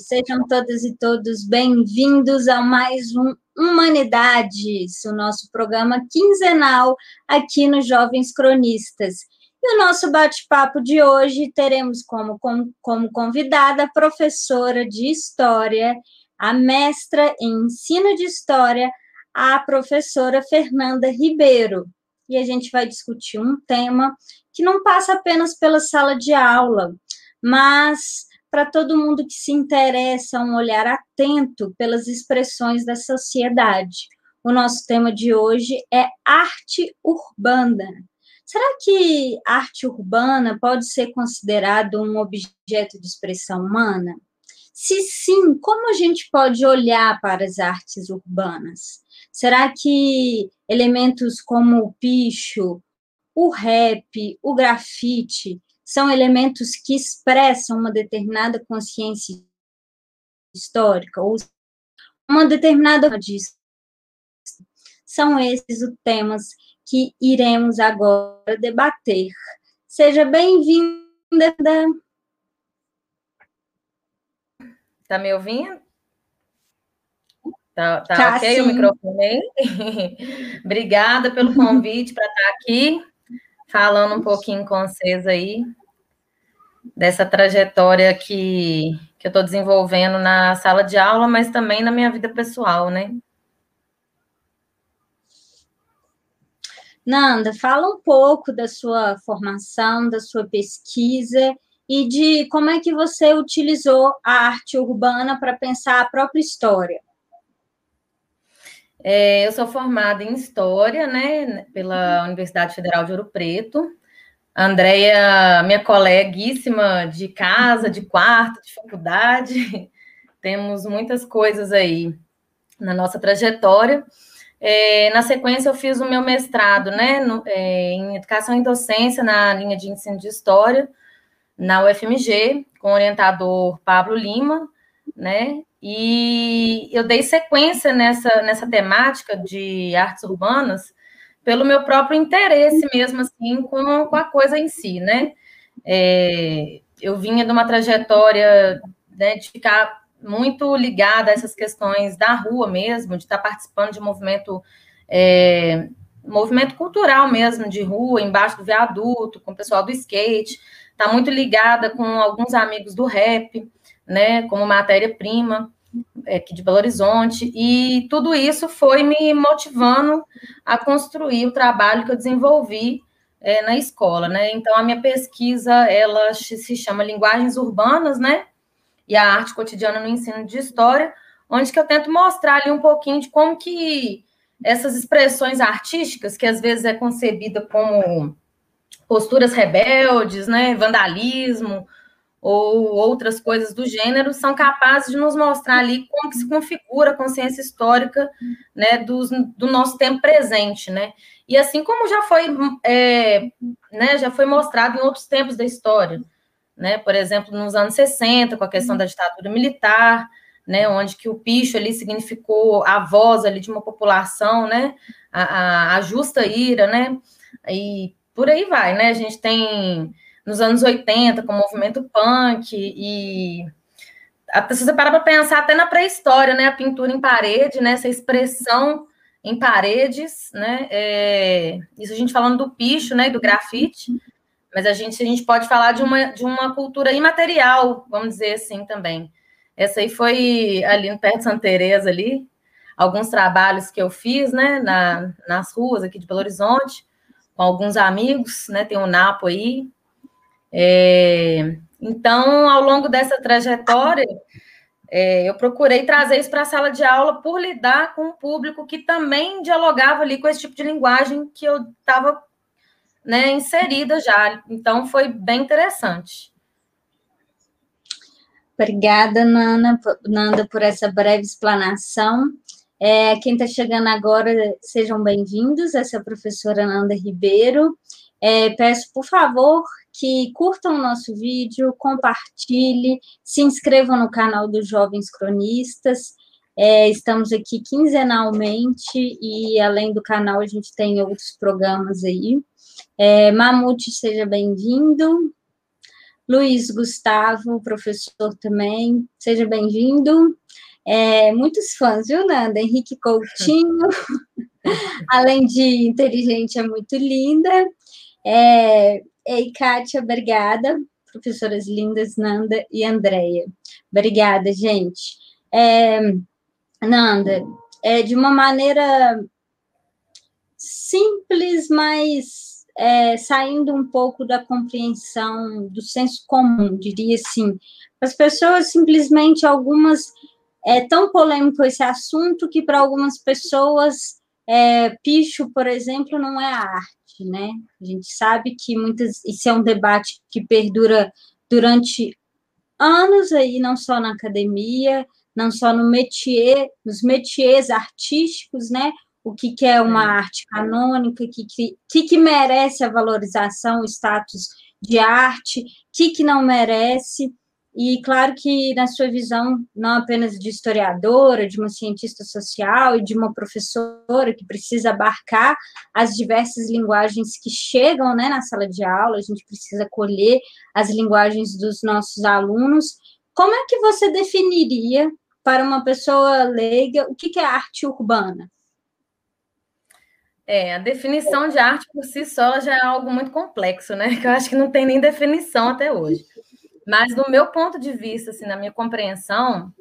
Sejam todas e todos bem-vindos a mais um Humanidades, o nosso programa quinzenal aqui no Jovens Cronistas. E o nosso bate-papo de hoje teremos como, como, como convidada a professora de História, a mestra em Ensino de História, a professora Fernanda Ribeiro. E a gente vai discutir um tema que não passa apenas pela sala de aula, mas para todo mundo que se interessa, um olhar atento pelas expressões da sociedade. O nosso tema de hoje é arte urbana. Será que arte urbana pode ser considerado um objeto de expressão humana? Se sim, como a gente pode olhar para as artes urbanas? Será que elementos como o picho, o rap, o grafite são elementos que expressam uma determinada consciência histórica ou uma determinada são esses os temas que iremos agora debater. Seja bem-vinda. Tá me ouvindo? Tá, tá, tá ok sim. o microfone? Obrigada pelo convite para estar aqui, falando um pouquinho com vocês aí dessa trajetória que, que eu estou desenvolvendo na sala de aula, mas também na minha vida pessoal, né? Nanda, fala um pouco da sua formação, da sua pesquisa e de como é que você utilizou a arte urbana para pensar a própria história. É, eu sou formada em História, né, pela Universidade Federal de Ouro Preto, Andréia, minha coleguíssima de casa, de quarto, de faculdade, temos muitas coisas aí na nossa trajetória. É, na sequência, eu fiz o meu mestrado né, no, é, em Educação e Docência na linha de ensino de História, na UFMG, com o orientador Pablo Lima, né? E eu dei sequência nessa, nessa temática de artes urbanas pelo meu próprio interesse mesmo, assim, com, com a coisa em si, né? É, eu vinha de uma trajetória né, de ficar muito ligada a essas questões da rua mesmo, de estar participando de movimento, é, movimento cultural mesmo, de rua, embaixo do viaduto, com o pessoal do skate, está muito ligada com alguns amigos do rap, né, como matéria-prima aqui de Belo Horizonte, e tudo isso foi me motivando a construir o trabalho que eu desenvolvi é, na escola, né? Então, a minha pesquisa, ela se chama Linguagens Urbanas, né? E a Arte Cotidiana no Ensino de História, onde que eu tento mostrar ali um pouquinho de como que essas expressões artísticas, que às vezes é concebida como posturas rebeldes, né? Vandalismo, ou outras coisas do gênero, são capazes de nos mostrar ali como que se configura a consciência histórica né, do, do nosso tempo presente, né? E assim como já foi, é, né, já foi mostrado em outros tempos da história, né? Por exemplo, nos anos 60, com a questão da ditadura militar, né, onde que o picho ali significou a voz ali de uma população, né, a, a, a justa ira, né, e por aí vai, né, a gente tem nos anos 80, com o movimento punk, e se você parar para pensar até na pré-história, né, a pintura em parede, né, essa expressão em paredes, né, é, isso a gente falando do picho, né, do grafite, mas a gente, a gente pode falar de uma, de uma cultura imaterial, vamos dizer assim também. Essa aí foi ali perto de Santa Teresa ali, alguns trabalhos que eu fiz, né, na, nas ruas aqui de Belo Horizonte, com alguns amigos, né, tem o Napo aí, é, então, ao longo dessa trajetória, é, eu procurei trazer isso para a sala de aula por lidar com um público que também dialogava ali com esse tipo de linguagem que eu estava né, inserida já. Então, foi bem interessante. Obrigada, Nana, Nanda, por essa breve explanação. É, quem está chegando agora, sejam bem-vindos. Essa é a professora Nanda Ribeiro. É, peço, por favor, que curtam o nosso vídeo, compartilhe, se inscrevam no canal dos Jovens Cronistas. É, estamos aqui quinzenalmente e, além do canal, a gente tem outros programas aí. É, Mamute, seja bem-vindo. Luiz Gustavo, professor também, seja bem-vindo. É, muitos fãs, viu, Nanda? Henrique Coutinho, além de inteligente, é muito linda. É, e Kátia, obrigada. Professoras lindas, Nanda e Andréia. Obrigada, gente. É, Nanda, é, de uma maneira simples, mas é, saindo um pouco da compreensão do senso comum, diria assim. As pessoas simplesmente, algumas, é tão polêmico esse assunto que para algumas pessoas, é, picho, por exemplo, não é arte, né? A gente sabe que muitas, isso é um debate que perdura durante anos aí, não só na academia, não só no métier, nos métiers artísticos, né? O que, que é uma arte canônica, o que, que, que merece a valorização, o status de arte, o que, que não merece. E claro que, na sua visão, não apenas de historiadora, de uma cientista social e de uma professora que precisa abarcar as diversas linguagens que chegam né, na sala de aula, a gente precisa colher as linguagens dos nossos alunos. Como é que você definiria para uma pessoa leiga, o que é arte urbana? É, a definição de arte por si só já é algo muito complexo, né? Que eu acho que não tem nem definição até hoje. Mas do meu ponto de vista, assim, na minha compreensão,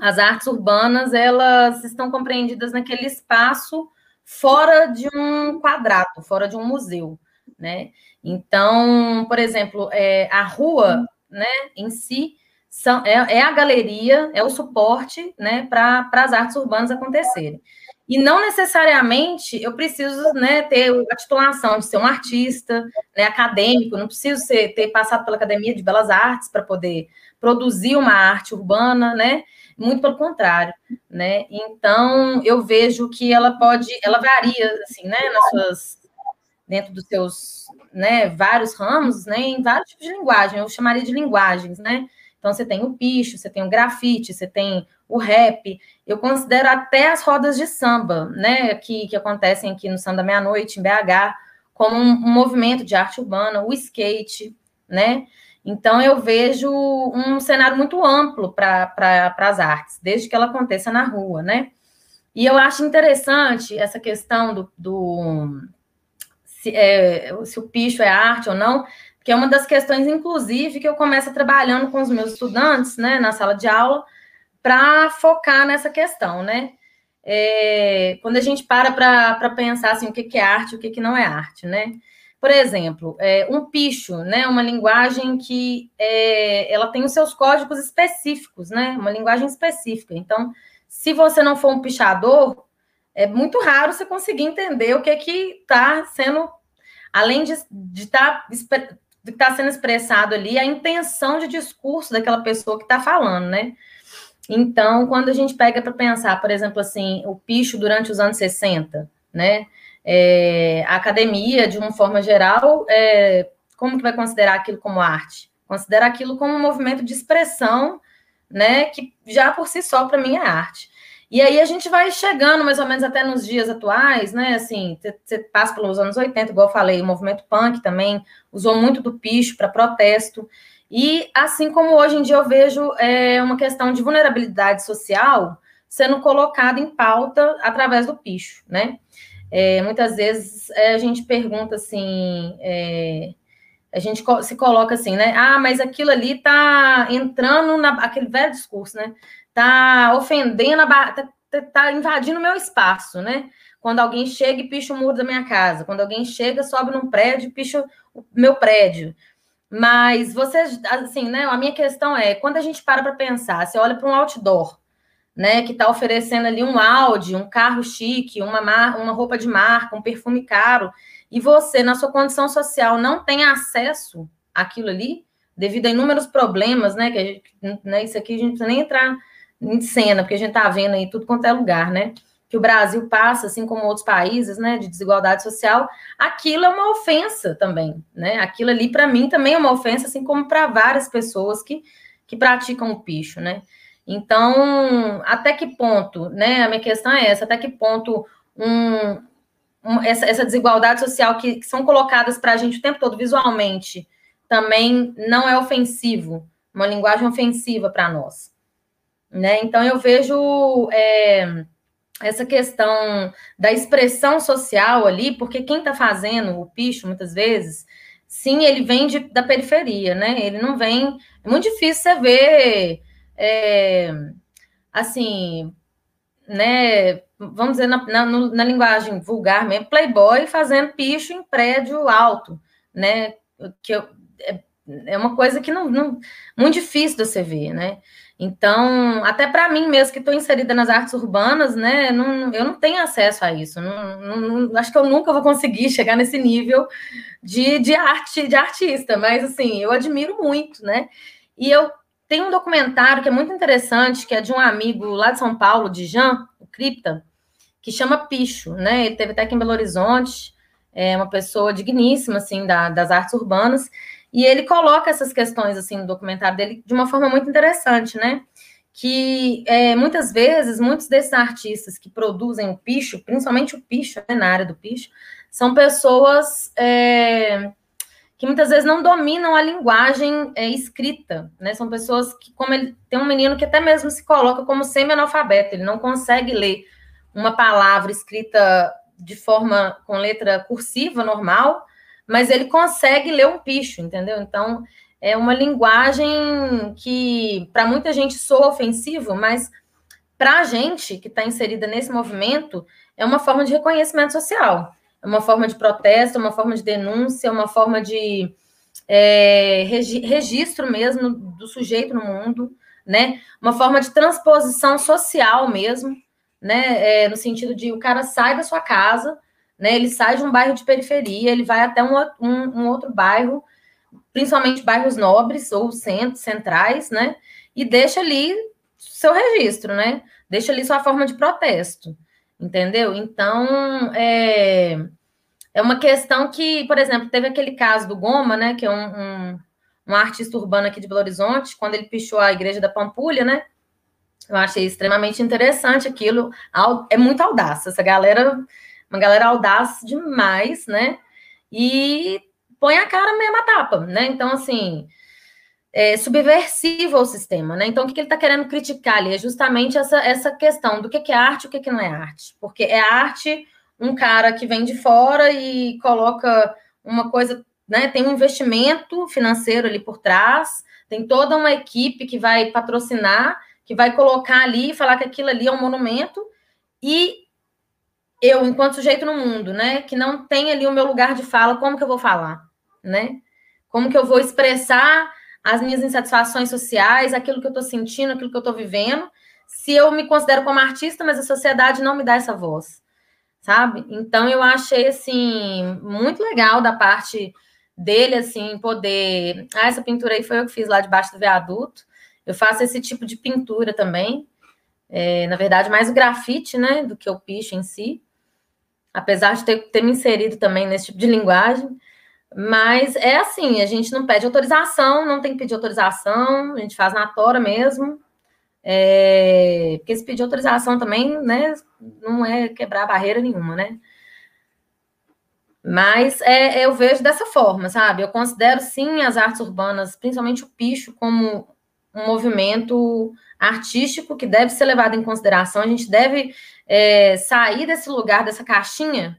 as artes urbanas elas estão compreendidas naquele espaço fora de um quadrado, fora de um museu, né? Então, por exemplo, é, a rua, né, em si, são, é, é a galeria, é o suporte né, para as artes urbanas acontecerem. E não necessariamente eu preciso né, ter a titulação de ser um artista né, acadêmico, não preciso ser, ter passado pela Academia de Belas Artes para poder produzir uma arte urbana, né? Muito pelo contrário, né? Então eu vejo que ela pode, ela varia assim, né, nas suas dentro dos seus, né, vários ramos, né, em vários tipos de linguagem, eu chamaria de linguagens, né? Então, você tem o picho, você tem o grafite, você tem o rap. Eu considero até as rodas de samba, né, que, que acontecem aqui no Samba Meia-Noite, em BH, como um, um, movimento de arte urbana, o skate, né? Então, eu vejo um cenário muito amplo para pra, as artes, desde que ela aconteça na rua, né? E eu acho interessante essa questão do, do se, é, se o picho é arte ou não, que é uma das questões, inclusive, que eu começo trabalhando com os meus estudantes, né, na sala de aula, para focar nessa questão, né? É, quando a gente para para pensar assim, o que, que é arte e o que, que não é arte, né? Por exemplo, é, um picho, né, uma linguagem que é, ela tem os seus códigos específicos, né? Uma linguagem específica. Então, se você não for um pichador, é muito raro você conseguir entender o que que está sendo, além de estar tá do que está sendo expressado ali, a intenção de discurso daquela pessoa que está falando, né? Então, quando a gente pega para pensar, por exemplo, assim, o picho durante os anos 60, né? É, a academia, de uma forma geral, é, como que vai considerar aquilo como arte? Considera aquilo como um movimento de expressão, né? Que já por si só, para mim, é arte. E aí a gente vai chegando mais ou menos até nos dias atuais, né? Assim, você passa pelos anos 80, igual eu falei, o movimento punk também usou muito do picho para protesto. E assim como hoje em dia eu vejo é, uma questão de vulnerabilidade social sendo colocada em pauta através do picho, né? É, muitas vezes é, a gente pergunta assim, é, a gente se coloca assim, né? Ah, mas aquilo ali tá entrando na aquele velho discurso, né? tá ofendendo, a, tá, tá, tá invadindo o meu espaço, né? Quando alguém chega e picha o muro da minha casa, quando alguém chega, sobe num prédio picha o meu prédio. Mas você, assim, né? A minha questão é, quando a gente para para pensar, você olha para um outdoor, né, que está oferecendo ali um Audi, um carro chique, uma, uma roupa de marca, um perfume caro, e você, na sua condição social, não tem acesso àquilo ali, devido a inúmeros problemas, né, que gente, né, isso aqui a gente não precisa nem entrar em cena, porque a gente está vendo aí tudo quanto é lugar, né? Que o Brasil passa, assim como outros países, né, de desigualdade social, aquilo é uma ofensa também, né? Aquilo ali, para mim, também é uma ofensa, assim como para várias pessoas que, que praticam o picho, né? Então, até que ponto, né? A minha questão é essa: até que ponto um, um, essa, essa, desigualdade social que, que são colocadas para a gente o tempo todo visualmente também não é ofensivo, uma linguagem ofensiva para nós. Né? Então, eu vejo é, essa questão da expressão social ali, porque quem está fazendo o picho, muitas vezes, sim, ele vem de, da periferia, né? Ele não vem. É muito difícil você ver, é, assim, né? Vamos dizer, na, na, na, linguagem vulgar mesmo, playboy fazendo picho em prédio alto, né? Que eu, é, é uma coisa que não, não muito difícil de você ver, né? Então, até para mim mesmo, que estou inserida nas artes urbanas, né, não, eu não tenho acesso a isso. Não, não, acho que eu nunca vou conseguir chegar nesse nível de, de arte, de artista, mas assim, eu admiro muito, né? E eu tenho um documentário que é muito interessante, que é de um amigo lá de São Paulo, de Jean, o Cripta, que chama Picho, né? Ele teve até aqui em Belo Horizonte, é uma pessoa digníssima, assim, da, das artes urbanas. E ele coloca essas questões assim no documentário dele de uma forma muito interessante, né? Que é, muitas vezes, muitos desses artistas que produzem o picho, principalmente o picho, né, na área do picho, são pessoas é, que muitas vezes não dominam a linguagem é, escrita, né? São pessoas que, como ele tem um menino que até mesmo se coloca como semi-analfabeto, ele não consegue ler uma palavra escrita de forma com letra cursiva normal, mas ele consegue ler um picho, entendeu? Então, é uma linguagem que para muita gente soa ofensivo, mas para a gente que está inserida nesse movimento, é uma forma de reconhecimento social, é uma forma de protesto, é uma forma de denúncia, é uma forma de é, registro mesmo do sujeito no mundo, né? Uma forma de transposição social mesmo, né? É, no sentido de o cara sai da sua casa, né? Ele sai de um bairro de periferia, ele vai até um, um, um outro bairro, principalmente bairros nobres ou centros, centrais, né? E deixa ali seu registro, né? Deixa ali sua forma de protesto, entendeu? Então, é, é uma questão que, por exemplo, teve aquele caso do Goma, né? Que é um, um, um artista urbano aqui de Belo Horizonte, quando ele pichou a igreja da Pampulha, né? Eu achei extremamente interessante aquilo. É muito audaz. Essa galera uma galera audaz demais, né? E põe a cara mesmo a tapa, né? Então, assim, é subversivo ao sistema, né? Então, o que, ele está querendo criticar ali é justamente essa, essa questão do que, é arte e o que, que não é arte. Porque é arte um cara que vem de fora e coloca uma coisa, né? Tem um investimento financeiro ali por trás, tem toda uma equipe que vai patrocinar, que vai colocar ali e falar que aquilo ali é um monumento, e eu, enquanto sujeito no mundo, né, que não tem ali o meu lugar de fala, como que eu vou falar, né? Como que eu vou expressar as minhas insatisfações sociais, aquilo que eu estou sentindo, aquilo que eu estou vivendo, se eu me considero como artista, mas a sociedade não me dá essa voz, sabe? Então eu achei assim muito legal da parte dele assim poder, ah, essa pintura aí foi eu que fiz lá debaixo do viaduto. Eu faço esse tipo de pintura também. É, na verdade, mais o grafite, né, do que o picho em si apesar de ter, ter me inserido também nesse tipo de linguagem. Mas é assim, a gente não pede autorização, não tem que pedir autorização, a gente faz na tora mesmo. É, porque se pedir autorização também, né, não é quebrar barreira nenhuma, né? Mas é, eu vejo dessa forma, sabe? Eu considero sim as artes urbanas, principalmente o picho, como um movimento artístico que deve ser levado em consideração. A gente deve é, sair desse lugar, dessa caixinha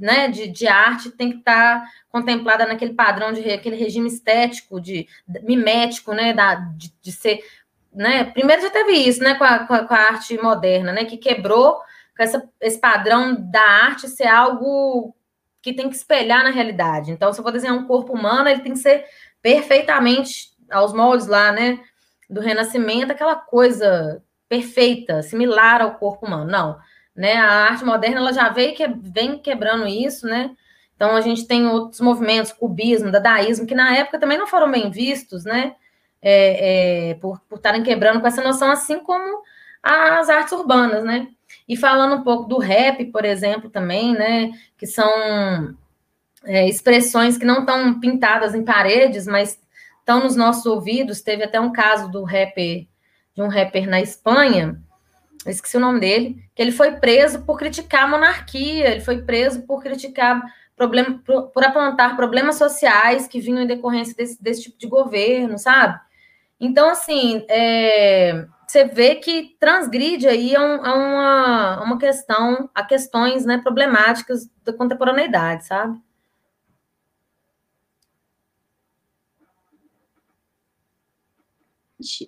né, de, de arte, tem que estar tá contemplada naquele padrão de aquele regime estético, de, de mimético, né, da, de, de, ser. Né, primeiro já teve isso né, com a, com a, com a arte moderna, né, que quebrou com essa, esse padrão da arte ser algo que tem que espelhar na realidade. Então, se eu for desenhar um corpo humano, ele tem que ser perfeitamente aos moldes lá, né? Do renascimento, aquela coisa perfeita, similar ao corpo humano. Não, né? A arte moderna ela já veio que vem quebrando isso, né? Então a gente tem outros movimentos, cubismo, dadaísmo, que na época também não foram bem vistos, né? É, é, por estarem quebrando com essa noção, assim como as artes urbanas, né? E falando um pouco do rap, por exemplo, também, né? Que são é, expressões que não estão pintadas em paredes, mas estão nos nossos ouvidos. Teve até um caso do rapper de um rapper na Espanha, eu esqueci o nome dele, que ele foi preso por criticar a monarquia, ele foi preso por criticar problema, por, por apontar problemas sociais que vinham em decorrência desse, desse tipo de governo, sabe? Então, assim, é, você vê que transgride aí a, um, a, uma, uma questão, a questões né, problemáticas da contemporaneidade, sabe?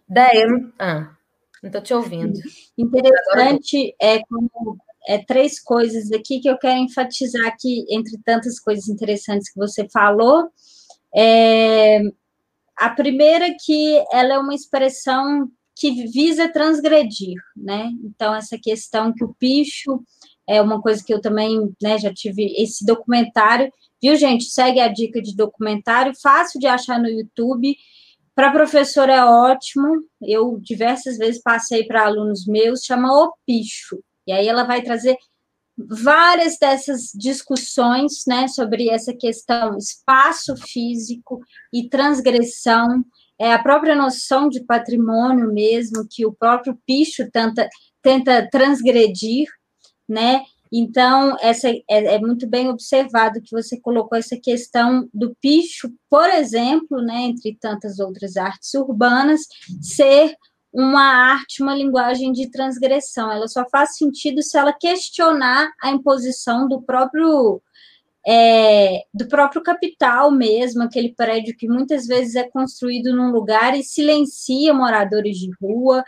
Daí, ah, não estou te ouvindo. Interessante é como é, três coisas aqui que eu quero enfatizar aqui, entre tantas coisas interessantes que você falou. É, a primeira que ela é uma expressão que visa transgredir, né? Então, essa questão que o picho é uma coisa que eu também né, já tive esse documentário, viu, gente? Segue a dica de documentário, fácil de achar no YouTube. Para professor é ótimo. Eu diversas vezes passei para alunos meus, chama O Picho. E aí ela vai trazer várias dessas discussões, né, sobre essa questão espaço físico e transgressão, é a própria noção de patrimônio mesmo que o próprio Picho tenta, tenta transgredir, né? Então, essa é, é, muito bem observado que você colocou essa questão do picho, por exemplo, né, entre tantas outras artes urbanas, ser uma arte, uma linguagem de transgressão. Ela só faz sentido se ela questionar a imposição do próprio é, do próprio capital mesmo, aquele prédio que muitas vezes é construído num lugar e silencia moradores de rua.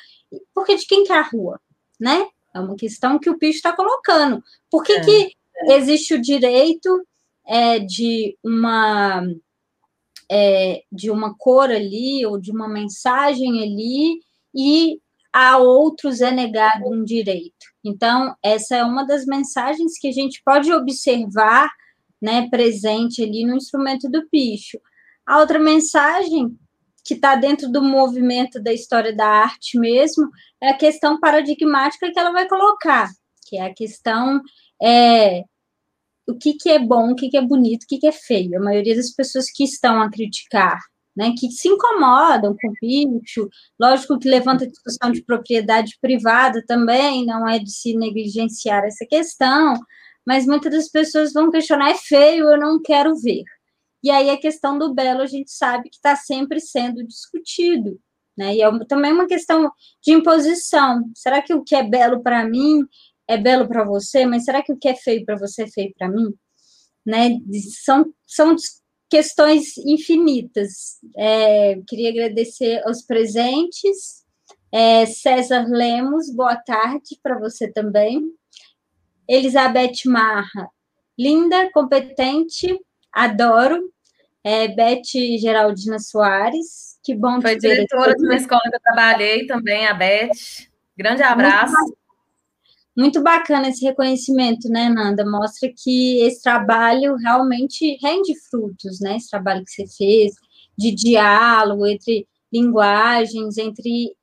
Porque de quem que é a rua, né? É uma questão que o Picho está colocando. Por que, é, que existe o direito é, de uma é, de uma cor ali ou de uma mensagem ali e a outros é negado um direito? Então, essa é uma das mensagens que a gente pode observar né, presente ali no instrumento do picho. A outra mensagem que está dentro do movimento da história da arte mesmo é a questão paradigmática que ela vai colocar, que é a questão é, o que, que é bom, o que, que é bonito, o que, que é feio. A maioria das pessoas que estão a criticar, né, que se incomodam com o picho, lógico que levanta discussão de propriedade privada também, não é de se negligenciar essa questão, mas muitas das pessoas vão questionar: é feio, eu não quero ver. E aí a questão do belo a gente sabe que está sempre sendo discutido, né? E é também uma questão de imposição. Será que o que é belo para mim é belo para você? Mas será que o que é feio para você é feio para mim? Né? São, são questões infinitas. É, queria agradecer aos presentes. É, César Lemos, boa tarde para você também. Elizabeth Marra, linda, competente, adoro. É, Beth Geraldina Soares, que bom Foi diretora de uma escola que eu trabalhei também, a Beth. Grande abraço. Muito, muito bacana esse reconhecimento, né, Nanda? Mostra que esse trabalho realmente rende frutos, né? Esse trabalho que você fez de diálogo entre linguagens, entre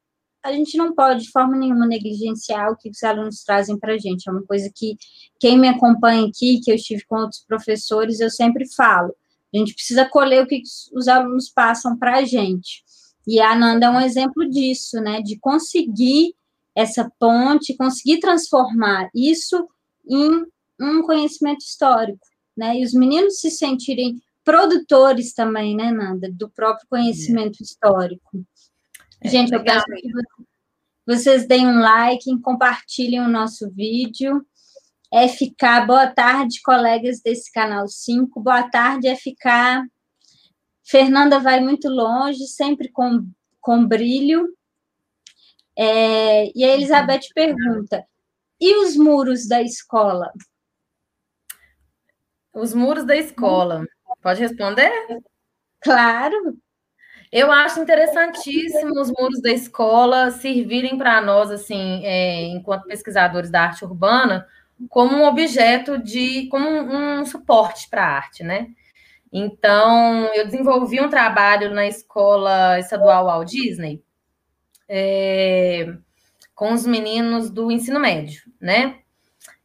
a gente não pode, de forma nenhuma, negligenciar o que os alunos trazem para a gente. É uma coisa que quem me acompanha aqui, que eu estive com outros professores, eu sempre falo. A gente precisa colher o que os alunos passam para a gente. E a Ananda é um exemplo disso, né? De conseguir essa ponte, conseguir transformar isso em um conhecimento histórico, né? E os meninos se sentirem produtores também, né, Nanda, do próprio conhecimento é. histórico. É, Gente, eu peço que vocês deem um like, compartilhem o nosso vídeo. FK, boa tarde, colegas desse canal 5. Boa tarde, FK. Fernanda vai muito longe, sempre com, com brilho. É, e a Elizabeth pergunta: e os muros da escola? Os muros da escola. Pode responder? Claro. Eu acho interessantíssimo os muros da escola servirem para nós, assim, é, enquanto pesquisadores da arte urbana, como um objeto de, como um, um suporte para a arte, né? Então, eu desenvolvi um trabalho na escola estadual Walt Disney é, com os meninos do ensino médio, né?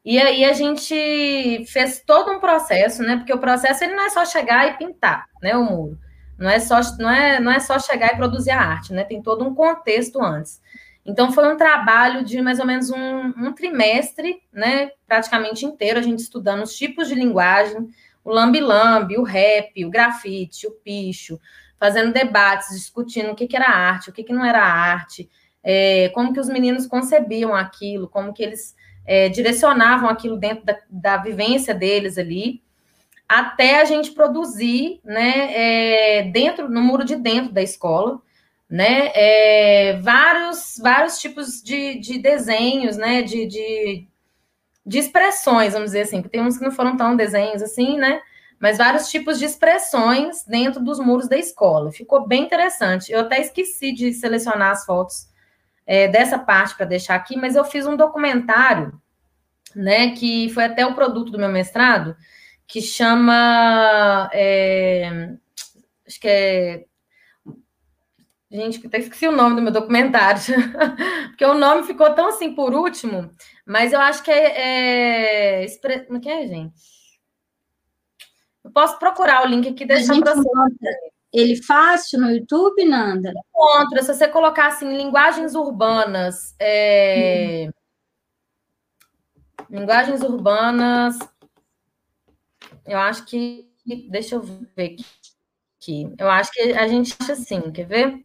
E aí a gente fez todo um processo, né? Porque o processo ele não é só chegar e pintar, né, o muro. Não é só, não é, não é só chegar e produzir a arte, né? Tem todo um contexto antes. Então, foi um trabalho de mais ou menos um, um trimestre, né? Praticamente inteiro, a gente estudando os tipos de linguagem, o lambi-lambi, o rap, o grafite, o picho, fazendo debates, discutindo o que, que era arte, o que, que não era arte, é, como que os meninos concebiam aquilo, como que eles é, direcionavam aquilo dentro da, da, vivência deles ali, até a gente produzir, né, é, dentro, no muro de dentro da escola, né, é, vários, vários tipos de, de desenhos, né, de, de, de, expressões, vamos dizer assim, que tem uns que não foram tão desenhos assim, né, mas vários tipos de expressões dentro dos muros da escola. Ficou bem interessante. Eu até esqueci de selecionar as fotos é, dessa parte para deixar aqui, mas eu fiz um documentário, né, que foi até o produto do meu mestrado, que chama. É, acho que é. Gente, até esqueci o nome do meu documentário, porque o nome ficou tão assim por último, mas eu acho que é. é Como é que é, gente? Eu posso procurar o link aqui e deixar para você ele fácil no YouTube, Nanda? Encontra, se você colocar assim, linguagens urbanas, é... hum. linguagens urbanas, eu acho que, deixa eu ver aqui, eu acho que a gente acha assim, quer ver?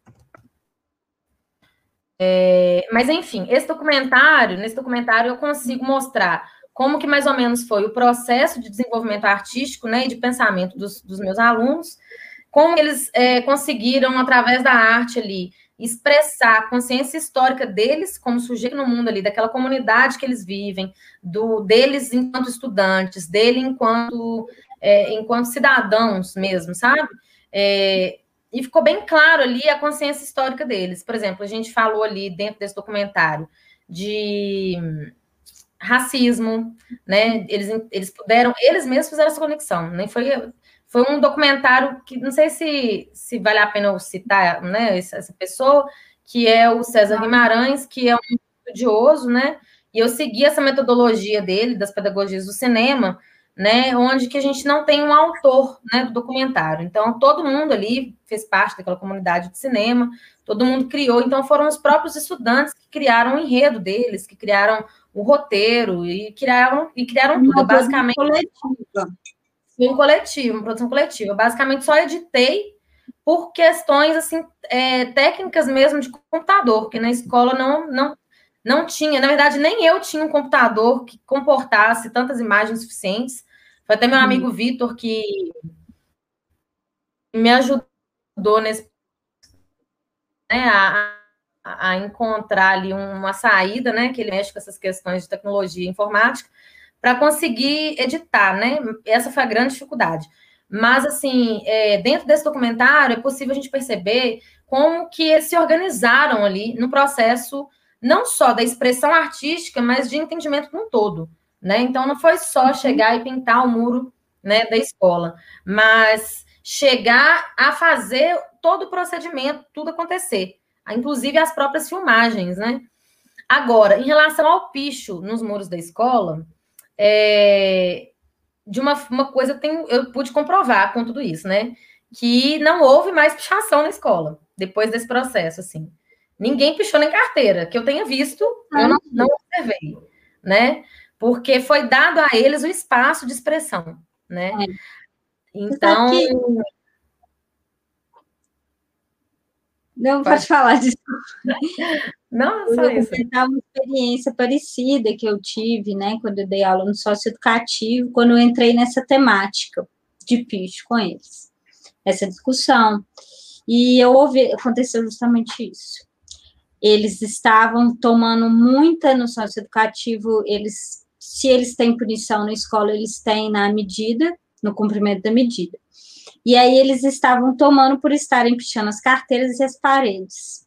É... mas enfim, esse documentário, nesse documentário eu consigo mostrar como que mais ou menos foi o processo de desenvolvimento artístico, né, e de pensamento dos, dos meus alunos, como eles é, conseguiram, através da arte ali, expressar a consciência histórica deles como sujeito no mundo ali, daquela comunidade que eles vivem, do deles enquanto estudantes, dele enquanto, é, enquanto cidadãos mesmo, sabe? É, e ficou bem claro ali a consciência histórica deles. Por exemplo, a gente falou ali dentro desse documentário de racismo, né? Eles, eles puderam, eles mesmos fizeram essa conexão, nem foi foi um documentário que não sei se, se vale a pena eu citar né, essa, pessoa, que é o César Guimarães, que é um estudioso, né? E eu segui essa metodologia dele, das pedagogias do cinema, né? Onde que a gente não tem um autor né, do documentário. Então, todo mundo ali fez parte daquela comunidade de cinema, todo mundo criou. Então, foram os próprios estudantes que criaram o enredo deles, que criaram o roteiro e criaram, e criaram tudo. Basicamente. Coletiva um coletivo, uma produção coletiva. Basicamente, só editei por questões assim é, técnicas mesmo de computador, que na escola não, não, não tinha. Na verdade, nem eu tinha um computador que comportasse tantas imagens suficientes. Foi até meu uhum. amigo Vitor que me ajudou nesse né, a, a encontrar ali uma saída, né? Que ele mexe com essas questões de tecnologia e informática para conseguir editar, né? Essa foi a grande dificuldade. Mas, assim, é, dentro desse documentário, é possível a gente perceber como que eles se organizaram ali no processo, não só da expressão artística, mas de entendimento como um todo, né? Então, não foi só uhum. chegar e pintar o muro né, da escola, mas chegar a fazer todo o procedimento, tudo acontecer, inclusive as próprias filmagens, né? Agora, em relação ao picho nos muros da escola, é, de uma, uma coisa eu, tenho, eu pude comprovar com tudo isso, né? Que não houve mais pichação na escola depois desse processo, assim. Ninguém pichou nem carteira, que eu tenha visto, eu não, não observei, né? Porque foi dado a eles o espaço de expressão, né? É. Então. Não, pode, pode falar disso. Não, só eu isso. Vou uma experiência parecida que eu tive, né, quando eu dei aula no socioeducativo, quando eu entrei nessa temática de picho com eles, essa discussão. E eu ouvi, aconteceu justamente isso. Eles estavam tomando muita no socioeducativo, eles, se eles têm punição na escola, eles têm na medida, no cumprimento da medida. E aí eles estavam tomando por estarem pichando as carteiras e as paredes.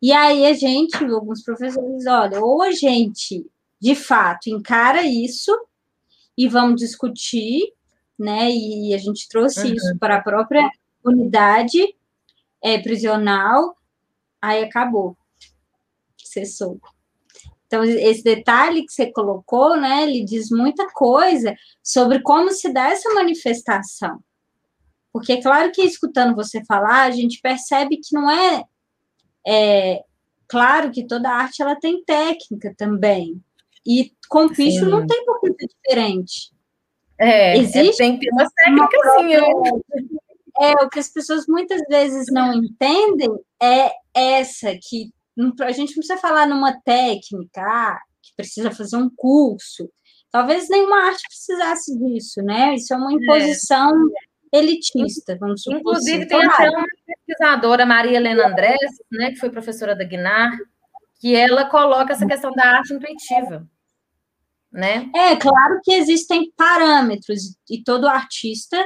E aí a gente, alguns professores, olha, ou a gente de fato encara isso e vamos discutir, né? E a gente trouxe uhum. isso para a própria unidade é, prisional, aí acabou. Cessou. Então, esse detalhe que você colocou, né, ele diz muita coisa sobre como se dá essa manifestação. Porque é claro que escutando você falar, a gente percebe que não é é, claro que toda arte ela tem técnica também. E com picho não tem por que ser diferente. É, é Existe é, tem que ter uma técnica assim. É, o que as pessoas muitas vezes não entendem é essa, que a gente não precisa falar numa técnica, ah, que precisa fazer um curso. Talvez nenhuma arte precisasse disso, né? Isso é uma é. imposição é. Elitista, vamos supor. Inclusive, assim. tem até uma pesquisadora, Maria Helena Andrés, né, que foi professora da Guinar, que ela coloca essa questão da arte intuitiva. Né? É, claro que existem parâmetros, e todo artista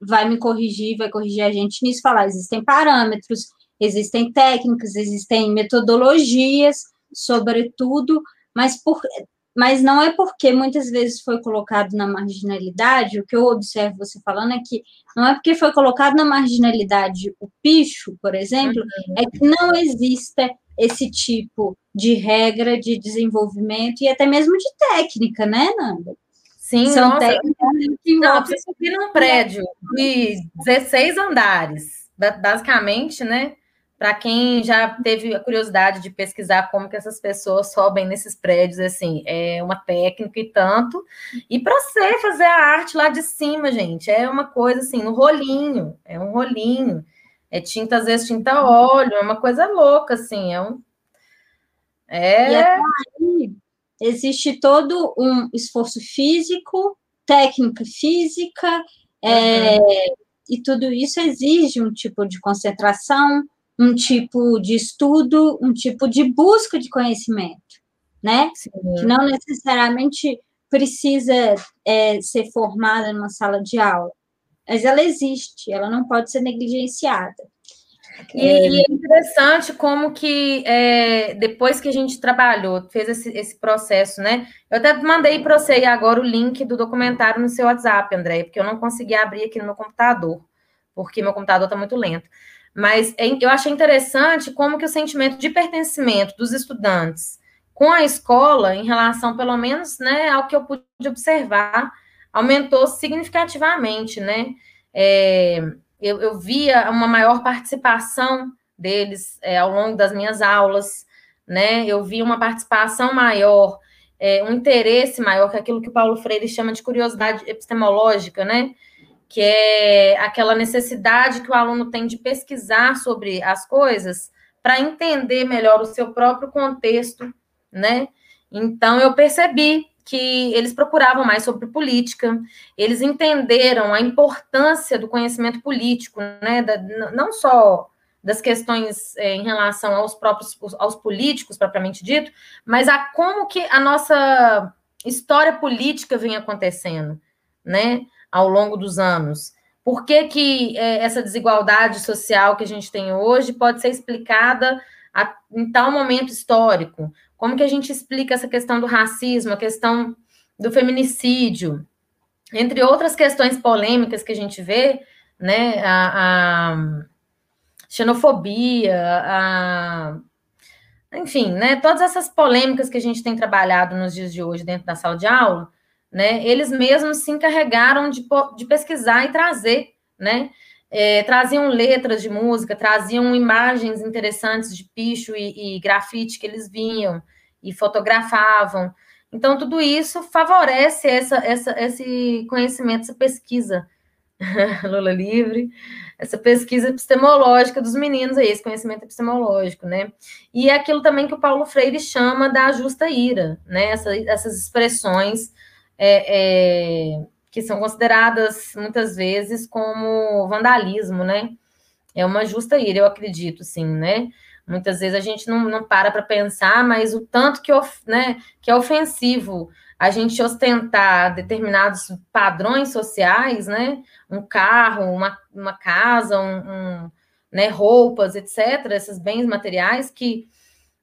vai me corrigir, vai corrigir a gente nisso, falar, existem parâmetros, existem técnicas, existem metodologias, sobretudo, mas, por, mas não é porque muitas vezes foi colocado na marginalidade, o que eu observo você falando é que não é porque foi colocado na marginalidade o picho, por exemplo, uhum. é que não exista esse tipo de regra de desenvolvimento e até mesmo de técnica, né, Nanda? Sim, São nossa, técnicas que não, você subir num prédio de 16 andares, basicamente, né? Para quem já teve a curiosidade de pesquisar como que essas pessoas sobem nesses prédios, assim, é uma técnica e tanto. E para você fazer a arte lá de cima, gente, é uma coisa assim, no rolinho, é um rolinho. É tinta, às vezes, tinta óleo, é uma coisa louca, assim, é um. É. E aí, existe todo um esforço físico, técnica física, é, uhum. é, e tudo isso exige um tipo de concentração, um tipo de estudo, um tipo de busca de conhecimento, né? Sim. Que não necessariamente precisa é, ser formada numa sala de aula, mas ela existe, ela não pode ser negligenciada. E, é. e é interessante como que é, depois que a gente trabalhou, fez esse, esse processo, né? Eu até mandei para você agora o link do documentário no seu WhatsApp, André, porque eu não consegui abrir aqui no meu computador, porque meu computador está muito lento. Mas é, eu achei interessante como que o sentimento de pertencimento dos estudantes com a escola, em relação, pelo menos, né, ao que eu pude observar, aumentou significativamente, né? É, eu, eu via uma maior participação deles é, ao longo das minhas aulas, né? Eu vi uma participação maior, é, um interesse maior, que é aquilo que o Paulo Freire chama de curiosidade epistemológica, né? Que é aquela necessidade que o aluno tem de pesquisar sobre as coisas para entender melhor o seu próprio contexto, né? Então eu percebi que eles procuravam mais sobre política, eles entenderam a importância do conhecimento político, né, da, não só das questões é, em relação aos próprios aos políticos propriamente dito, mas a como que a nossa história política vem acontecendo, né, ao longo dos anos. Por que, que é, essa desigualdade social que a gente tem hoje pode ser explicada a, em tal momento histórico? Como que a gente explica essa questão do racismo, a questão do feminicídio, entre outras questões polêmicas que a gente vê, né, a, a xenofobia, a, enfim, né, todas essas polêmicas que a gente tem trabalhado nos dias de hoje dentro da sala de aula, né, eles mesmos se encarregaram de, de pesquisar e trazer, né, é, traziam letras de música, traziam imagens interessantes de picho e, e grafite que eles vinham e fotografavam. Então, tudo isso favorece essa, essa, esse conhecimento, essa pesquisa, Lula livre, essa pesquisa epistemológica dos meninos aí, esse conhecimento epistemológico, né? E é aquilo também que o Paulo Freire chama da justa ira, né? Essa, essas expressões é, é, que são consideradas muitas vezes como vandalismo, né? É uma justa ira, eu acredito, sim, né? Muitas vezes a gente não, não para para pensar, mas o tanto que, of, né, que é ofensivo a gente ostentar determinados padrões sociais, né? Um carro, uma, uma casa, um, um né, roupas, etc., esses bens materiais que,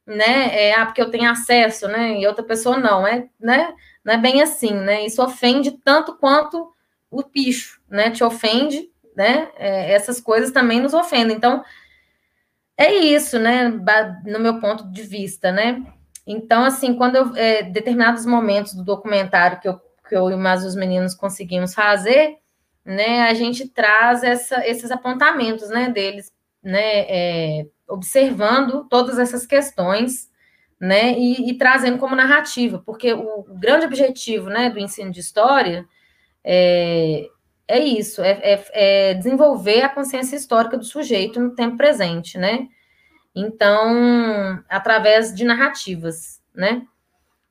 né, é, ah, porque eu tenho acesso, né, e outra pessoa não, é, né, não é bem assim, né, isso ofende tanto quanto o bicho, né, te ofende, né, é, essas coisas também nos ofendem, então, é isso, né, no meu ponto de vista, né, então, assim, quando eu, é, determinados momentos do documentário que eu, que eu e mais os meninos conseguimos fazer, né, a gente traz essa, esses apontamentos, né, deles, né, é, observando todas essas questões, né, e, e, trazendo como narrativa, porque o, grande objetivo, né, do ensino de história é, é isso, é, é, é, desenvolver a consciência histórica do sujeito no tempo presente, né? Então, através de narrativas, né?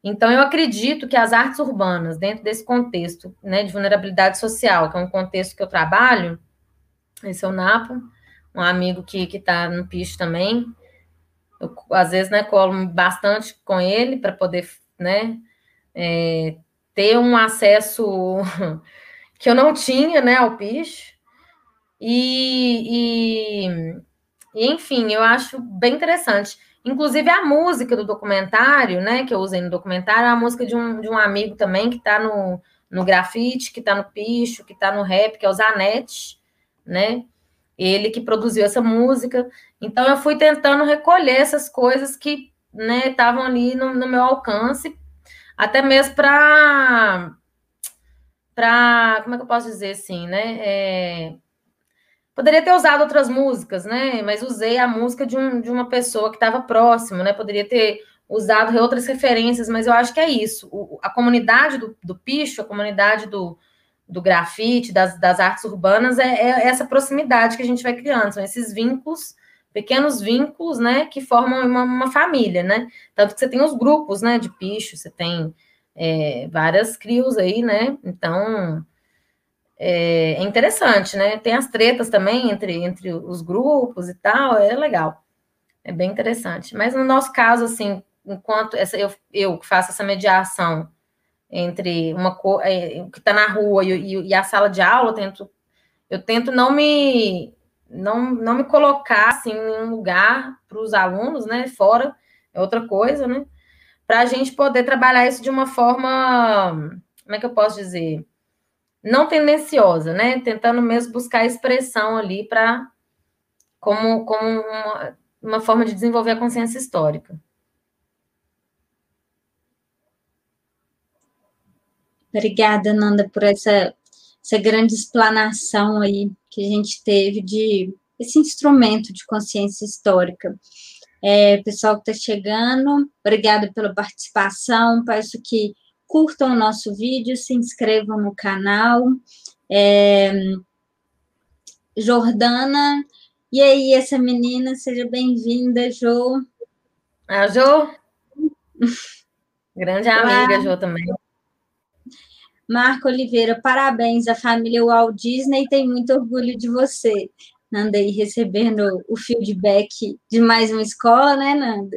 Então, eu acredito que as artes urbanas, dentro desse contexto né, de vulnerabilidade social, que é um contexto que eu trabalho, esse é o Napo, um amigo que está no picho também, eu, às vezes, né, colo bastante com ele para poder, né, é, ter um acesso que eu não tinha, né, ao picho. E, e, e, enfim, eu acho bem interessante. Inclusive a música do documentário, né, que eu usei no documentário, é a música de um, de um amigo também que está no, no grafite, que está no picho, que está no rap, que é o Zanetti, né? Ele que produziu essa música. Então eu fui tentando recolher essas coisas que né, estavam ali no, no meu alcance, até mesmo para para como é que eu posso dizer assim, né? É, poderia ter usado outras músicas, né? Mas usei a música de, um, de uma pessoa que estava próximo, né? Poderia ter usado outras referências, mas eu acho que é isso. O, a comunidade do, do picho, a comunidade do, do grafite, das, das artes urbanas, é, é, essa proximidade que a gente vai criando, são esses vínculos, pequenos vínculos, né, que formam uma, uma família, né? Tanto que você tem os grupos, né, de picho, você tem é, várias crios aí, né? Então é, é, interessante, né? Tem as tretas também entre, entre os grupos e tal, é legal. É bem interessante. Mas no nosso caso, assim, enquanto essa, eu, eu faço essa mediação entre uma é, que está na rua e, e, a sala de aula, eu tento, eu tento não me não, não me colocar assim, em um lugar para os alunos, né? Fora é outra coisa, né? Para a gente poder trabalhar isso de uma forma, como é que eu posso dizer? Não tendenciosa, né? Tentando mesmo buscar expressão ali para como, como uma, uma forma de desenvolver a consciência histórica. Obrigada, Nanda, por essa, essa grande explanação aí que a gente teve de esse instrumento de consciência histórica. É, pessoal que está chegando, obrigada pela participação. Peço que curtam o nosso vídeo, se inscrevam no canal. É, Jordana, e aí, essa menina, seja bem-vinda, Jo. A Jo? Grande amiga, Jo, também. Marco Oliveira, parabéns, a família Walt Disney tem muito orgulho de você. Nanda aí recebendo o feedback de mais uma escola, né, Nanda?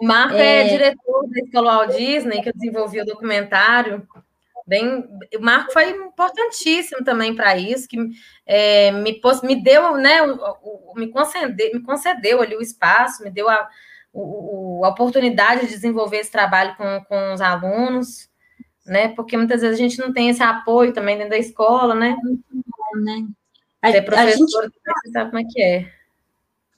O Marco é, é diretor da escola Walt Disney, que eu desenvolvi o documentário. Bem, o Marco foi importantíssimo também para isso, que é, me, me deu, né, o, o, me, concedeu, me concedeu ali o espaço, me deu a, o, a oportunidade de desenvolver esse trabalho com, com os alunos né? Porque muitas vezes a gente não tem esse apoio também dentro da escola, né? né? A, Ser professor, a gente, sabe como é que é.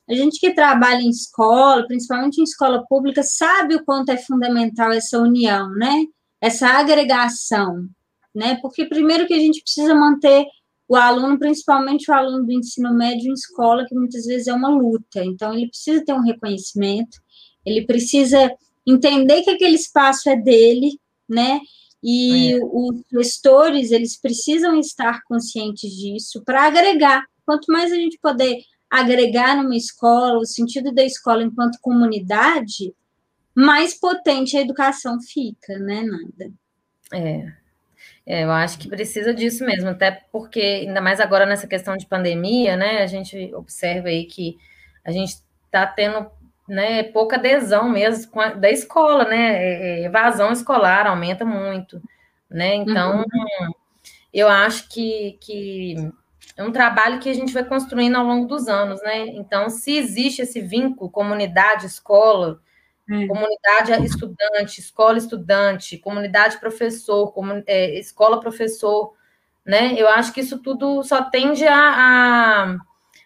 A gente que trabalha em escola, principalmente em escola pública, sabe o quanto é fundamental essa união, né? Essa agregação, né? Porque primeiro que a gente precisa manter o aluno, principalmente o aluno do ensino médio em escola, que muitas vezes é uma luta. Então, ele precisa ter um reconhecimento, ele precisa entender que aquele espaço é dele, né? E é. os gestores, eles precisam estar conscientes disso para agregar. Quanto mais a gente poder agregar numa escola, o sentido da escola enquanto comunidade, mais potente a educação fica, né, Nanda? É. é. eu acho que precisa disso mesmo, até porque, ainda mais agora nessa questão de pandemia, né, a gente observa aí que a gente está tendo né, pouca adesão mesmo da escola, né? É, é, evasão escolar aumenta muito, né? Então, uhum. eu acho que, que é um trabalho que a gente vai construindo ao longo dos anos, né? Então, se existe esse vínculo, comunidade, escola, uhum. comunidade estudante, escola estudante, comunidade professor, comun, é, escola professor, né? Eu acho que isso tudo só tende a, a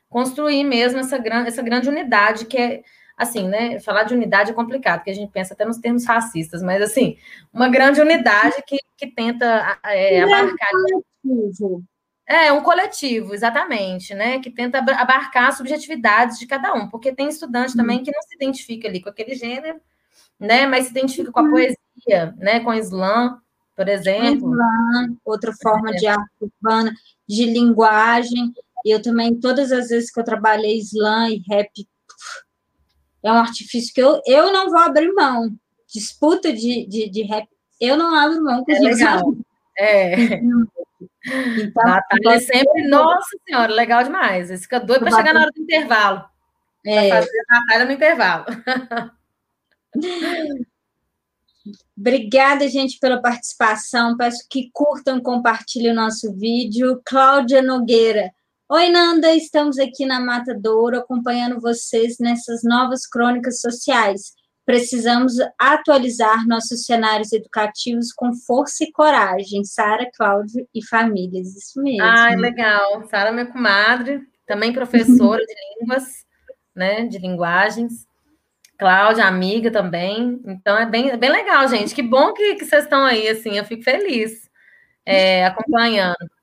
construir mesmo essa, gran, essa grande unidade que é assim, né? Falar de unidade é complicado, porque a gente pensa até nos termos racistas, mas assim, uma grande unidade que, que tenta é, abarcar. Coletivo. É, um coletivo, exatamente, né? Que tenta abarcar as subjetividades de cada um, porque tem estudante também que não se identifica ali com aquele gênero, né? Mas se identifica com a uhum. poesia, né? Com o slam, por exemplo. Slam, outra forma de arte urbana, de linguagem. Eu também, todas as vezes que eu trabalhei slam e rap, é um artifício que eu, eu não vou abrir mão. Disputa de, de, de rap, eu não abro mão com é legal. É. Então, Batalha sempre, nossa senhora, legal demais. Você fica doido para chegar na hora do intervalo. É. Para fazer a batalha no intervalo. Obrigada, gente, pela participação. Peço que curtam, compartilhem o nosso vídeo. Cláudia Nogueira. Oi, Nanda, estamos aqui na Mata Douro acompanhando vocês nessas novas crônicas sociais. Precisamos atualizar nossos cenários educativos com força e coragem. Sara, Cláudio e famílias. Isso mesmo. Ai, legal. Sara, minha comadre, também professora de línguas, né, de linguagens. Cláudia, amiga também. Então é bem, é bem legal, gente. Que bom que, que vocês estão aí, assim, eu fico feliz é, acompanhando.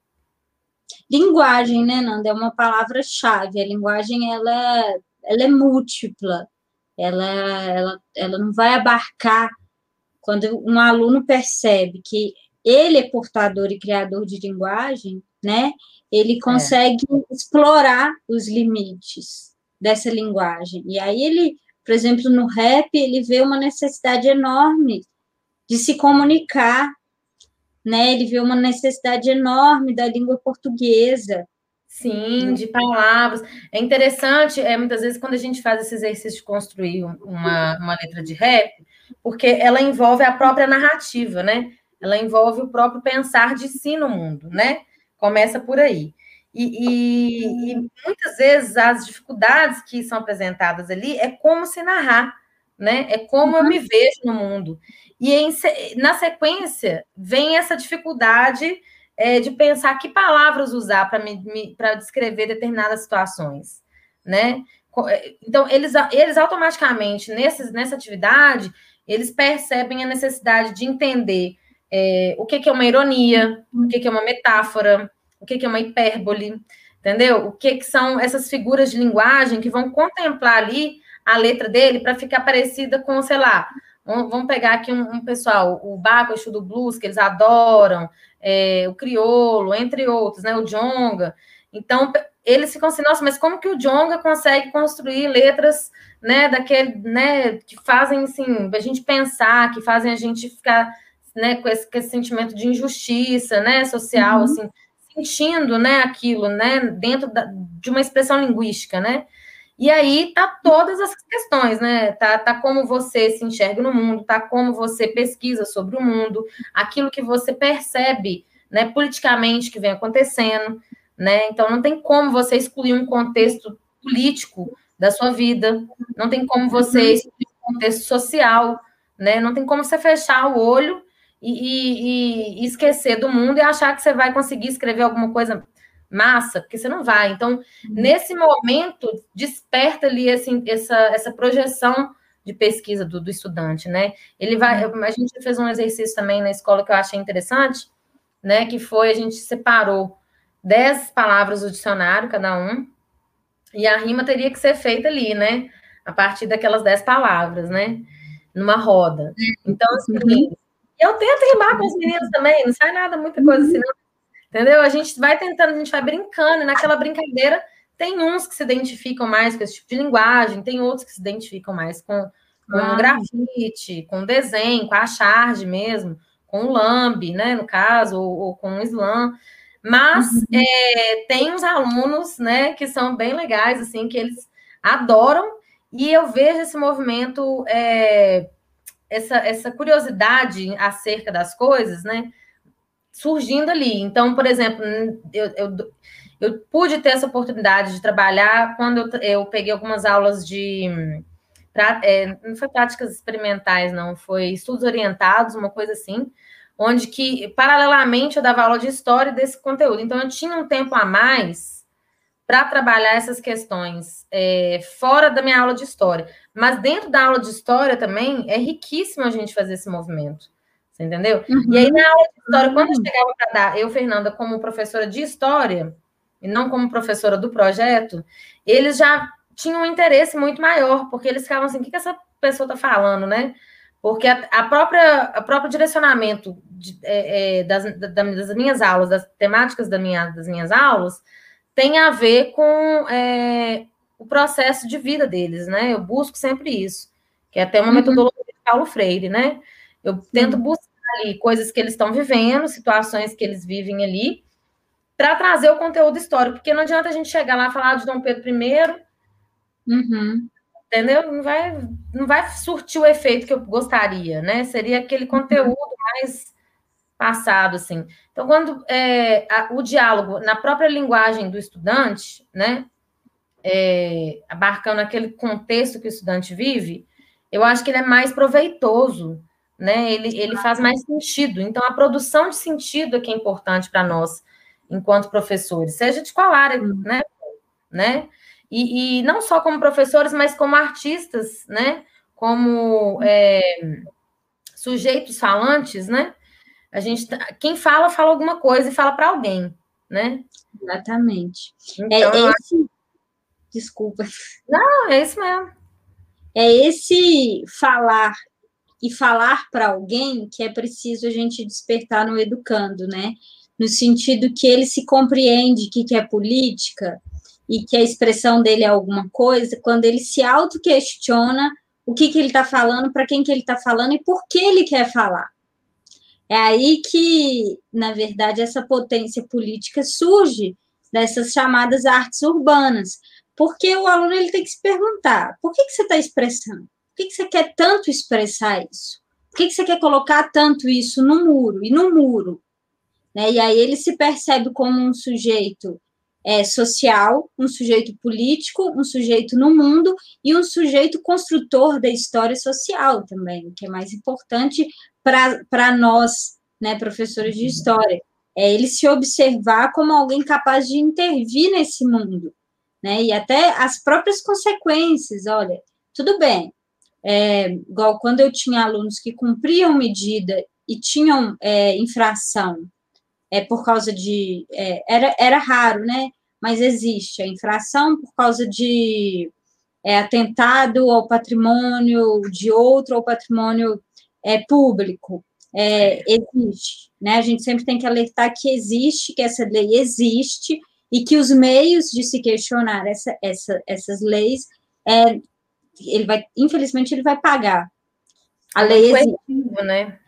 Linguagem, né, Nanda? É uma palavra-chave. A linguagem ela, ela é múltipla. Ela, ela, ela não vai abarcar quando um aluno percebe que ele é portador e criador de linguagem, né? Ele é. consegue é. explorar os limites dessa linguagem. E aí ele por exemplo, no rap, ele vê uma necessidade enorme de se comunicar, né? Ele vê uma necessidade enorme da língua portuguesa. Sim, de palavras. É interessante, é, muitas vezes, quando a gente faz esse exercício de construir uma, uma letra de rap, porque ela envolve a própria narrativa, né? Ela envolve o próprio pensar de si no mundo, né? Começa por aí. E, e, e, muitas vezes as dificuldades que são apresentadas ali é como se narrar, né? É como eu me uhum. vejo no mundo. E em, na sequência vem essa dificuldade é, de pensar que palavras usar para descrever determinadas situações, né? É, então, eles, eles automaticamente, nesses, nessa atividade, eles percebem a necessidade de entender é, o que, que é uma ironia, o que, que é uma metáfora, o que, que é uma hipérbole, entendeu? O que, que são essas figuras de linguagem que vão contemplar ali a letra dele para ficar parecida com, sei lá, vamos pegar aqui um, um pessoal, o Baco, o do Blues, que eles adoram, é, o Criolo, entre outros, né? O Jonga. Então, eles ficam assim, nossa, mas como que o Jonga consegue construir letras, né, daquele, né, que fazem, assim, a gente pensar, que fazem a gente ficar, né, com esse, com esse sentimento de injustiça, né, social, uhum. assim, sentindo, né, aquilo, né, dentro da, de uma expressão linguística, né? E aí tá todas as questões, né? Tá, tá como você se enxerga no mundo, tá como você pesquisa sobre o mundo, aquilo que você percebe, né, politicamente que vem acontecendo, né? Então não tem como você excluir um contexto político da sua vida, não tem como você uhum. excluir um contexto social, né? Não tem como você fechar o olho e, e, e, esquecer do mundo e achar que você vai conseguir escrever alguma coisa massa, porque você não vai. Então, uhum. nesse momento, desperta ali assim, essa, essa projeção de pesquisa do, do, estudante, né? Ele vai. Uhum. A gente fez um exercício também na escola que eu achei interessante, né? Que foi a gente separou dez palavras do dicionário, cada um, e a rima teria que ser feita ali, né? A partir daquelas dez palavras, né? Numa roda. Uhum. Então, assim, eu tento rimar com os meninos também, não sai nada, muita coisa assim, não. Entendeu? A gente vai tentando, a gente vai brincando, e naquela brincadeira tem uns que se identificam mais com esse tipo de linguagem, tem outros que se identificam mais com, com ah. grafite, com desenho, com a charge mesmo, com o lambe, né, no caso, ou, ou com o slam. Mas uhum. é, tem uns alunos, né, que são bem legais, assim, que eles adoram, e eu vejo esse movimento é, essa, essa curiosidade acerca das coisas, né? Surgindo ali. Então, por exemplo, eu, eu, eu pude ter essa oportunidade de trabalhar quando eu, eu peguei algumas aulas de. Pra, é, não foi práticas experimentais, não, foi estudos orientados, uma coisa assim, onde que, paralelamente, eu dava aula de história desse conteúdo. Então, eu tinha um tempo a mais para trabalhar essas questões é, fora da minha aula de história. Mas dentro da aula de história também é riquíssimo a gente fazer esse movimento. Você entendeu? Uhum. E aí, na aula de história, quando eu chegava para dar, eu, Fernanda, como professora de história, e não como professora do projeto, eles já tinham um interesse muito maior, porque eles ficavam assim: o que, que essa pessoa está falando, né? porque a, a própria a próprio direcionamento de, é, é, das, das, minhas aulas, das temáticas da minha, das minhas aulas, tem a ver com é, o processo de vida deles, né? Eu busco sempre isso, que é até uma uhum. metodologia de Paulo Freire, né? Eu tento buscar ali coisas que eles estão vivendo, situações que eles vivem ali, para trazer o conteúdo histórico, porque não adianta a gente chegar lá e falar de Dom Pedro I, uhum. entendeu? Não vai, não vai surtir o efeito que eu gostaria, né? Seria aquele conteúdo mais passado, assim. Então, quando é, a, o diálogo na própria linguagem do estudante, né, é, abarcando aquele contexto que o estudante vive, eu acho que ele é mais proveitoso, né? Ele, ele faz mais sentido. Então, a produção de sentido é que é importante para nós, enquanto professores, seja de qual área, né? né? E, e não só como professores, mas como artistas, né? Como é, sujeitos falantes, né? A gente, tá, quem fala, fala alguma coisa e fala para alguém, né? Exatamente. Então, é esse... Desculpa. Não, é isso mesmo. É esse falar e falar para alguém que é preciso a gente despertar no educando, né? No sentido que ele se compreende que, que é política e que a expressão dele é alguma coisa, quando ele se auto-questiona o que, que ele está falando, para quem que ele está falando e por que ele quer falar. É aí que, na verdade, essa potência política surge dessas chamadas artes urbanas, porque o aluno ele tem que se perguntar: por que, que você está expressando? Por que, que você quer tanto expressar isso? Por que, que você quer colocar tanto isso no muro e no muro? Né? E aí ele se percebe como um sujeito é, social, um sujeito político, um sujeito no mundo e um sujeito construtor da história social também, que é mais importante para nós, né, professores de história. É ele se observar como alguém capaz de intervir nesse mundo, né? E até as próprias consequências, olha, tudo bem. É, igual quando eu tinha alunos que cumpriam medida e tinham é, infração é, por causa de. É, era, era raro, né? Mas existe a infração por causa de é, atentado ao patrimônio de outro, ou patrimônio é, público. É, existe, né? A gente sempre tem que alertar que existe, que essa lei existe e que os meios de se questionar essa, essa, essas leis, ele vai, infelizmente, ele vai pagar. A lei é existe. né?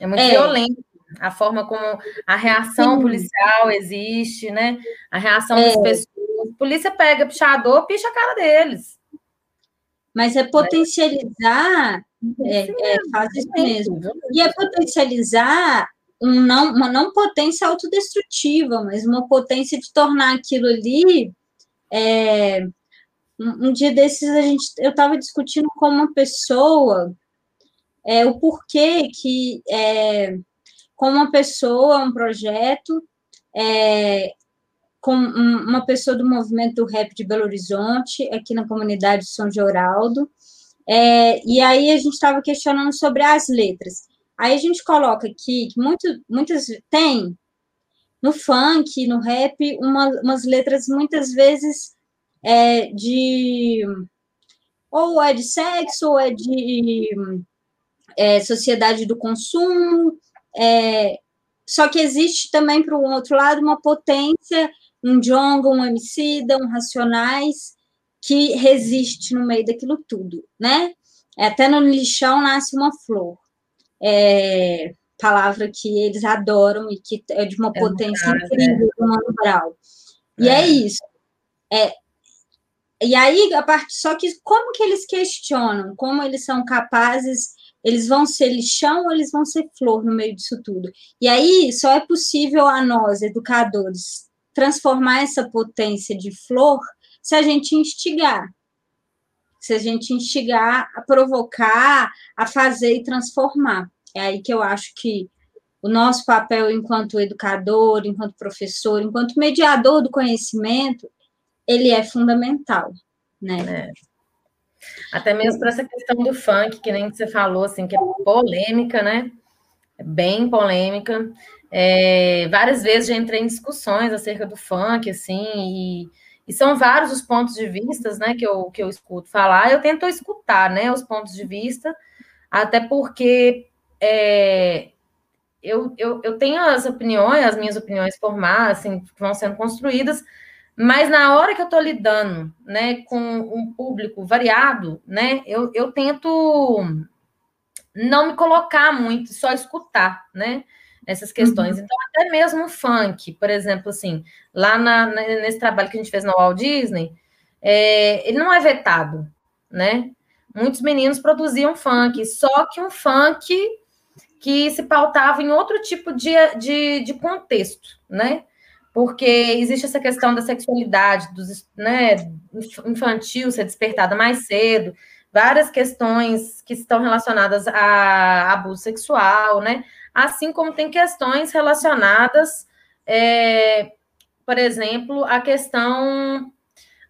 É muito é. violento a forma como a reação Sim. policial existe, né? A reação é. das pessoas. A polícia pega pichador, picha a cara deles. Mas é potencializar é, é, faz isso mesmo. E é potencializar um não, uma não potência autodestrutiva, mas uma potência de tornar aquilo ali. É, um, dia desses a gente, eu estava discutindo com uma pessoa é, o porquê que é, com uma pessoa, um projeto, é, com uma pessoa do movimento do rap de Belo Horizonte, aqui na comunidade de São Geraldo, é, e aí a gente estava questionando sobre as letras. Aí a gente coloca aqui que muito, muitas tem no funk, no rap, uma, umas letras muitas vezes é, de ou é de sexo, ou é de é, sociedade do consumo. É, só que existe também, para um outro lado, uma potência, um jonga, um Emicida, um Racionais, que resiste no meio daquilo tudo, né? Até no lixão nasce uma flor. É, palavra que eles adoram e que é de uma é potência incrível do Mano Brown. E é. é isso. É, e aí, a parte, só que como que eles questionam? Como eles são capazes, eles vão ser lixão ou eles vão ser flor no meio disso tudo? E aí, só é possível a nós, educadores, transformar essa potência de flor se a gente instigar. Se a gente instigar a provocar, a fazer e transformar. É aí que eu acho que o nosso papel enquanto educador, enquanto professor, enquanto mediador do conhecimento, ele é fundamental, né? É. Até mesmo para essa questão do funk, que nem você falou, assim, que é polêmica, né? É bem polêmica. É, várias vezes já entrei em discussões acerca do funk, assim, e e são vários os pontos de vista né, que, eu, que eu escuto falar. Eu tento escutar né, os pontos de vista, até porque é, eu, eu, eu tenho as opiniões, as minhas opiniões formadas, assim, que vão sendo construídas, mas na hora que eu estou lidando né, com um público variado, né, eu, eu tento não me colocar muito, só escutar, né? Essas questões. Uhum. Então, até mesmo o funk, por exemplo, assim, lá na, nesse trabalho que a gente fez no Walt Disney, é, ele não é vetado, né? Muitos meninos produziam funk, só que um funk que se pautava em outro tipo de, de, de contexto, né? Porque existe essa questão da sexualidade, dos, né, infantil ser despertada mais cedo, várias questões que estão relacionadas a abuso sexual, né? Assim como tem questões relacionadas, é, por exemplo, a questão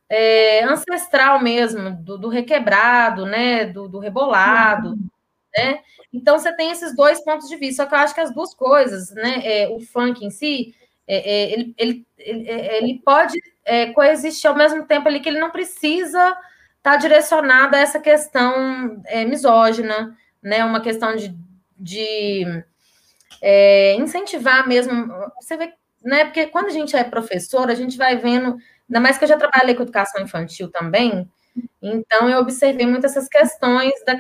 é, ancestral mesmo, do, do, requebrado, né? Do, do rebolado, uhum. né? Então, você tem esses dois pontos de vista, só que eu acho que as duas coisas, né? É, o funk em si, é, é, ele, ele, é, ele, pode é, coexistir ao mesmo tempo ali que ele não precisa estar tá direcionado a essa questão misógina, né? Uma questão de, de incentivar mesmo. Você vê, né? Porque quando a gente é professor, a gente vai vendo, ainda mais que eu já trabalhei com educação infantil também, então, eu observei muito essas questões da,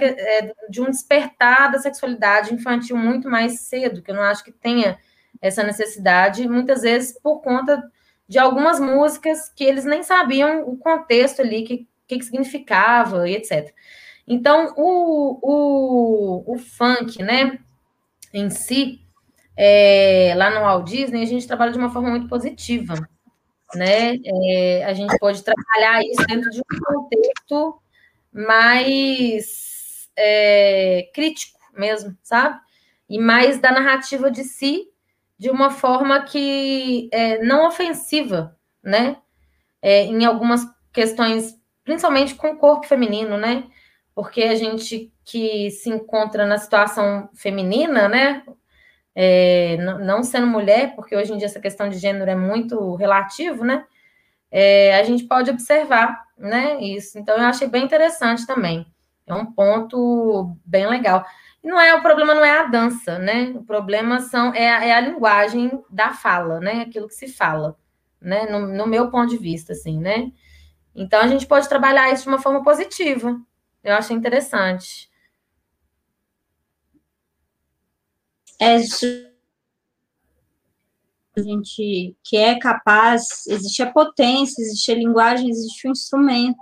de um despertar da sexualidade infantil muito mais cedo, que eu não acho que tenha essa necessidade, muitas vezes por conta de algumas músicas que eles nem sabiam o contexto ali, que, que, que significava e etc. Então, o, o, o funk, né, em si, é, lá no Walt Disney, a gente trabalha de uma forma muito positiva né? É, a gente pode trabalhar isso dentro de um contexto mais é, crítico mesmo, sabe? E mais da narrativa de si, de uma forma que é não ofensiva, né? É, em algumas questões, principalmente com o corpo feminino, né? Porque a gente que se encontra na situação feminina, né? é, não sendo mulher, porque hoje em dia essa questão de gênero é muito relativo, né? É, a gente pode observar, né? Isso. Então, eu achei bem interessante também. É um ponto bem legal. Não é o problema, não é a dança, né? O problema são é a, é a linguagem da fala, né? Aquilo que se fala, né? No, no meu ponto de vista, assim, né? Então, a gente pode trabalhar isso de uma forma positiva. Eu achei interessante. é a gente que é capaz, existe a potência, existe a linguagem, existe o instrumento.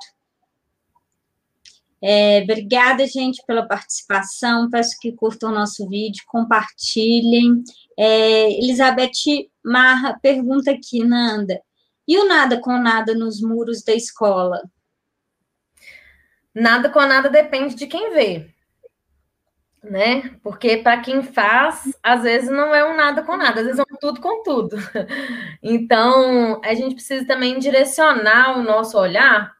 É, obrigada, gente, pela participação. Peço que curtam o nosso vídeo, compartilhem. É, Elizabeth Marra pergunta aqui, Nanda. E o nada com nada nos muros da escola? Nada com nada depende de quem vê né? Porque para quem faz, às vezes não é um nada com nada, às vezes é um tudo com tudo. Então, a gente precisa também direcionar o nosso olhar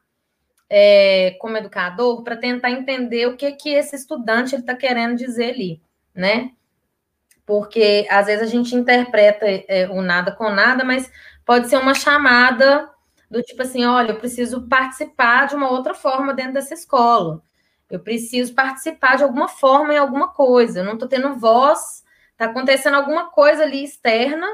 é, como educador para tentar entender o que que esse estudante está querendo dizer ali, né? Porque às vezes a gente interpreta é, o nada com nada, mas pode ser uma chamada do tipo assim, olha, eu preciso participar de uma outra forma dentro dessa escola. Eu preciso participar de alguma forma em alguma coisa. Eu não estou tendo voz, está acontecendo alguma coisa ali externa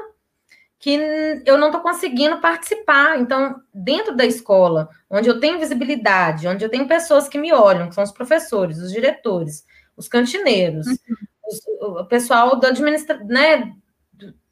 que eu não estou conseguindo participar. Então, dentro da escola, onde eu tenho visibilidade, onde eu tenho pessoas que me olham, que são os professores, os diretores, os cantineiros, uhum. os, o pessoal do administra, né,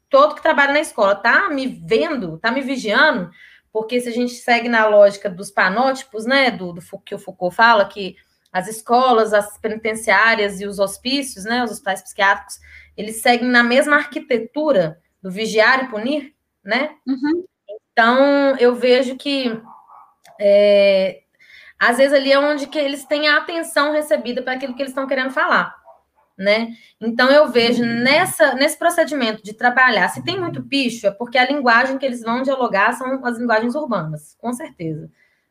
todo que trabalha na escola, tá me vendo, tá me vigiando, porque se a gente segue na lógica dos panótipos, né, do, do que o Foucault fala, que as escolas, as penitenciárias e os hospícios, né, os hospitais psiquiátricos, eles seguem na mesma arquitetura do vigiar e punir, né? Uhum. Então, eu vejo que é, às vezes ali é onde que eles têm a atenção recebida para aquilo que eles estão querendo falar, né? Então eu vejo nessa nesse procedimento de trabalhar, se tem muito bicho, é porque a linguagem que eles vão dialogar são as linguagens urbanas, com certeza.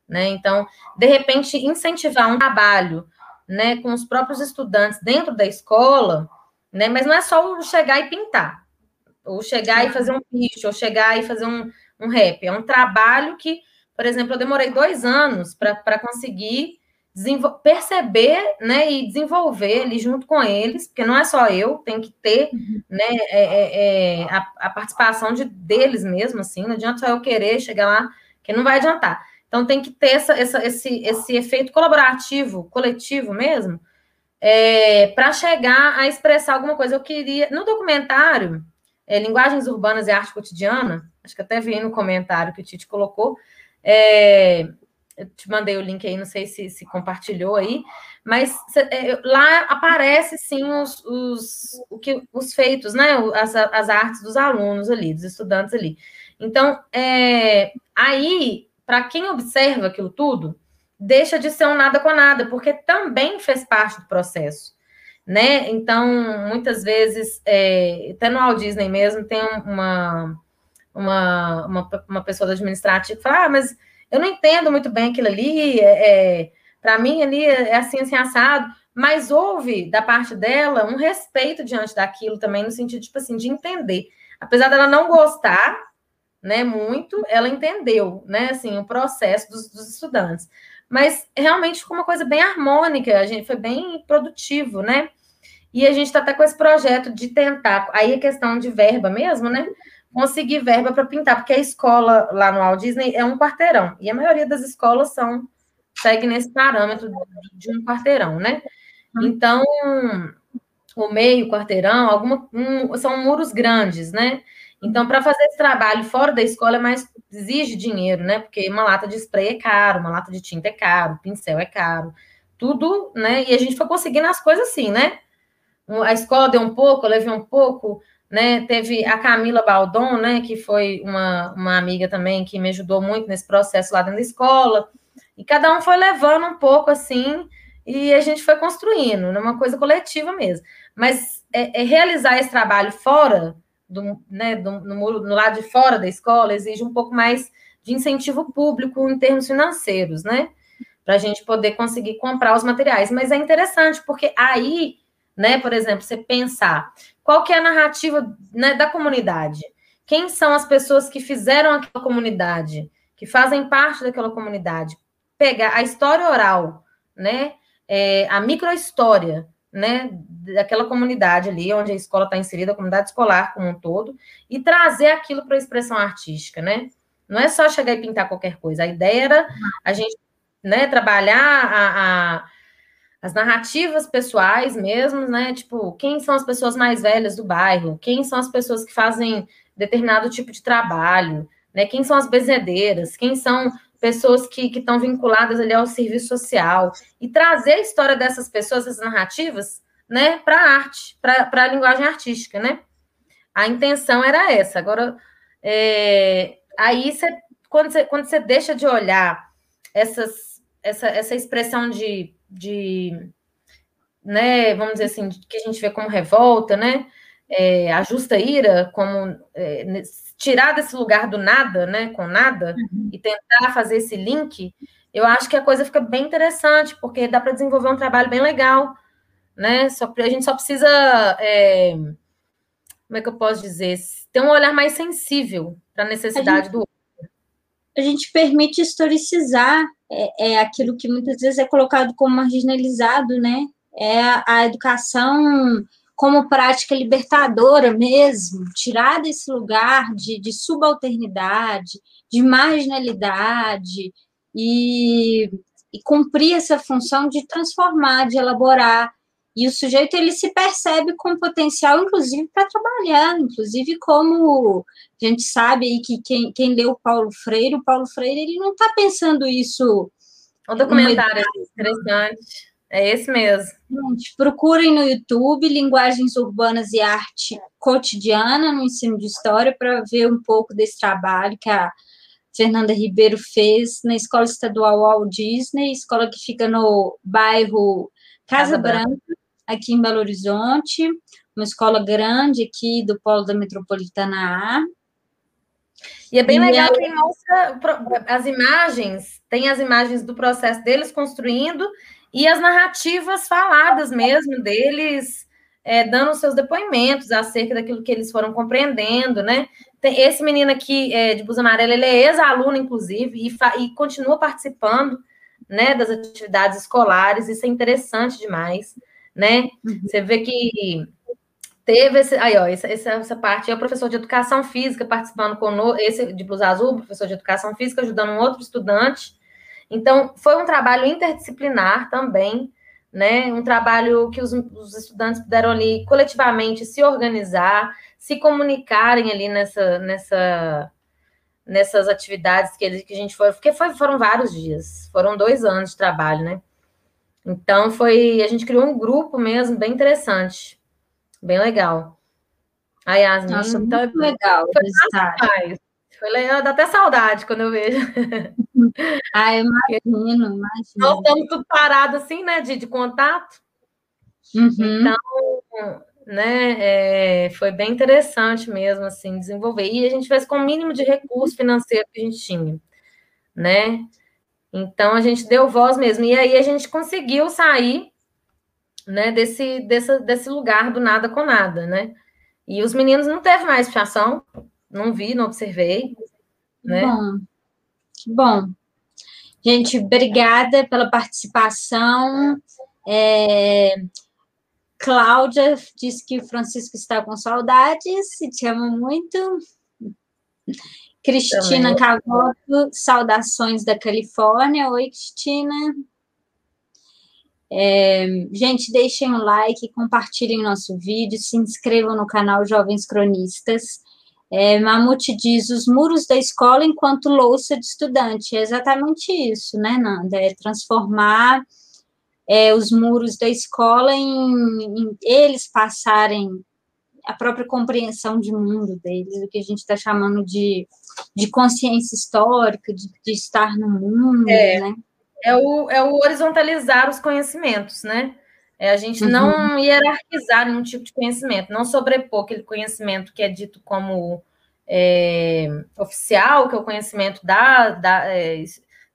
Né? Então, de repente, incentivar um trabalho né, com os próprios estudantes dentro da escola, né, mas não é só chegar e pintar, ou chegar e fazer um pitch, ou chegar e fazer um, um rap. É um trabalho que, por exemplo, eu demorei dois anos para conseguir perceber né, e desenvolver ali junto com eles, porque não é só eu, tem que ter uhum. né, é, é, é, a, a, participação de, deles mesmo, assim, não adianta só eu querer chegar lá, que não vai adiantar. Então tem que ter essa, essa, esse, esse efeito colaborativo, coletivo mesmo, é, para chegar a expressar alguma coisa. Eu queria, no documentário, é, Linguagens Urbanas e Arte Cotidiana, acho que até vi no comentário que o Tite colocou, é, eu te mandei o link aí, não sei se, se compartilhou aí, mas é, lá aparece sim os, os, o que, os feitos, né? As, as artes dos alunos ali, dos estudantes ali. Então, é, aí, para quem observa aquilo tudo, deixa de ser um nada com nada, porque também fez parte do processo. Né? Então, muitas vezes, é, até no Walt Disney mesmo, tem uma, uma, uma, uma pessoa da administrativa que fala, ah, mas eu não entendo muito bem aquilo ali, é, é para mim ali é assim, assim, assado, mas houve da parte dela um respeito diante daquilo também, no sentido, tipo assim, de entender. Apesar dela não gostar, né, muito, ela entendeu, né, assim, o processo dos, dos estudantes. Mas realmente ficou uma coisa bem harmônica, a gente foi bem produtivo, né? E a gente está até com esse projeto de tentar, aí a questão de verba mesmo, né? conseguir verba para pintar, porque a escola lá no Walt Disney é um quarteirão, e a maioria das escolas são segue nesse parâmetro de um quarteirão, né? Uhum. Então, o meio quarteirão, alguma, um, são muros grandes, né? Então, para fazer esse trabalho fora da escola é mais exige dinheiro, né? Porque uma lata de spray é caro, uma lata de tinta é caro, pincel é caro, tudo, né? E a gente foi conseguindo as coisas assim, né? A escola deu um pouco, eu levei um pouco, né? Teve a Camila Baldon, né? Que foi uma, uma amiga também que me ajudou muito nesse processo lá dentro da escola. E cada um foi levando um pouco assim, e a gente foi construindo, numa né, coisa coletiva mesmo. Mas é, é realizar esse trabalho fora, do, né, do, no, no lado de fora da escola, exige um pouco mais de incentivo público em termos financeiros, né? Para a gente poder conseguir comprar os materiais. Mas é interessante, porque aí, né, por exemplo, você pensar qual que é a narrativa né, da comunidade? Quem são as pessoas que fizeram aquela comunidade, que fazem parte daquela comunidade? Pegar a história oral, né? É, a microhistória, né? Daquela comunidade ali, onde a escola está inserida, a comunidade escolar como um todo, e trazer aquilo para a expressão artística, né? Não é só chegar e pintar qualquer coisa. A ideia era a gente né, trabalhar a, a as narrativas pessoais mesmo, né? Tipo, quem são as pessoas mais velhas do bairro? Quem são as pessoas que fazem determinado tipo de trabalho? Né? Quem são as bezedeiras? Quem são pessoas que estão vinculadas ali ao serviço social? E trazer a história dessas pessoas, essas narrativas, né, para a arte, para a linguagem artística, né? A intenção era essa. Agora, é, aí você, quando você, quando você deixa de olhar essas, essa, essa expressão de de, né, vamos dizer assim, que a gente vê como revolta, né, é, a justa ira, como é, tirar desse lugar do nada, né, com nada, uhum. e tentar fazer esse link, eu acho que a coisa fica bem interessante, porque dá para desenvolver um trabalho bem legal, né, só, a gente só precisa, é, como é que eu posso dizer, ter um olhar mais sensível para a necessidade gente, do outro. A gente permite historicizar é, é aquilo que muitas vezes é colocado como marginalizado, né? É a, a educação como prática libertadora mesmo, tirar desse lugar de, de subalternidade, de marginalidade e, e cumprir essa função de transformar, de elaborar. E o sujeito ele se percebe com potencial, inclusive, para trabalhar, inclusive como a gente sabe aí que quem, quem leu Paulo Freire, o Paulo Freire ele não está pensando isso. Um documentário interessante. É esse mesmo. Gente, procurem no YouTube Linguagens Urbanas e Arte Cotidiana no ensino de história para ver um pouco desse trabalho que a Fernanda Ribeiro fez na Escola Estadual Walt Disney, escola que fica no bairro Casa, Casa Branca, Branca, aqui em Belo Horizonte, uma escola grande aqui do Polo da Metropolitana A. E é bem e legal que mostra as imagens, tem as imagens do processo deles construindo e as narrativas faladas mesmo deles, é, dando seus depoimentos acerca daquilo que eles foram compreendendo, né? Tem esse menino aqui é, de blusa amarela, ele é ex-aluno, inclusive, e, e, continua participando né, das atividades escolares, isso é interessante demais, né? Uhum. Você vê que teve esse, aí, ó, essa, essa parte é o professor de educação física participando conosco, esse de blusa azul, professor de educação física ajudando um outro estudante. Então, foi um trabalho interdisciplinar também, né? Um trabalho que os, os estudantes puderam ali coletivamente se organizar, se comunicarem ali nessa, nessa, nessas atividades que, que a gente foi, porque foi, foram vários dias, foram dois anos de trabalho, né? Então foi, a gente criou um grupo mesmo bem interessante. Bem legal. A Yasmin, Nossa, então, muito legal. Foi, foi legal, dá até saudade quando eu vejo. Ah, eu imagino, imagino. Nós estamos tudo parado assim, né, de, de contato. Uhum. Então, né, é, foi bem interessante mesmo, assim, desenvolver. E a gente fez com o mínimo de recurso financeiro que a gente tinha, né? Então, a gente deu voz mesmo. E aí, a gente conseguiu sair né, desse, desse, desse lugar do nada com nada, né? E os meninos não teve mais fiação, não vi, não observei, né? Bom, bom. Gente, obrigada pela participação. É... Cláudia disse que o Francisco está com saudades e te ama muito. Cristina Cavoto, saudações da Califórnia. Oi, Cristina. É, gente, deixem o like, compartilhem nosso vídeo, se inscrevam no canal Jovens Cronistas. É, Mamute diz os muros da escola enquanto louça de estudante. É exatamente isso, né, Nanda? É transformar é, os muros da escola em, em, eles passarem a própria compreensão de mundo deles, o que a gente está chamando de, de consciência histórica, de, de estar no mundo, é. né? é o, é o horizontalizar os conhecimentos, né? É a gente uhum. não hierarquizar nenhum tipo de conhecimento, não sobrepor aquele conhecimento que é dito como é, oficial, que é o conhecimento da, da, é,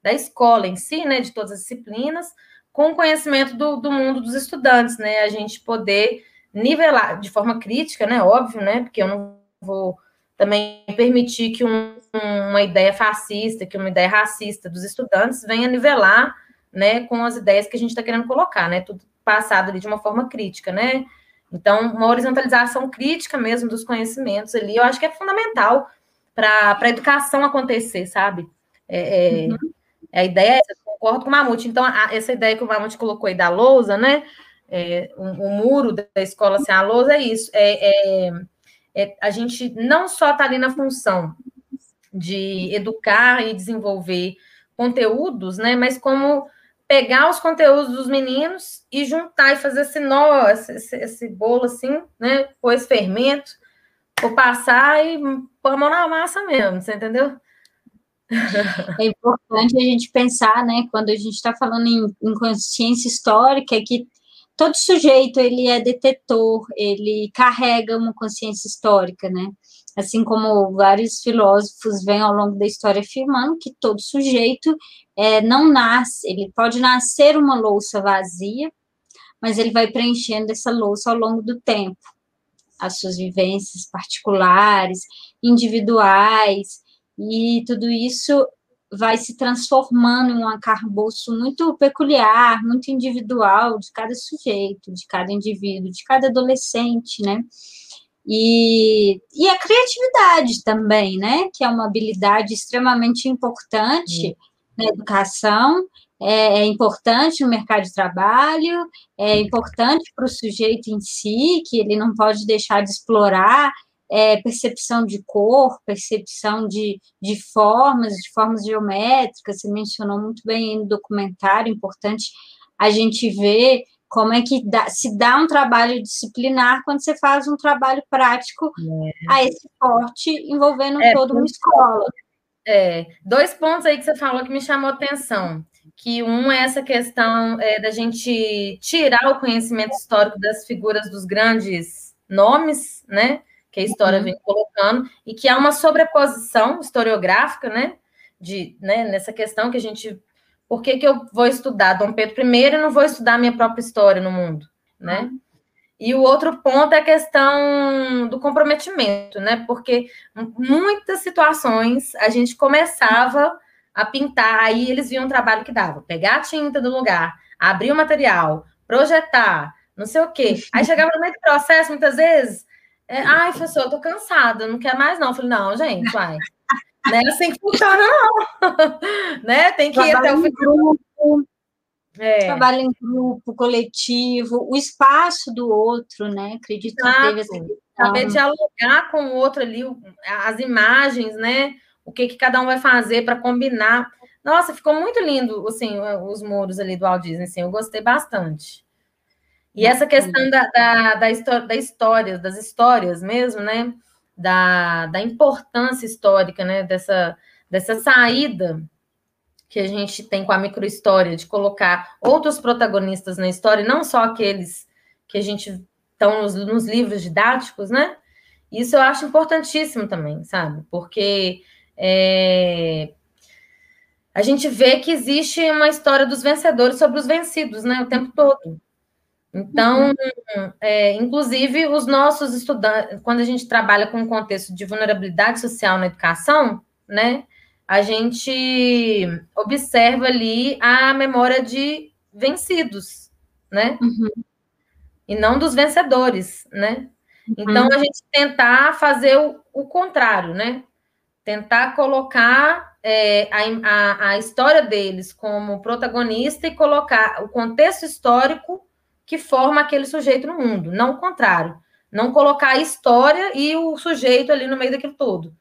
da escola em si, né, de todas as disciplinas, com o conhecimento do, do mundo dos estudantes, né? A gente poder nivelar de forma crítica, né? Óbvio, né? Porque eu não vou também permitir que um, uma ideia fascista, que uma ideia racista dos estudantes venha nivelar, né, com as ideias que a gente está querendo colocar, né, tudo passado ali de uma forma crítica, né, então uma horizontalização crítica mesmo dos conhecimentos ali, eu acho que é fundamental para a educação acontecer, sabe, é, é, uhum. a ideia é essa, concordo com o Mamute, então a, essa ideia que o Mamute colocou aí da lousa, né, é, o, o, muro da escola sem assim, a lousa é isso, é, é a gente não só está ali na função de educar e desenvolver conteúdos, né? Mas como pegar os conteúdos dos meninos e juntar e fazer esse nó, esse, esse bolo assim, né? Com esse fermento, ou passar e pôr a mão na massa mesmo, você entendeu? É importante a gente pensar, né, quando a gente está falando em, em consciência histórica, que todo sujeito ele é detetor, ele carrega uma consciência histórica, né? Assim como vários filósofos vêm ao longo da história afirmando que todo sujeito é, não nasce, ele pode nascer uma louça vazia, mas ele vai preenchendo essa louça ao longo do tempo, as suas vivências particulares, individuais, e tudo isso vai se transformando em um arcabouço muito peculiar, muito individual de cada sujeito, de cada indivíduo, de cada adolescente, né? E, e a criatividade também, né? Que é uma habilidade extremamente importante uhum. na educação, é, é, importante no mercado de trabalho, é importante para o sujeito em si, que ele não pode deixar de explorar é, percepção de cor, percepção de, de formas, de formas geométricas, você mencionou muito bem no documentário, importante a gente ver como é que dá, se dá um trabalho disciplinar quando você faz um trabalho prático é. a esse porte envolvendo é, toda uma escola. É, dois pontos aí que você falou que me chamou a atenção. Que um é essa questão é, da gente tirar o conhecimento histórico das figuras dos grandes nomes, né? Que a história uhum. vem colocando, e que há uma sobreposição historiográfica, né? De, né, nessa questão que a gente. Por que, que eu vou estudar Dom Pedro I e não vou estudar minha própria história no mundo, né? Uhum. E o outro ponto é a questão do comprometimento, né? Porque muitas situações a gente começava a pintar. Aí eles viam o trabalho que dava: pegar a tinta do lugar, abrir o material, projetar, não sei o quê. Aí chegava no meio do processo, muitas vezes, é, ai, professor, eu tô cansada, não quer mais, não. Eu falei, não, gente, vai. não é assim que funciona, não. né? Tem que ir até o grupo. É. Trabalho em grupo, coletivo, o espaço do outro, né? Acredito Exato. que teve essa questão. Saber dialogar com o outro ali, as imagens, né? O que, que cada um vai fazer para combinar. Nossa, ficou muito lindo, assim, os muros ali do Walt Disney, assim, eu gostei bastante. E essa questão da, da, da, história, da história, das histórias mesmo, né? Da, da importância histórica, né? Dessa, dessa saída que a gente tem com a microhistória, de colocar outros protagonistas na história, não só aqueles que a gente estão nos, nos livros didáticos, né? Isso eu acho importantíssimo também, sabe? Porque é, a gente vê que existe uma história dos vencedores sobre os vencidos, né? O tempo todo. Então, uhum. é, inclusive, os nossos estudantes, quando a gente trabalha com o contexto de vulnerabilidade social na educação, né, a gente observa ali a memória de vencidos, né? Uhum. E não dos vencedores, né? Uhum. Então, a gente tentar fazer o, o contrário, né? Tentar colocar é, a, a, a história deles como protagonista e colocar o contexto histórico que forma aquele sujeito no mundo, não o contrário. Não colocar a história e o sujeito ali no meio daquilo todo.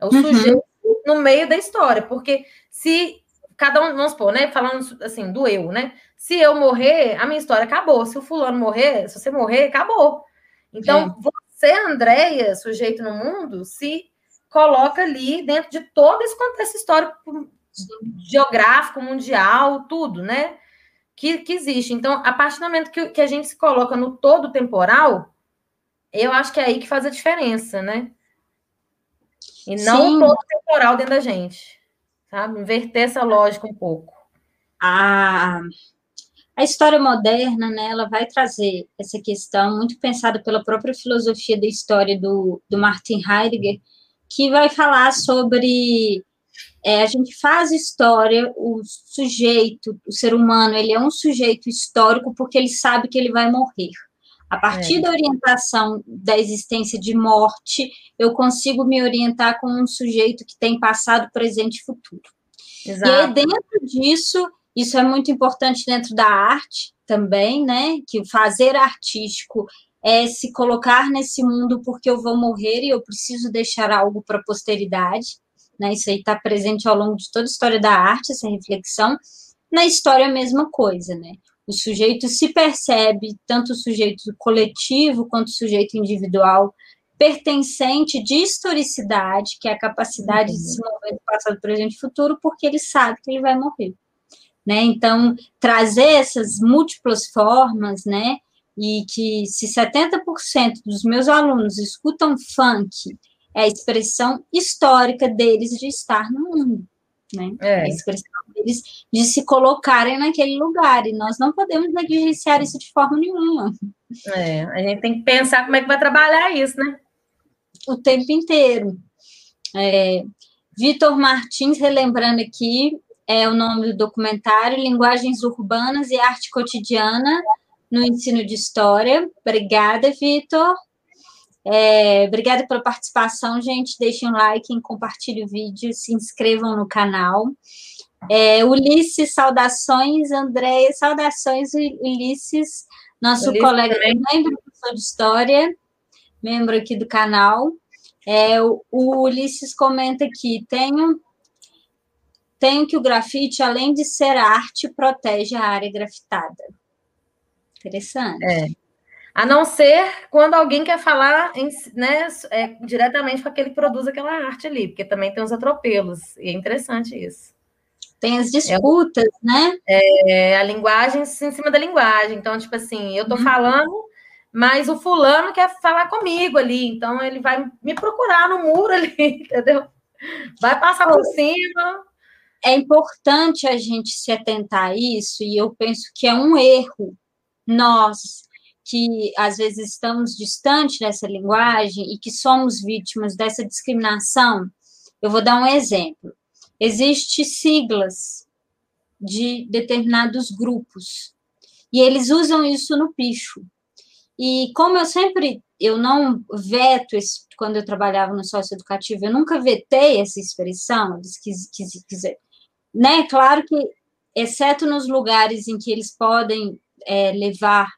É o uhum. sujeito no meio da história, porque se cada um, vamos supor, né, falando assim, do eu, né? Se eu morrer, a minha história acabou. Se o fulano morrer, se você morrer, acabou. Então, Sim. você, Andréia, sujeito no mundo, se coloca ali dentro de todo esse contexto histórico, geográfico, mundial, tudo, né? Que, que existe. Então, a partir do momento que, que a gente se coloca no todo temporal, eu acho que é aí que faz a diferença, né? E não Sim. o todo temporal dentro da gente, sabe? Inverter essa lógica um pouco. A, a história moderna, né, ela vai trazer essa questão muito pensada pela própria filosofia da história do, do Martin Heidegger, que vai falar sobre é, a gente faz história, o sujeito, o ser humano, ele é um sujeito histórico porque ele sabe que ele vai morrer. A partir é. da orientação da existência de morte, eu consigo me orientar como um sujeito que tem passado, presente e futuro. Exato. E aí, dentro disso, isso é muito importante dentro da arte também, né? Que o fazer artístico é se colocar nesse mundo porque eu vou morrer e eu preciso deixar algo para a posteridade né? Isso aí está presente ao longo de toda a história da arte, essa reflexão. Na história, a mesma coisa, né? O sujeito se percebe, tanto o sujeito coletivo quanto o sujeito individual, pertencente de historicidade, que é a capacidade uhum. de se mover do passado, presente e futuro, porque ele sabe que ele vai morrer. Né? Então, trazer essas múltiplas formas, né? E que se 70% dos meus alunos escutam funk é a expressão histórica deles de estar no mundo, né? É. A expressão deles de se colocarem naquele lugar, e nós não podemos negligenciar isso de forma nenhuma. É, a gente tem que pensar como é que vai trabalhar isso, né? O tempo inteiro. É, Vitor Martins, relembrando aqui, é o nome do documentário, Linguagens Urbanas e Arte Cotidiana no Ensino de História. Obrigada, Vitor. É, obrigada pela participação, gente. Deixem um like, compartilhem o vídeo, se inscrevam no canal. É, Ulisses, saudações. Andréia, saudações, Ulisses, nosso Ulisses colega também, professor de História, membro aqui do canal. É, o, o Ulisses comenta aqui: tenho, tenho que o grafite, além de ser arte, protege a área grafitada. Interessante. É. A não ser quando alguém quer falar em, né, é, diretamente com aquele que produz aquela arte ali, porque também tem os atropelos, e é interessante isso. Tem as disputas, é, né? É, a linguagem em cima da linguagem. Então, tipo assim, eu tô uhum. falando, mas o fulano quer falar comigo ali, então ele vai me procurar no muro ali, entendeu? Vai passar por cima. É importante a gente se atentar a isso, e eu penso que é um erro nós que às vezes estamos distante dessa linguagem e que somos vítimas dessa discriminação, eu vou dar um exemplo. existem siglas de determinados grupos. E eles usam isso no picho. E como eu sempre, eu não veto, esse, quando eu trabalhava no sócio educativo, eu nunca vetei essa expressão, quis, quiser, né? Claro que, exceto nos lugares em que eles podem é, levar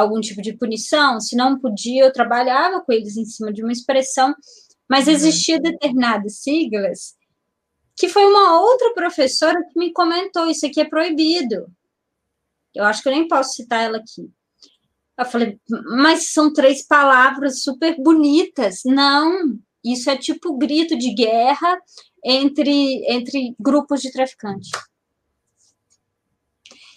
algum tipo de punição, se não podia, eu trabalhava com eles em cima de uma expressão, mas uhum. existia determinadas siglas que foi uma outra professora que me comentou, isso aqui é proibido. Eu acho que eu nem posso citar ela aqui. Eu falei, mas são três palavras super bonitas. Não, isso é tipo grito de guerra entre, entre grupos de traficantes.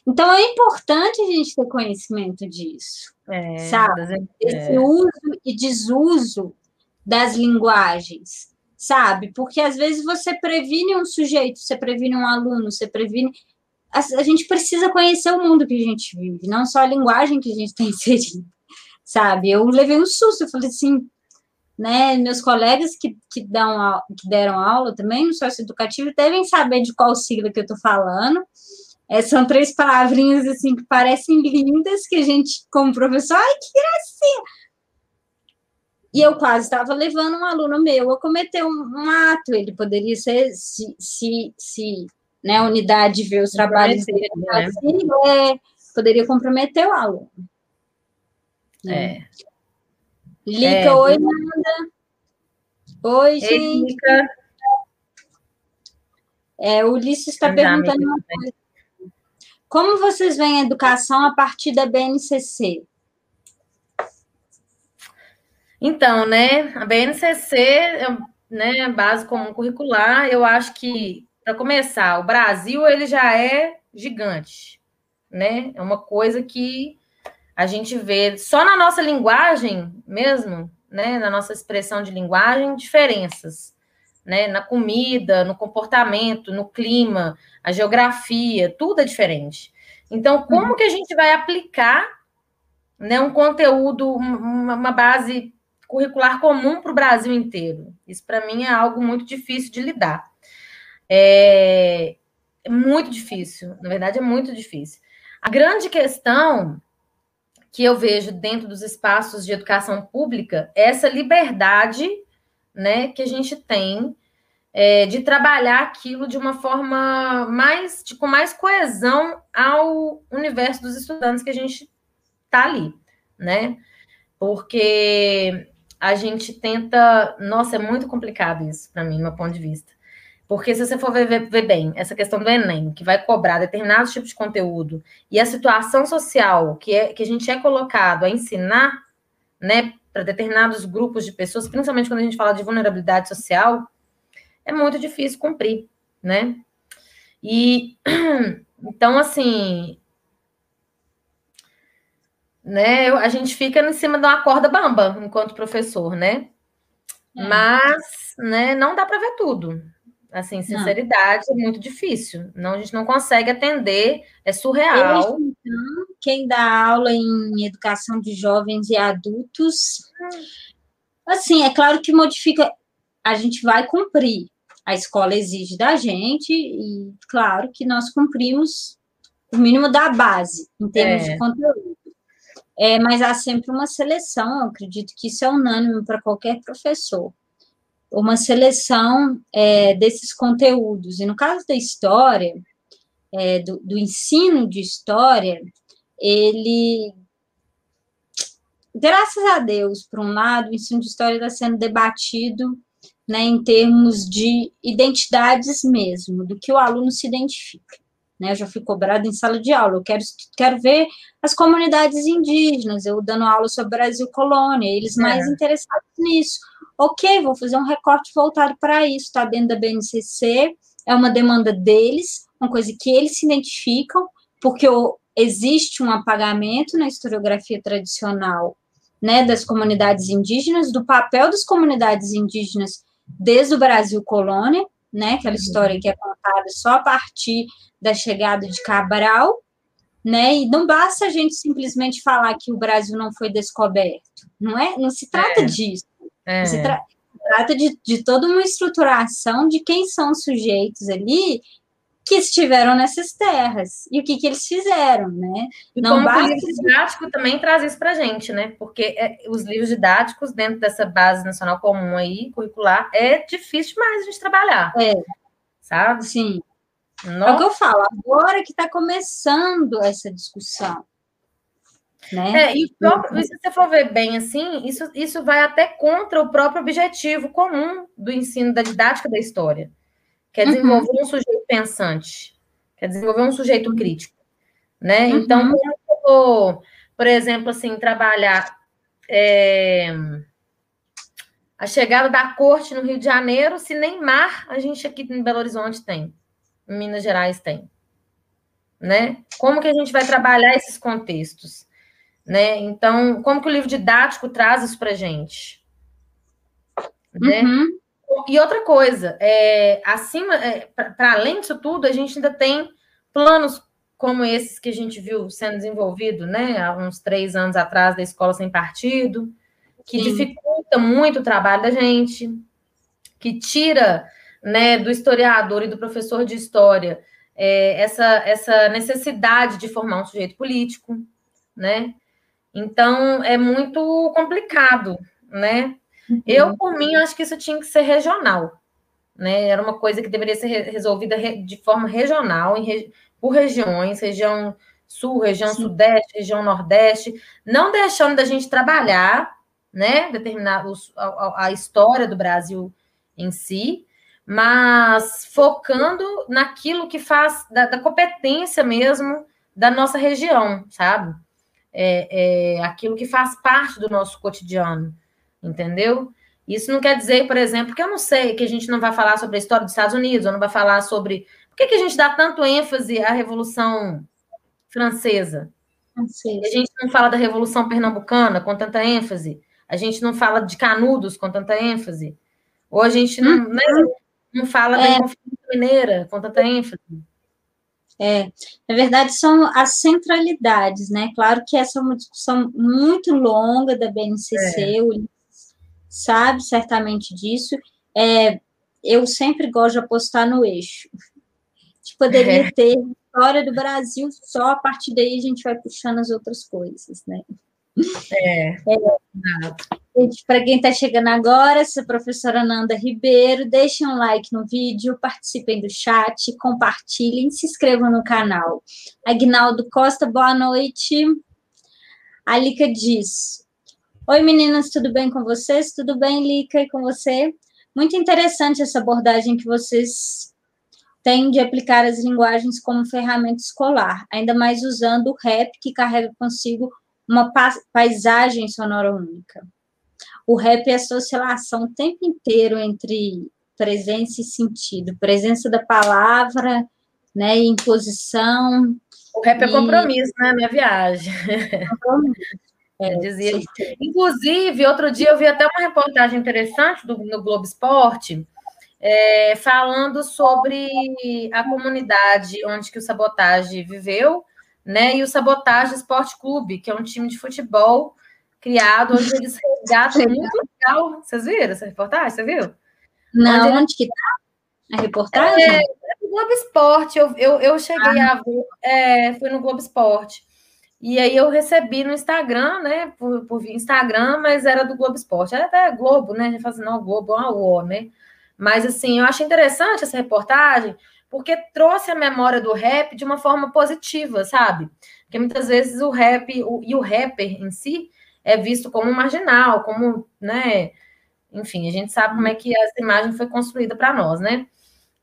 Então é importante a gente ter conhecimento disso, é, sabe? Esse é. uso e desuso das linguagens, sabe? Porque às vezes você previne um sujeito, você previne um aluno, você previne a, a, gente precisa conhecer o mundo que a gente vive, não só a linguagem que a gente está inserindo, sabe? Eu levei um susto, eu falei assim, né? Meus colegas que, que, dão, que deram aula também no sócio educativo devem saber de qual sigla que eu estou falando. É, são três palavrinhas assim que parecem lindas, que a gente, como professor, ai, que gracinha! E eu quase estava levando um aluno meu a cometer um, um ato. Ele poderia ser, se, se, se né, a unidade ver os trabalhos dele né? assim, é, poderia comprometer o aluno. Né? É. Lica, é, oi, Nanda. Oi, gente. Lica. É, o Ulisses está perguntando uma coisa. Como vocês veem a educação a partir da BNCC? Então, né, a BNCC, né, base comum curricular, eu acho que para começar, o Brasil ele já é gigante, né? É uma coisa que a gente vê só na nossa linguagem mesmo, né? Na nossa expressão de linguagem, diferenças, né? Na comida, no comportamento, no clima, a geografia, tudo é diferente. Então, como uhum. que a gente vai aplicar, né? Um conteúdo, uma, uma base curricular comum para o Brasil inteiro? Isso para mim é algo muito difícil de lidar. É, é muito difícil, na verdade, é muito difícil. A grande questão que eu vejo dentro dos espaços de educação pública é essa liberdade né, que a gente tem é, de trabalhar aquilo de uma forma mais, de, com mais coesão ao universo dos estudantes que a gente está ali, né? Porque a gente tenta. Nossa, é muito complicado isso para mim, do meu ponto de vista. Porque se você for ver, ver, bem, essa questão do Enem, que vai cobrar determinados tipos de conteúdo, e a situação social que, é, que a gente é colocado a ensinar, né, para determinados grupos de pessoas, principalmente quando a gente fala de vulnerabilidade social, é muito difícil cumprir, né? E então, assim, né, a gente fica em cima de uma corda bamba enquanto professor, né? É. Mas, né, não dá para ver tudo. Assim, sinceridade não. é muito difícil. Não, a gente não consegue atender, é surreal. então, quem dá aula em educação de jovens e adultos, assim, é claro que modifica, a gente vai cumprir. A escola exige da gente, e claro que nós cumprimos o mínimo da base, em termos é. de conteúdo. É, mas há sempre uma seleção, acredito que isso é unânime para qualquer professor uma seleção é, desses conteúdos. E no caso da história, é, do, do, ensino de história, ele, graças a Deus, por um lado, o ensino de história está sendo debatido né, em termos de identidades mesmo, do que o aluno se identifica. Né, eu já fui cobrada em sala de aula, eu quero, quero ver as comunidades indígenas, eu dando aula sobre Brasil Colônia, eles mais é. interessados nisso ok, vou fazer um recorte voltado para isso, está dentro da BNCC, é uma demanda deles, uma coisa que eles se identificam, porque existe um apagamento na historiografia tradicional né, das comunidades indígenas, do papel das comunidades indígenas desde o Brasil colônia, né, aquela uhum. história que é contada só a partir da chegada de Cabral, né, e não basta a gente simplesmente falar que o Brasil não foi descoberto, não é? Não se trata é. disso. É. Se tra trata de, de toda uma estruturação de quem são os sujeitos ali que estiveram nessas terras e o que, que eles fizeram, né? E Não como basta... o livro didático também traz isso para a gente, né? Porque é, os livros didáticos dentro dessa base nacional comum aí, curricular, é difícil demais a gente trabalhar. É. Sabe? Sim. Nossa. É o que eu falo, agora que está começando essa discussão. Né? É, e próprio, se você for ver bem assim, isso, isso vai até contra o próprio objetivo comum do ensino da didática da história, que é uhum. desenvolver uhum. um sujeito pensante, quer desenvolver um sujeito crítico, né? Uhum. Então, eu vou, por exemplo, assim, trabalhar é, a chegada da corte no Rio de Janeiro, se nem mar a gente aqui em Belo Horizonte tem, em Minas Gerais tem, né? Como que a gente vai trabalhar esses contextos? Né? Então, como que o livro didático traz isso para gente? Né? Uhum. E outra coisa, é, acima, é, para além disso tudo, a gente ainda tem planos como esses que a gente viu sendo desenvolvido, né, há uns três anos atrás da escola sem partido, que Sim. dificulta muito o trabalho da gente, que tira, né, do historiador e do professor de história é, essa, essa necessidade de formar um sujeito político, né? Então, é muito complicado, né? Uhum. Eu, por mim, acho que isso tinha que ser regional, né? Era uma coisa que deveria ser resolvida de forma regional, por regiões, região sul, região Sim. sudeste, região nordeste, não deixando da gente trabalhar, né? Determinar os, a, a história do Brasil em si, mas focando naquilo que faz da, da competência mesmo da nossa região, sabe? É, é, aquilo que faz parte do nosso cotidiano, entendeu? Isso não quer dizer, por exemplo, que eu não sei que a gente não vai falar sobre a história dos Estados Unidos, ou não vai falar sobre. Por que, que a gente dá tanto ênfase à Revolução Francesa? Francesa. A gente não fala da Revolução Pernambucana com tanta ênfase. A gente não fala de Canudos com tanta ênfase. Ou a gente não, uhum. né, não fala é. da Mineira com tanta ênfase. É, na verdade, são as centralidades, né? Claro que essa é uma discussão muito longa da BNCC, é. o sabe certamente disso. É, eu sempre gosto de apostar no eixo. A gente poderia é. ter história do Brasil só a partir daí a gente vai puxando as outras coisas, né? É. é. Para quem está chegando agora, essa professora Nanda Ribeiro, deixem um like no vídeo, participem do chat, compartilhem, se inscrevam no canal. Agnaldo Costa, boa noite. A Lica diz: Oi meninas, tudo bem com vocês? Tudo bem, Lica, e com você? Muito interessante essa abordagem que vocês têm de aplicar as linguagens como ferramenta escolar, ainda mais usando o rap que carrega consigo uma paisagem sonora única. O rap é essa oscilação o tempo inteiro entre presença e sentido, presença da palavra, né, e imposição. O rap é compromisso, né, minha viagem. Compromisso. É, dizia. Inclusive, outro dia eu vi até uma reportagem interessante do, no Globo Esporte, é, falando sobre a comunidade onde que o Sabotage viveu né? E o Sabotagem Esporte Clube, que é um time de futebol criado onde eles resgatam muito legal. Vocês viram essa reportagem? Você viu? Não, onde, onde que tá a reportagem? É, é no Globo Esporte. Eu, eu, eu cheguei ah. a ver, é, foi no Globo Esporte. E aí eu recebi no Instagram, né? Por, por Instagram, mas era do Globo Esporte. Era até Globo, né? A gente fala assim, não, Globo, é uma O, né? Mas assim, eu achei interessante essa reportagem, porque trouxe a memória do rap de uma forma positiva, sabe? Porque muitas vezes o rap o, e o rapper em si é visto como marginal, como, né? Enfim, a gente sabe como é que essa imagem foi construída para nós, né?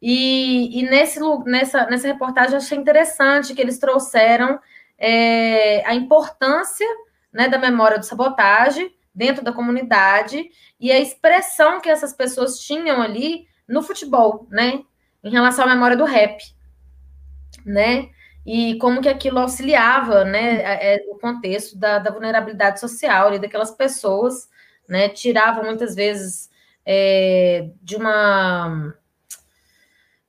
E, e, nesse, nessa, nessa reportagem eu achei interessante que eles trouxeram é, a importância né, da memória do sabotagem dentro da comunidade e a expressão que essas pessoas tinham ali no futebol, né? em relação à memória do rap, né? E como que aquilo auxiliava, né, é, o contexto da, da vulnerabilidade social e daquelas pessoas, né, tiravam muitas vezes é, de uma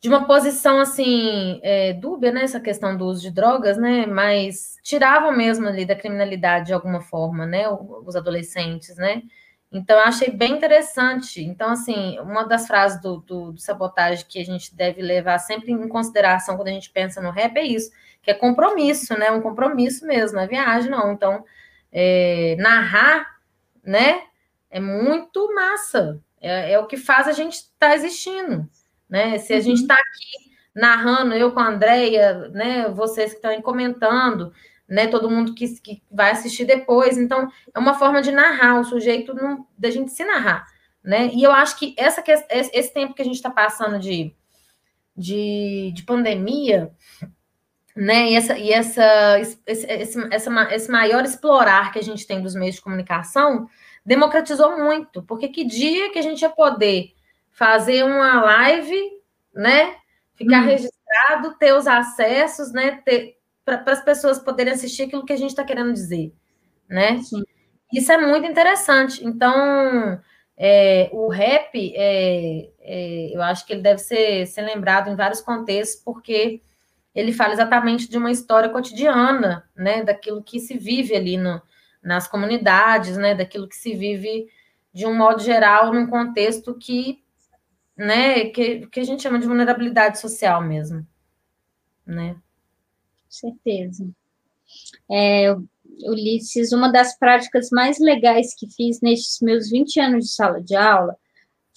de uma posição assim é, dúbia, né, essa questão do uso de drogas, né, mas tiravam mesmo ali da criminalidade de alguma forma, né, os adolescentes, né, Então, eu achei bem interessante. Então, assim, uma das frases do, do, do, sabotagem que a gente deve levar sempre em consideração quando a gente pensa no rap é isso, que é compromisso, né? Um compromisso mesmo, não é viagem, não. Então, é, narrar, né? É muito massa. É, é, o que faz a gente estar tá existindo, né? Se a uhum. gente está aqui narrando, eu com a Andrea, né? Vocês que estão aí comentando, né? Todo mundo que, que vai assistir depois. Então, é uma forma de narrar, o sujeito não, da gente se narrar, né? E eu acho que essa, esse tempo que a gente está passando de, de, de pandemia, né? E, essa, e essa, esse, esse, essa, esse maior explorar que a gente tem dos meios de comunicação democratizou muito, porque que dia que a gente ia poder fazer uma live, né? Ficar hum. registrado, ter os acessos, né? Para as pessoas poderem assistir aquilo que a gente está querendo dizer, né? Sim. Isso é muito interessante. Então, é, o rap, é, é, eu acho que ele deve ser, ser lembrado em vários contextos, porque ele fala exatamente de uma história cotidiana, né? Daquilo que se vive ali no, nas comunidades, né? Daquilo que se vive de um modo geral num contexto que, né? Que, que a gente chama de vulnerabilidade social mesmo, né? certeza. É, Ulisses, uma das práticas mais legais que fiz nesses meus 20 anos de sala de aula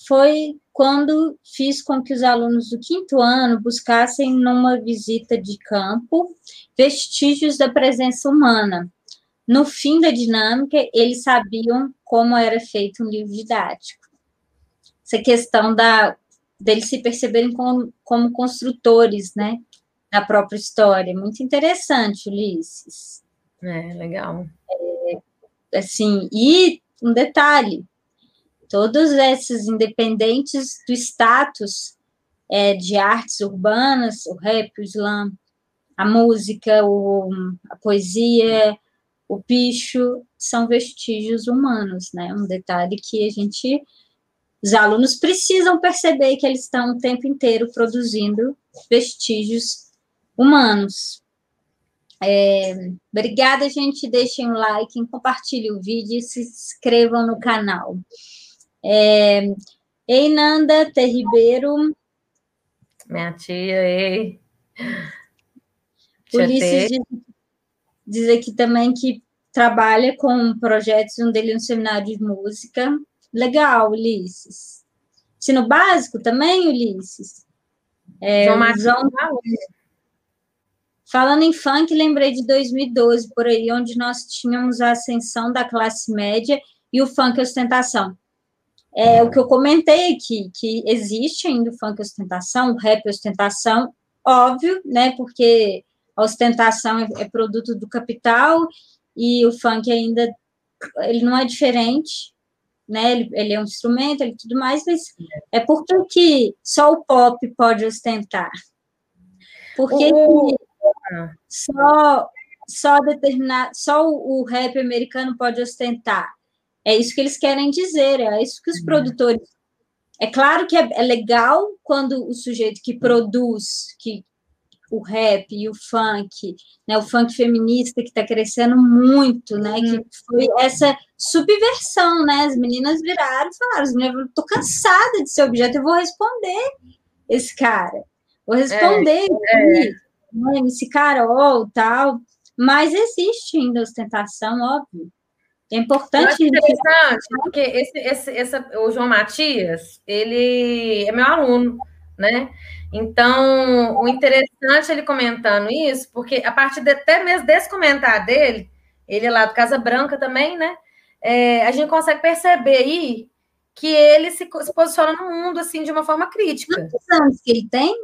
foi quando fiz com que os alunos do quinto ano buscassem numa visita de campo vestígios da presença humana. No fim da dinâmica, eles sabiam como era feito um livro didático. Essa questão da deles se perceberem como, como construtores, né? na própria história. Muito interessante, Ulisses. É, legal. É, assim, e um detalhe: todos esses independentes do status é, de artes urbanas, o rap, o slam, a música, o, a poesia, o picho, são vestígios humanos, né? Um detalhe que a gente, os alunos precisam perceber que eles estão o tempo inteiro produzindo vestígios humanos. É, obrigada, gente. Deixem o like, compartilhem o vídeo e se inscrevam no canal. É, ei, Nanda T. Ribeiro. Minha tia, ei. Ulisses diz, diz aqui também que trabalha com projetos, um dele é um seminário de música. Legal, Ulisses. Ensino básico também, Ulisses? É, João João, Falando em funk, lembrei de 2012, por aí, onde nós tínhamos a ascensão da classe média e o funk ostentação. É o que eu comentei aqui, que existe ainda o funk ostentação, o rap ostentação, óbvio, né? Porque a ostentação é, é produto do capital e o funk ainda ele não é diferente, né? Ele, ele é um instrumento, ele tudo mais, mas é porque que só o pop pode ostentar. Porque o, só só determinar, só o, rap americano pode ostentar. É isso que eles querem dizer, é isso que os uhum. produtores. É claro que é, é, legal quando o sujeito que produz, que o rap e o funk, né, o funk feminista que está crescendo muito, né, que uhum. foi essa subversão, né, as meninas viraram e falaram, as meninas, estou cansada de ser objeto, eu vou responder esse cara, vou responder é, é né, MC Carol, tal, mas existe ainda ostentação, óbvio. É importante. interessante, porque esse, esse, esse, o João Matias, ele é meu aluno, né? Então, o interessante é ele comentando isso, porque a partir de, até mesmo desse comentário dele, ele é lá do Casa Branca também, né? É, a gente consegue perceber aí que ele se, se posiciona no mundo assim de uma forma crítica. Quantos anos que ele tem?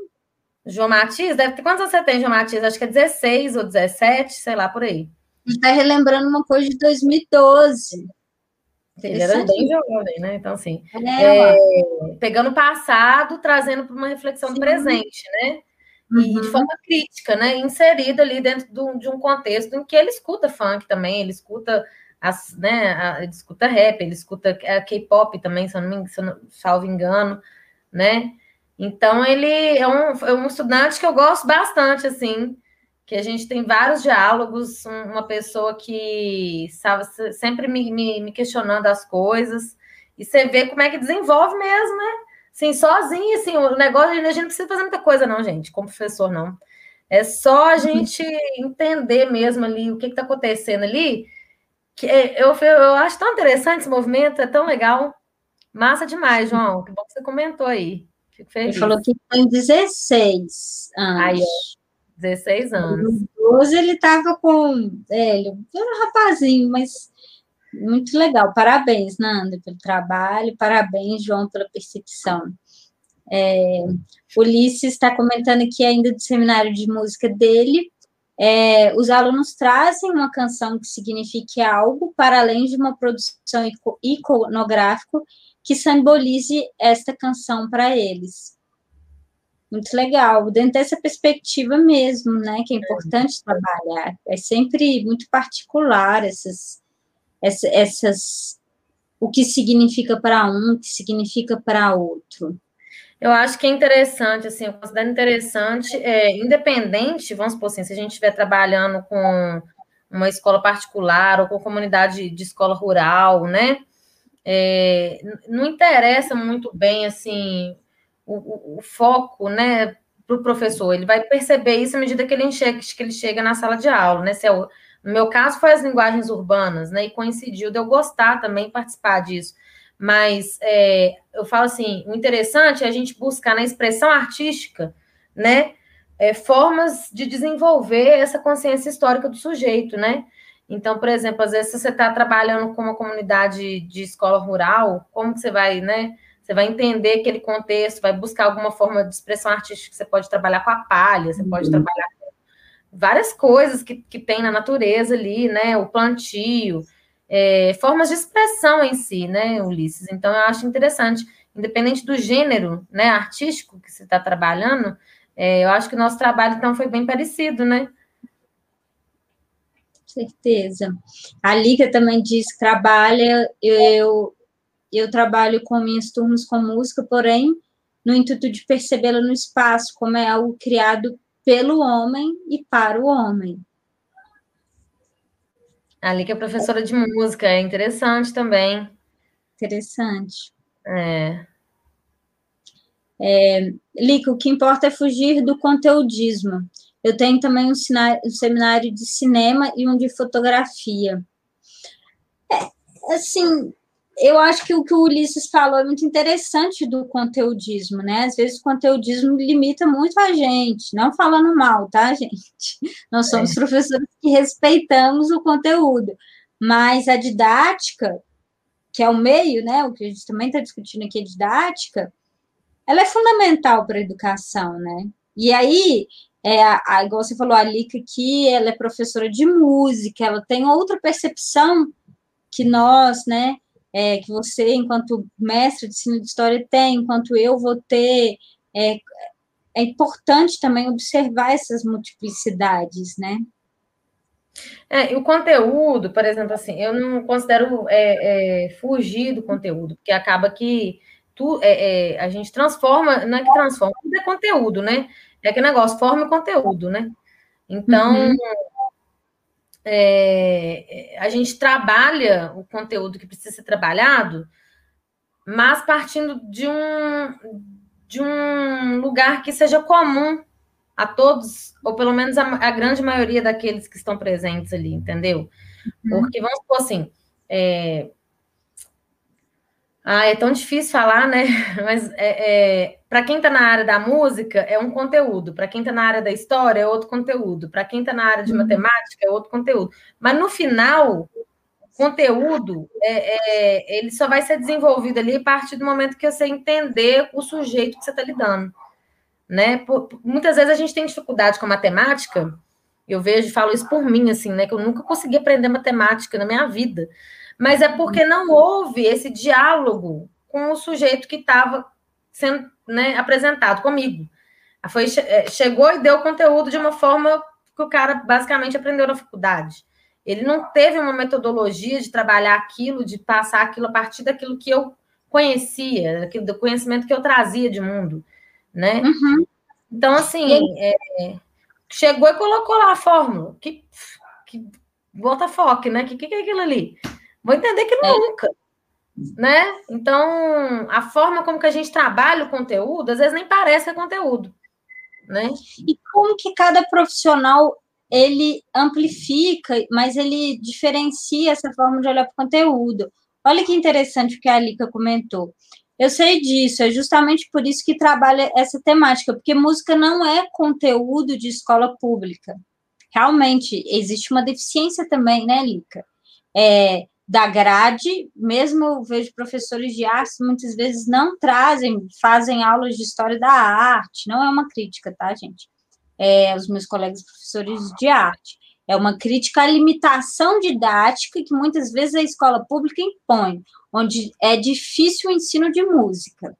João Matias, deve ter. Quantos você tem, João Matias? Acho que é 16 ou 17, sei lá, por aí. Está relembrando uma coisa de 2012. Ele era bem jovem, né? Então, assim, é, é, pegando o passado, trazendo para uma reflexão Sim. do presente, né? E uhum. de forma crítica, né? Inserido ali dentro do, de um contexto em que ele escuta funk também, ele escuta as, né? A, ele escuta rap, ele escuta K-pop também, se eu não me se eu não, salvo engano, né? Então, ele é um, é um estudante que eu gosto bastante, assim, que a gente tem vários diálogos, uma pessoa que estava sempre me, me, me, questionando as coisas, e você vê como é que desenvolve mesmo, né? Assim, sozinho, assim, o negócio, a gente não precisa fazer muita coisa, não, gente, como professor, não. É só a uhum. gente entender mesmo ali o que está acontecendo ali. Que é, eu, eu acho tão interessante esse movimento, é tão legal. Massa demais, João. Que bom que você comentou aí. Fico feliz. Ele falou que tem 16 anos. Aí, 16 anos. Hoje ele estava com. É, ele era um rapazinho, mas muito legal. Parabéns, Nanda, pelo trabalho. Parabéns, João, pela percepção. É, Ulisses está comentando aqui ainda do seminário de música dele. É, os alunos trazem uma canção que signifique algo para além de uma produção iconográfica que simbolize esta canção para eles. Muito legal, dentro dessa perspectiva mesmo, né, que é importante trabalhar. É sempre muito particular essas, essas, essas o que significa para um, o que significa para outro. Eu acho que é interessante, assim, eu considero interessante, é, independente, vamos supor assim, se a gente estiver trabalhando com uma escola particular ou com comunidade de escola rural, né? É, não interessa muito bem, assim, o, o, foco, né, para o professor. Ele vai perceber isso à medida que ele, enxerga, que ele chega na sala de aula, né? Se é o, no meu caso, foi as linguagens urbanas, né? E coincidiu de eu gostar também participar disso. Mas é, eu falo assim, o interessante é a gente buscar na expressão artística, né, é, formas de desenvolver essa consciência histórica do sujeito, né? Então, por exemplo, às vezes você está trabalhando com uma comunidade de escola rural, como que você vai, né? Você vai entender aquele contexto, vai buscar alguma forma de expressão artística. Você pode trabalhar com a palha, você pode uhum. trabalhar com várias coisas que, que tem na natureza ali, né? O plantio, é, formas de expressão em si, né, Ulisses? Então, eu acho interessante, independente do gênero né, artístico que você está trabalhando, é, eu acho que o nosso trabalho, então, foi bem parecido, né? Certeza. A Liga também diz que trabalha, eu, eu trabalho com minhas turmas com música, porém, no intuito de percebê-la no espaço, como é algo criado pelo homem e para o homem. Ali que é professora de música, é interessante também. Interessante. É. é Lica, o que importa é fugir do conteudismo. Eu tenho também um, um seminário de cinema e um de fotografia. É, assim, eu acho que o que o Ulisses falou é muito interessante do conteudismo, né? Às vezes o conteudismo limita muito a gente, não falando mal, tá, gente? Nós somos é. professores que respeitamos o conteúdo, mas a didática, que é o meio, né? O que a gente também está discutindo aqui, a didática, ela é fundamental para a educação, né? E aí, é, a, a, igual você falou, a Lica aqui, ela é professora de música, ela tem outra percepção que nós, né? É, que você, enquanto mestre de ensino de história, tem, enquanto eu vou ter. É, é importante também observar essas multiplicidades, né? É, e o conteúdo, por exemplo, assim, eu não considero é, é, fugir do conteúdo, porque acaba que tu, é, é a gente transforma, não é que transforma, tudo é conteúdo, né? É que negócio, forma o conteúdo, né? Então, uhum é, a gente trabalha o conteúdo que precisa ser trabalhado, mas partindo de um, de um lugar que seja comum a todos, ou pelo menos a, a grande maioria daqueles que estão presentes ali, entendeu? Uhum. Porque, vamos supor assim, é, ah, é tão difícil falar, né? Mas é, é para quem está na área da música, é um conteúdo. Para quem está na área da história, é outro conteúdo. Para quem está na área de uhum. matemática, é outro conteúdo. Mas no final, o conteúdo é, é, ele só vai ser desenvolvido ali a partir do momento que você entender o sujeito que você está lidando. Né? Por, muitas vezes a gente tem dificuldade com matemática. Eu vejo, falo isso por mim, assim, né? Que eu nunca consegui aprender matemática na minha vida mas é porque não houve esse diálogo com o sujeito que estava sendo né, apresentado comigo. Foi, é, chegou e deu conteúdo de uma forma que o cara basicamente aprendeu na faculdade. Ele não teve uma metodologia de trabalhar aquilo, de passar aquilo a partir daquilo que eu conhecia, daquilo, do conhecimento que eu trazia de mundo, né? Uhum. Então, assim, é, chegou e colocou lá a fórmula. Que, que foco, né? O que, que é aquilo ali? Vou entender que é. Né? Então, a forma como que a gente trabalha o conteúdo, às vezes nem parece é conteúdo. Né? E como que cada profissional ele amplifica, mas ele diferencia essa forma de olhar para o conteúdo. Olha que interessante o que a Lika comentou. Eu sei disso, é justamente por isso que trabalha essa temática, porque música não é conteúdo de escola pública. Realmente, existe uma deficiência também, né, Lica? É, da grade, mesmo eu vejo professores de artes muitas vezes não trazem, fazem aulas de história da arte, não é uma crítica, tá, gente? É, os meus colegas professores de arte. É uma crítica à limitação didática que muitas vezes a escola pública impõe, onde é difícil o ensino de música.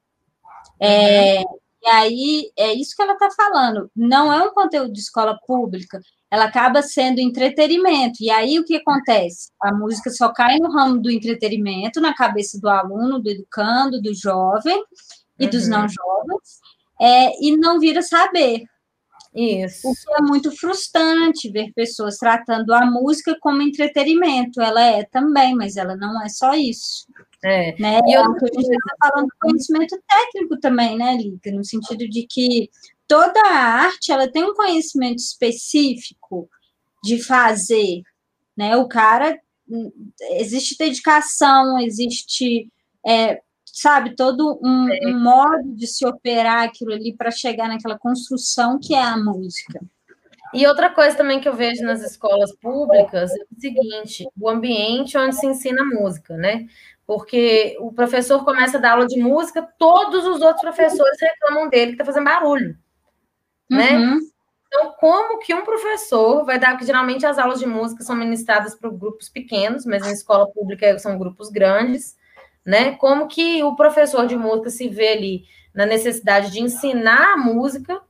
É, e aí, é isso que ela está falando. Não é um conteúdo de escola pública, ela acaba sendo entretenimento. E aí, o que acontece? A música só cai no ramo do entretenimento, na cabeça do aluno, do educando, do jovem e uhum. dos não jovens, é, e não vira saber. Isso. O que é muito frustrante ver pessoas tratando a música como entretenimento. Ela é também, mas ela não é só isso. É. Né? E eu, a gente estava falando do conhecimento técnico também, né, Liga? No sentido de que toda a arte ela tem um conhecimento específico de fazer. Né? O cara existe dedicação, existe é, sabe, todo um, um modo de se operar aquilo ali para chegar naquela construção que é a música. E outra coisa também que eu vejo nas escolas públicas é o seguinte: o ambiente onde se ensina música, né? Porque o professor começa a dar aula de música, todos os outros professores reclamam dele que está fazendo barulho, né? Uhum. Então, como que um professor vai dar, porque geralmente as aulas de música são ministradas para grupos pequenos, mas na escola pública são grupos grandes, né? Como que o professor de música se vê ali na necessidade de ensinar a música,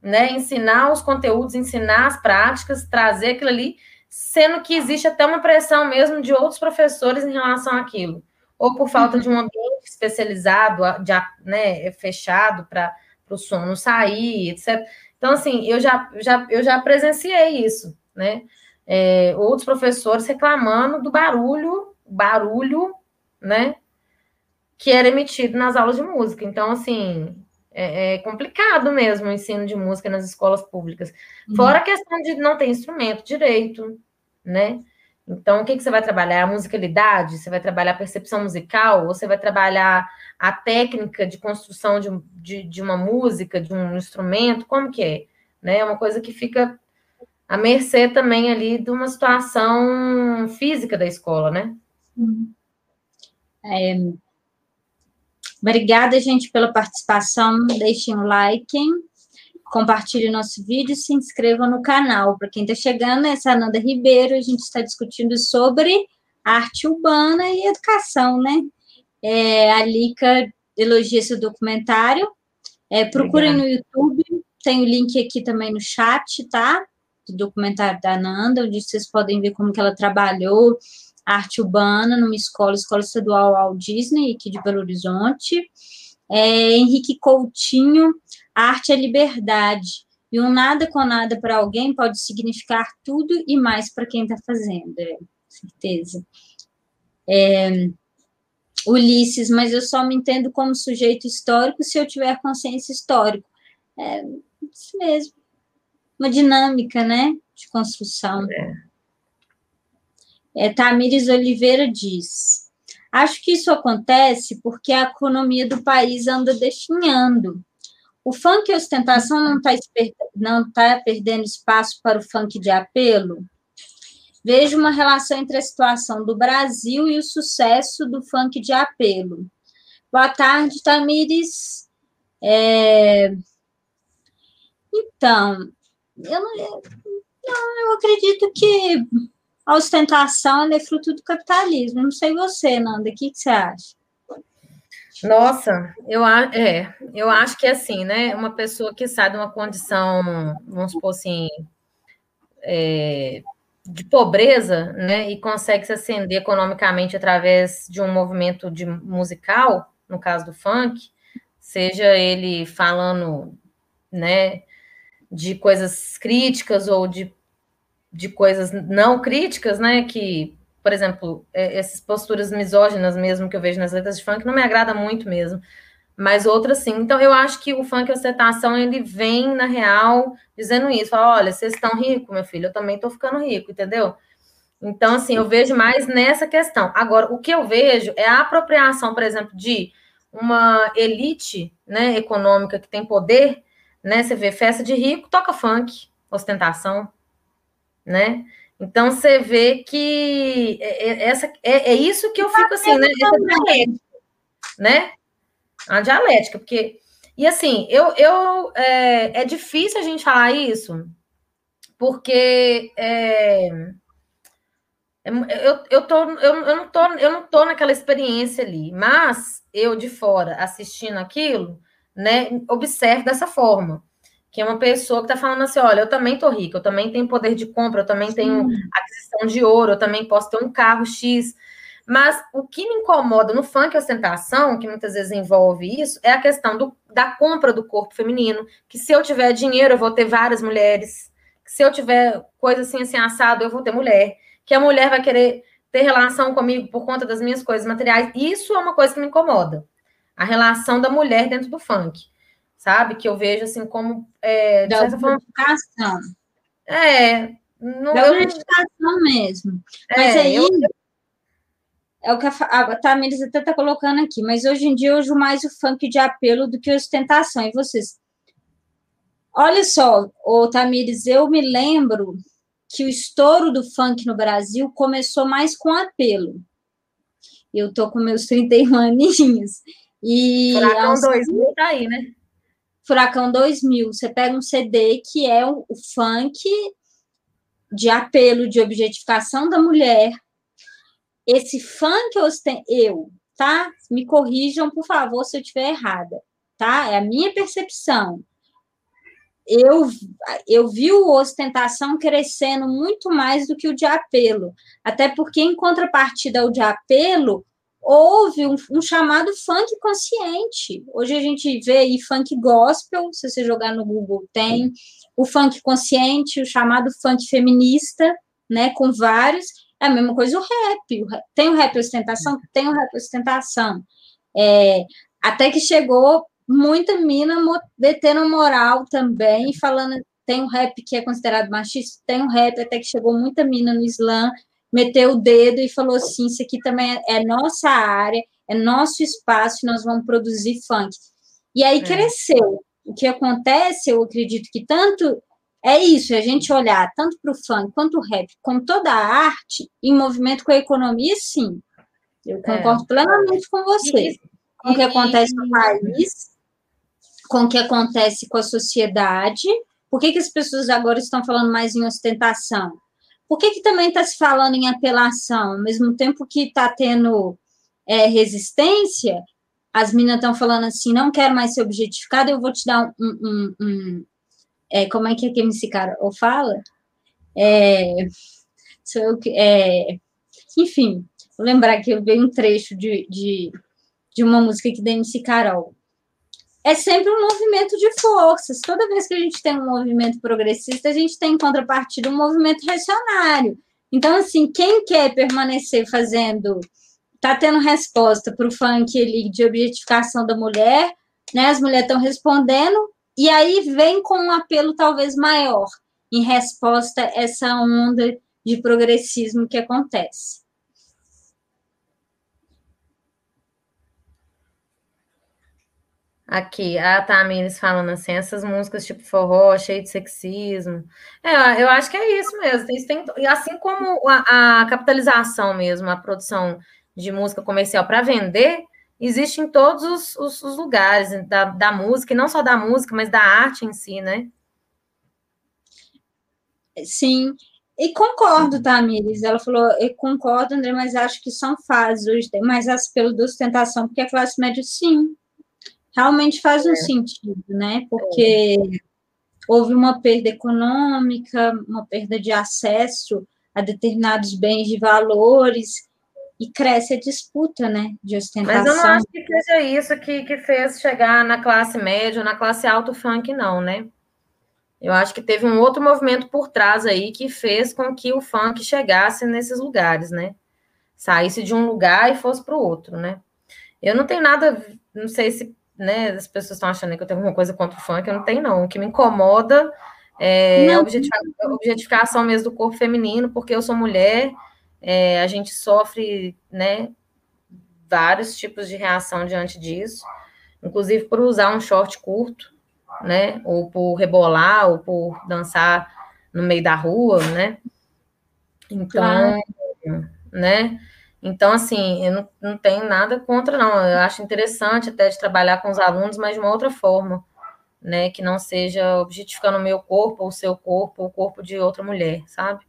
né? Ensinar os conteúdos, ensinar as práticas, trazer aquilo ali, sendo que existe até uma pressão mesmo de outros professores em relação àquilo, ou por falta de um uhum. ambiente especializado, de, né, fechado para o som não sair, etc. Então, assim, eu já, já, eu já presenciei isso, né? É, outros professores reclamando do barulho, barulho né? Que era emitido nas aulas de música. Então, assim, é, é complicado mesmo o ensino de música nas escolas públicas. Uhum. Fora a questão de não ter instrumento direito, né? Então, o que, que você vai trabalhar? A musicalidade? Você vai trabalhar a percepção musical? Ou você vai trabalhar a técnica de construção de, de, de uma música, de um instrumento? Como que é? Né? É uma coisa que fica à mercê também ali de uma situação física da escola, né? É... Obrigada, gente, pela participação. Deixem um like, compartilhe nosso vídeo e se inscrevam no canal. Para quem está chegando, essa é a Ananda Ribeiro. A gente está discutindo sobre arte urbana e educação, né? É, a Lica elogia esse documentário. É, procurem no YouTube, tem o link aqui também no chat, tá? Do documentário da Ananda, onde vocês podem ver como que ela trabalhou arte urbana numa escola, escola estadual Walt Disney, aqui de Belo Horizonte. É, Henrique Coutinho, arte é liberdade. E um nada com nada para alguém pode significar tudo e mais para quem está fazendo, é, certeza. É, Ulisses, mas eu só me entendo como sujeito histórico se eu tiver consciência histórica. É isso mesmo. Uma dinâmica, né? De construção. É. É, Tamires Oliveira diz: Acho que isso acontece porque a economia do país anda definhando. O funk ostentação não está não tá perdendo espaço para o funk de apelo? Vejo uma relação entre a situação do Brasil e o sucesso do funk de apelo. Boa tarde, Tamires. É... Então, eu não, eu acredito que a ostentação é fruto do capitalismo. Não sei você, Nanda, o que, que você acha? Nossa, eu, é, eu acho que é assim, né? Uma pessoa que sai de uma condição, vamos supor assim, é, de pobreza, né? E consegue se ascender economicamente através de um movimento de musical, no caso do funk, seja ele falando, né? de coisas críticas ou de, de coisas não críticas, né? Que, por exemplo, é, essas posturas misóginas mesmo que eu vejo nas letras de funk não me agrada muito mesmo. Mas outras sim. Então, eu acho que o funk ostentação, ele vem, na real, dizendo isso. Fala, olha, vocês estão ricos, meu filho, eu também estou ficando rico, entendeu? Então, assim, eu vejo mais nessa questão. Agora, o que eu vejo é a apropriação, por exemplo, de uma elite né, econômica que tem poder, né? Você vê festa de rico, toca funk, ostentação, né? Então você vê que é, é, essa é, é isso que eu fico assim, né? Essa dialética, né? A dialética, porque e assim, eu, eu é, é difícil a gente falar isso, porque é, eu, eu, tô, eu, eu, não tô, eu não tô naquela experiência ali, mas eu de fora assistindo aquilo, né, observo dessa forma. Que é uma pessoa que está falando assim: olha, eu também tô rica, eu também tenho poder de compra, eu também tenho aquisição de ouro, eu também posso ter um carro X. Mas o que me incomoda no funk ostentação, que muitas vezes envolve isso, é a questão do, da compra do corpo feminino. Que se eu tiver dinheiro, eu vou ter várias mulheres. Que se eu tiver coisa assim, assim, assado, eu vou ter mulher que a mulher vai querer ter relação comigo por conta das minhas coisas materiais. Isso é uma coisa que me incomoda. A relação da mulher dentro do funk, sabe? Que eu vejo assim como. É, da objetificação. É. Não, da objetificação mesmo. É, mas aí. Eu... É o que a, a Tamires até está colocando aqui, mas hoje em dia eu uso mais o funk de apelo do que ostentação. E vocês? Olha só, ô Tamires, eu me lembro que o estouro do funk no Brasil começou mais com apelo. Eu tô com meus 31 aninhos. E Furacão 2000 tá aí, né? Furacão 2000. Você pega um CD que é o, o funk de apelo, de objetificação da mulher. Esse funk eu, tá? Me corrijam, por favor, se eu estiver errada, tá? É a minha percepção eu, eu vi o ostentação crescendo muito mais do que o de apelo, até porque, em contrapartida ao de apelo, houve um, um, chamado funk consciente. Hoje a gente vê aí funk gospel, se você jogar no Google, tem o funk consciente, o chamado funk feminista, né, com vários. É a mesma coisa o rap. Tem o rap ostentação? Tem o rap ostentação. É, até que chegou muita mina detendo moral também, falando, tem um rap que é considerado machista, tem um rap até que chegou muita mina no slam, meteu o dedo e falou assim, isso aqui também é, nossa área, é nosso espaço, nós vamos produzir funk. E aí é. cresceu. O que acontece, eu acredito que tanto é isso, a gente olhar tanto para o funk quanto o rap, com toda a arte, em movimento com a economia, sim. Eu é. concordo é. plenamente com você. com o que acontece no país, com o que acontece com a sociedade. Por que, que as pessoas agora estão falando mais em ostentação? Por que, que também está se falando em apelação? Ao mesmo tempo que está tendo é, resistência, as meninas estão falando assim, não quero mais ser objetificada, eu vou te dar um... um, um é, como é que é que esse cara ou fala? É, sou eu que, é, enfim, vou lembrar que eu vi um trecho de, de, de uma música que da MC Carol é sempre um movimento de forças. Toda vez que a gente tem um movimento progressista, a gente tem em contrapartida um movimento reacionário. Então, assim, quem quer permanecer fazendo, tá tendo resposta para o funk ali de objetificação da mulher, né? As mulheres estão respondendo, e aí vem com um apelo talvez maior em resposta a essa onda de progressismo que acontece. Aqui, a Tamires falando assim, essas músicas tipo forró, cheio de sexismo. É, eu acho que é isso mesmo. Isso tem, assim como a, a capitalização mesmo, a produção de música comercial para vender, existe em todos os, os, os lugares da, da música, e não só da música, mas da arte em si, né? Sim, e concordo, Tamires. Ela falou, eu concordo, André, mas acho que são fases. Tem mais apelo da ostentação, porque a classe média, sim, realmente faz um é. sentido, né? Porque é. houve uma perda econômica, uma perda de acesso a determinados bens de valores e cresce a disputa, né, de ostentação. Mas eu não acho que seja isso que, que fez chegar na classe média, na classe alto funk, não, né? Eu acho que teve um outro movimento por trás aí que fez com que o funk chegasse nesses lugares, né? Saísse de um lugar e fosse para o outro, né? Eu não tenho nada, não sei se né, as pessoas estão achando que eu tenho alguma coisa contra o funk, eu não tenho, não. O que me incomoda é a objetificação mesmo do corpo feminino, porque eu sou mulher, é, a gente sofre, né, vários tipos de reação diante disso, inclusive por usar um short curto, né, ou por rebolar, ou por dançar no meio da rua, né, então, claro. né, então, assim, eu não, não tenho nada contra, não. Eu acho interessante até de trabalhar com os alunos, mas de uma outra forma, né? Que não seja objetificando o meu corpo, ou o seu corpo, ou o corpo de outra mulher, sabe?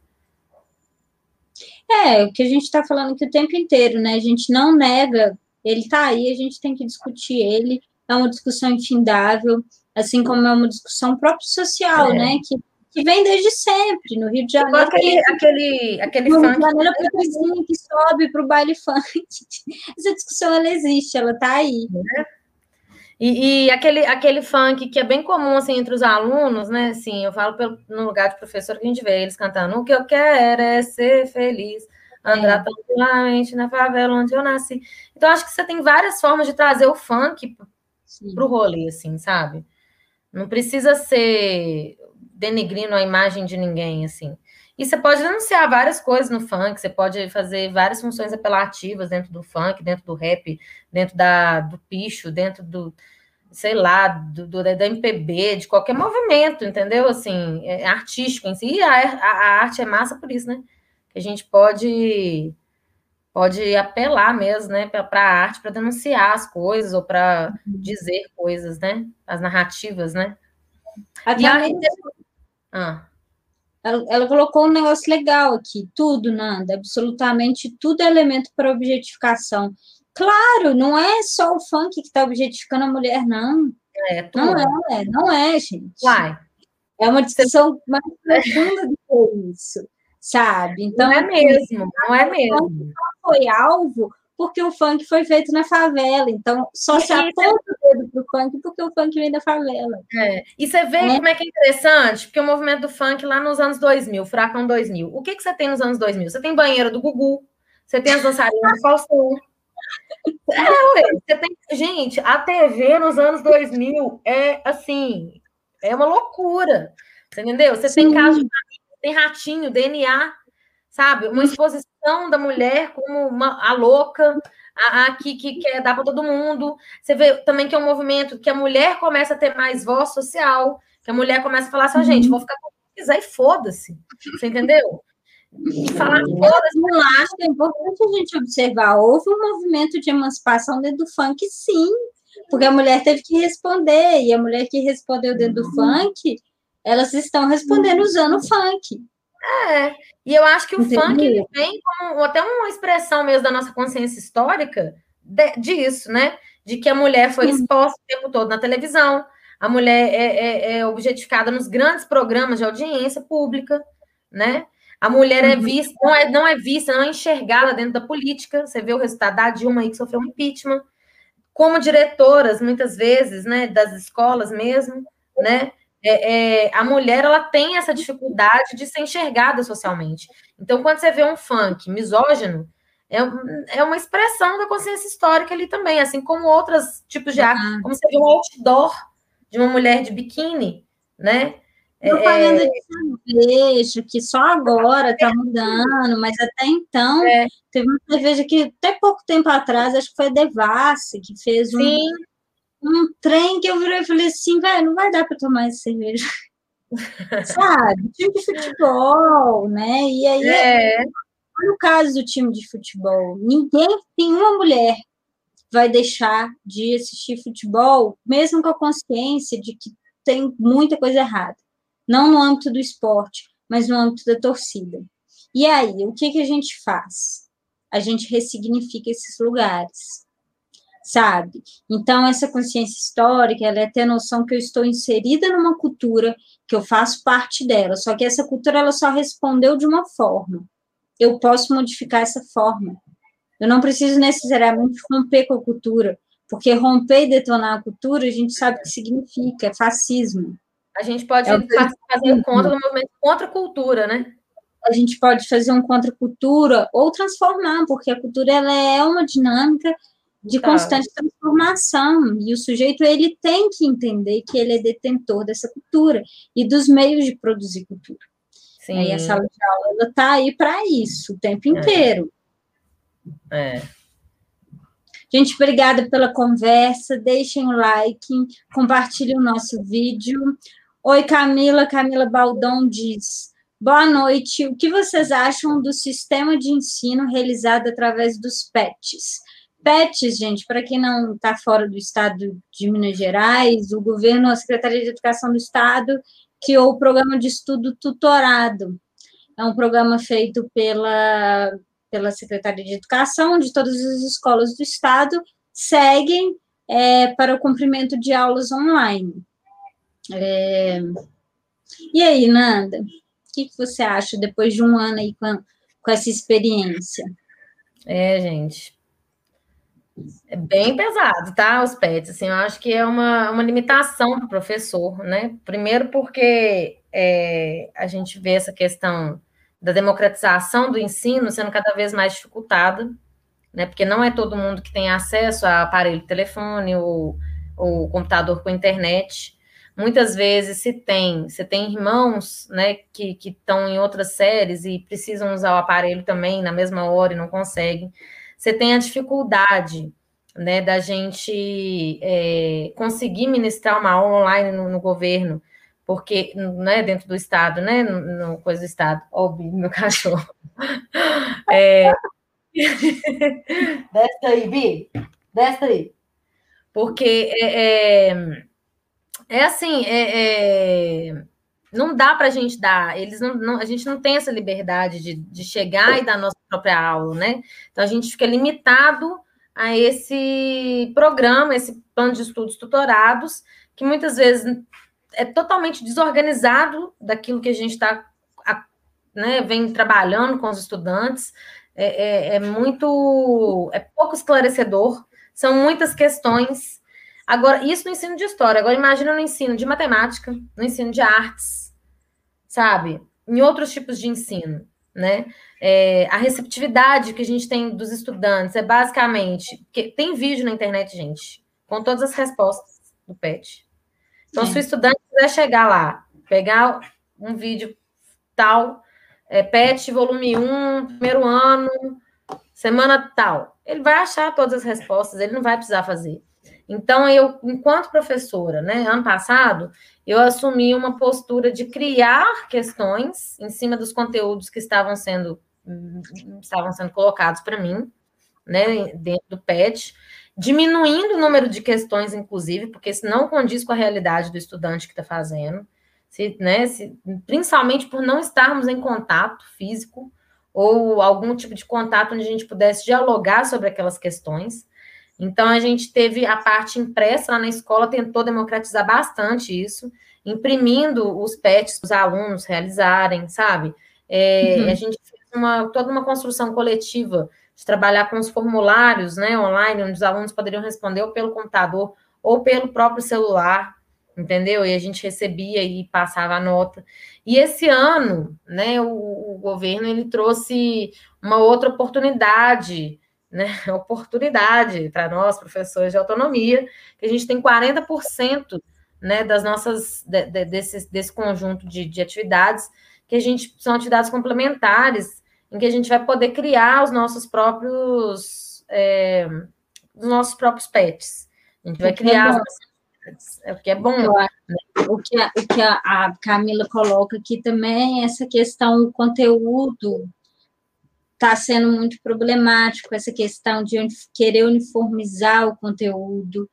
É, o que a gente está falando aqui o tempo inteiro, né? A gente não nega, ele está aí, a gente tem que discutir ele. É uma discussão infindável, assim como é uma discussão própria social, é. né? Que que vem desde sempre, no Rio de Janeiro. Aquele, aquele, aquele no funk. Rio de Janeiro, a que sobe para o baile funk. Essa discussão, ela existe, ela está aí. É. E, e, aquele, aquele funk que é bem comum, assim, entre os alunos, né, assim, eu falo pelo, no lugar de professor que a gente vê eles cantando, o que eu quero é ser feliz, andar é. tranquilamente na favela onde eu nasci. Então, acho que você tem várias formas de trazer o funk para o rolê, assim, sabe? Não precisa ser denegrindo a imagem de ninguém, assim. E você pode denunciar várias coisas no funk, você pode fazer várias funções apelativas dentro do funk, dentro do rap, dentro da, do picho, dentro do, sei lá, do, do da MPB, de qualquer movimento, entendeu? Assim, é artístico em si. E a, a, a arte é massa por isso, né? Que a gente pode pode apelar mesmo, né, para a arte, para denunciar as coisas ou para uhum. dizer coisas, né, as narrativas, né. Até e aí, ah. Ela, ela, colocou um negócio legal aqui, tudo, Nanda, absolutamente tudo é elemento para objetificação. Claro, não é só o funk que está objetificando a mulher, não. É, não é, não é, gente. Uai. É uma discussão mais profunda do que isso, sabe? Então, não é mesmo, não é mesmo. Foi alvo porque o funk foi feito na favela. Então, só se aponta o dedo para o funk porque o funk vem da favela. É. E você vê é. como é que é interessante, porque o movimento do funk lá nos anos 2000, Furacão 2000, o que, que você tem nos anos 2000? Você tem banheiro do Gugu, você tem as dançarinas do Faustão. É, tem... Gente, a TV nos anos 2000 é assim, é uma loucura. Você entendeu? Você Sim. tem caso de tem ratinho, DNA, sabe? Uma exposição da mulher como uma, a louca, a, a que, que quer dar para todo mundo. Você vê também que é um movimento que a mulher começa a ter mais voz social, que a mulher começa a falar assim, uhum. gente, vou ficar com quiser e foda-se. Você entendeu? E falar foda-se. Não acho que é importante a gente observar. Houve um movimento de emancipação dentro do funk, sim. Porque a mulher teve que responder, e a mulher que respondeu dentro do uhum. funk, elas estão respondendo usando o funk. É, e eu acho que o Entendi. funk ele vem como até uma expressão mesmo da nossa consciência histórica de, disso, né? De que a mulher foi exposta o tempo todo na televisão, a mulher é, é, é objetificada nos grandes programas de audiência pública, né? A mulher é uhum. vista, não é, não é vista, não é enxergada dentro da política. Você vê o resultado da Dilma aí que sofreu um impeachment. Como diretoras, muitas vezes, né, das escolas mesmo, né? É, é, a mulher ela tem essa dificuldade de ser enxergada socialmente. Então, quando você vê um funk misógino, é, é uma expressão da consciência histórica ali também, assim como outros tipos de arte, uhum. como você vê um outdoor de uma mulher de biquíni, né? Propaganda é, de cerveja, que só agora está mudando, mas até então é. teve uma cerveja que até pouco tempo atrás, acho que foi a Devassa, que fez um, Sim um trem que eu virei e falei assim, velho, não vai dar para tomar essa cerveja. Sabe? Time de futebol, né? E aí, é. no caso do time de futebol, ninguém, nenhuma mulher vai deixar de assistir futebol, mesmo com a consciência de que tem muita coisa errada. Não no âmbito do esporte, mas no âmbito da torcida. E aí, o que, que a gente faz? A gente ressignifica esses lugares sabe? Então, essa consciência histórica, ela é ter noção que eu estou inserida numa cultura, que eu faço parte dela, só que essa cultura, ela só respondeu de uma forma. Eu posso modificar essa forma. Eu não preciso necessariamente romper com a cultura, porque romper e detonar a cultura, a gente sabe o que significa, é fascismo. A gente pode é fazer um contra do movimento contra a cultura, né? A gente pode fazer um contra a cultura ou transformar, porque a cultura ela é uma dinâmica de tá. constante transformação e o sujeito ele tem que entender que ele é detentor dessa cultura e dos meios de produzir cultura. Sim. Aí a sala de aula está aí para isso o tempo é. inteiro. É. é. Gente, obrigada pela conversa. Deixem o like, compartilhem o nosso vídeo. Oi, Camila. Camila Baldon diz: Boa noite. O que vocês acham do sistema de ensino realizado através dos PETs? PETs, gente, para quem não está fora do estado de Minas Gerais, o governo, a Secretaria de Educação do Estado, criou o programa de estudo tutorado. É um programa feito pela pela Secretaria de Educação, onde todas as escolas do Estado seguem é, para o cumprimento de aulas online. É... E aí, Nanda, o que, que, você acha depois de um ano aí com, com essa experiência? É, gente, é bem pesado, tá? Os PETs, assim, eu acho que é uma, uma limitação para o professor, né? Primeiro porque é, a gente vê essa questão da democratização do ensino sendo cada vez mais dificultada, né? Porque não é todo mundo que tem acesso a aparelho de telefone ou, ou computador com internet. Muitas vezes se tem, você tem irmãos, né, que estão em outras séries e precisam usar o aparelho também na mesma hora e não conseguem. Você tem a dificuldade, né, da gente é, conseguir ministrar uma aula online no, no governo porque, né, dentro do Estado, né, no, no coisa do Estado, óbvio, meu cachorro. É... Desce aí, Bi, desce aí. Porque é, é, é assim, é, é não dá para a gente dar, eles não, não, a gente não tem essa liberdade de, de chegar e dar nossa própria aula, né? Então a gente fica limitado a esse programa, esse plano de estudos tutorados, que muitas vezes é totalmente desorganizado daquilo que a gente está né, vem trabalhando com os estudantes, é, é, é, muito, é pouco esclarecedor, são muitas questões. Agora, isso no ensino de história, agora imagina no ensino de matemática, no ensino de artes, sabe? Em outros tipos de ensino, né? É, a receptividade que a gente tem dos estudantes é basicamente, que tem vídeo na internet, gente, com todas as respostas do PET. Então, se o estudante quiser chegar lá, pegar um vídeo tal, é, PET, volume 1, primeiro ano, semana tal, ele vai achar todas as respostas, ele não vai precisar fazer. Então, eu, enquanto professora, né, ano passado, eu assumi uma postura de criar questões em cima dos conteúdos que estavam sendo, estavam sendo colocados para mim, né, dentro do PET, diminuindo o número de questões, inclusive, porque isso não condiz com a realidade do estudante que está fazendo, se, né, se, principalmente por não estarmos em contato físico ou algum tipo de contato onde a gente pudesse dialogar sobre aquelas questões. Então, a gente teve a parte impressa lá na escola, tentou democratizar bastante isso, imprimindo os PETs para os alunos realizarem, sabe? É, uhum. A gente fez uma, toda uma construção coletiva de trabalhar com os formulários né, online, onde os alunos poderiam responder ou pelo computador ou pelo próprio celular, entendeu? E a gente recebia e passava a nota. E esse ano, né, o, o governo ele trouxe uma outra oportunidade, né, oportunidade para nós, professores de autonomia, que a gente tem 40% né, das nossas, de, de, desse, desse conjunto de, de atividades, que a gente são atividades complementares em que a gente vai poder criar os nossos próprios é, os nossos próprios pets. A gente vai é criar é o que é bom. Né? O que, a, o que a, a, Camila coloca aqui também, essa questão, o conteúdo está sendo muito problemático, essa questão de querer uniformizar o conteúdo,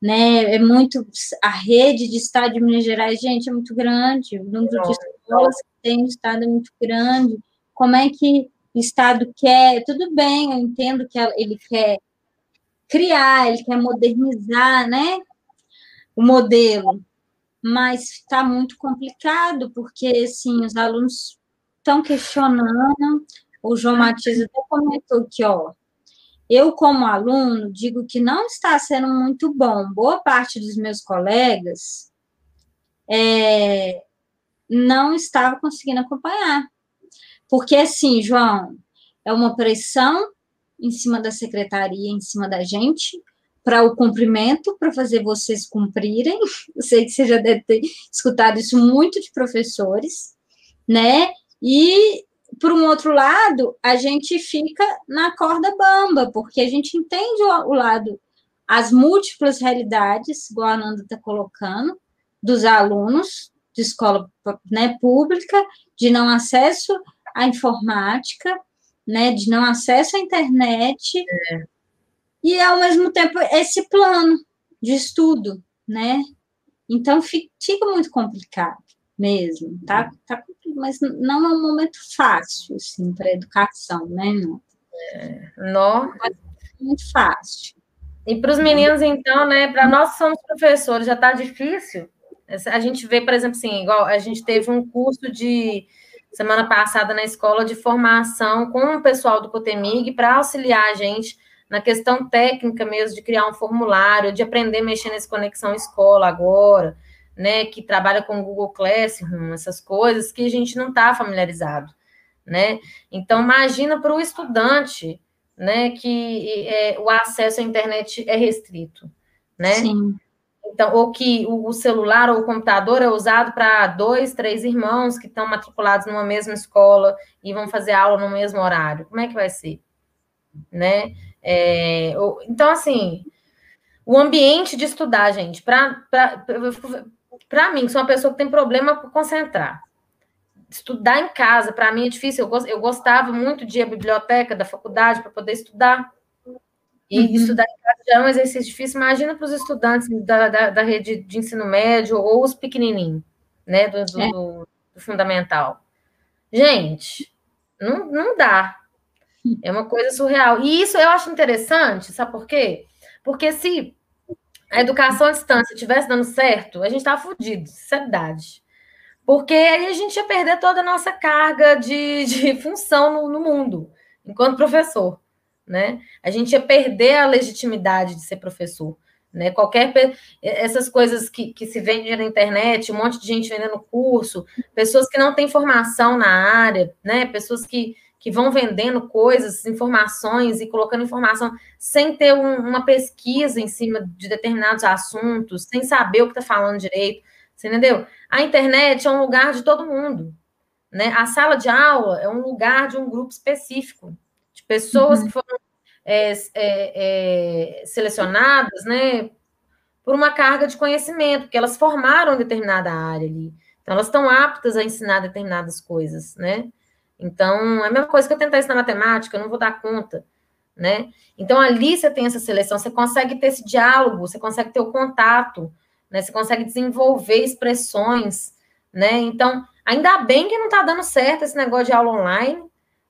né? É muito. A rede de Estado de Minas Gerais, gente, é muito grande, o número de escolas que tem no Estado é muito grande como é que o Estado quer. Tudo bem, eu entendo que ele quer criar, ele quer modernizar, né? O modelo, mas está muito complicado, porque assim, os alunos estão questionando. O João Matias até comentou que, ó, eu, como aluno, digo que não está sendo muito bom. Boa parte dos meus colegas é, não estava conseguindo acompanhar. Porque, assim, João, é uma pressão em cima da secretaria, em cima da gente, para o cumprimento, para fazer vocês cumprirem. Eu sei que você já deve ter escutado isso muito de professores, né? E, por um outro lado, a gente fica na corda bamba, porque a gente entende o, o lado, as múltiplas realidades, igual a Nanda está colocando, dos alunos de escola né, pública, de não acesso à informática, né, de não acesso à internet, é. e ao mesmo tempo esse plano de estudo, né? Então fica muito complicado mesmo, tá? tá mas não é um momento fácil, assim, para a educação, né? Não. É, não. É muito fácil. E para os meninos, então, né? Para nós que somos professores, já está difícil. A gente vê, por exemplo, assim, igual a gente teve um curso de semana passada na escola de formação com o pessoal do Cotemig para auxiliar a gente na questão técnica mesmo de criar um formulário, de aprender a mexer nesse conexão escola agora, né, que trabalha com Google Classroom, essas coisas que a gente não está familiarizado, né? Então imagina para o estudante, né, que é, o acesso à internet é restrito, né? Sim. Então, ou que o celular ou o computador é usado para dois, três irmãos que estão matriculados numa mesma escola e vão fazer aula no mesmo horário. Como é que vai ser? Né? É, então, assim, o ambiente de estudar, gente, para mim, que sou uma pessoa que tem problema para concentrar. Estudar em casa, para mim, é difícil. Eu, eu gostava muito de ir à biblioteca da faculdade para poder estudar. E uhum. estudar em casa já é um exercício difícil. Imagina para os estudantes da, da, da, rede de ensino médio ou os pequenininhos, né, do, do, é. do, do fundamental. Gente, não, não dá. É uma coisa surreal. E isso eu acho interessante, sabe por quê? Porque se a educação à distância estivesse dando certo, a gente estava fudido, sinceridade. Porque aí a gente ia perder toda a nossa carga de, de função no, no mundo, enquanto professor né? A gente ia perder a legitimidade de ser professor. Né? Qualquer essas coisas que, que se vendem na internet, um monte de gente vendendo curso, pessoas que não têm formação na área, né? Pessoas que, que vão vendendo coisas, informações e colocando informação sem ter um, uma pesquisa em cima de determinados assuntos, sem saber o que está falando direito, você entendeu? A internet é um lugar de todo mundo, né? A sala de aula é um lugar de um grupo específico de pessoas uhum. que foram é, é, é, selecionadas, né, por uma carga de conhecimento, porque elas formaram determinada área ali. Então, elas estão aptas a ensinar determinadas coisas, né? Então, é a mesma coisa que eu tentar ensinar matemática, eu não vou dar conta, né? Então, ali você tem essa seleção, você consegue ter esse diálogo, você consegue ter o contato, né? Você consegue desenvolver expressões, né? Então, ainda bem que não está dando certo esse negócio de aula online,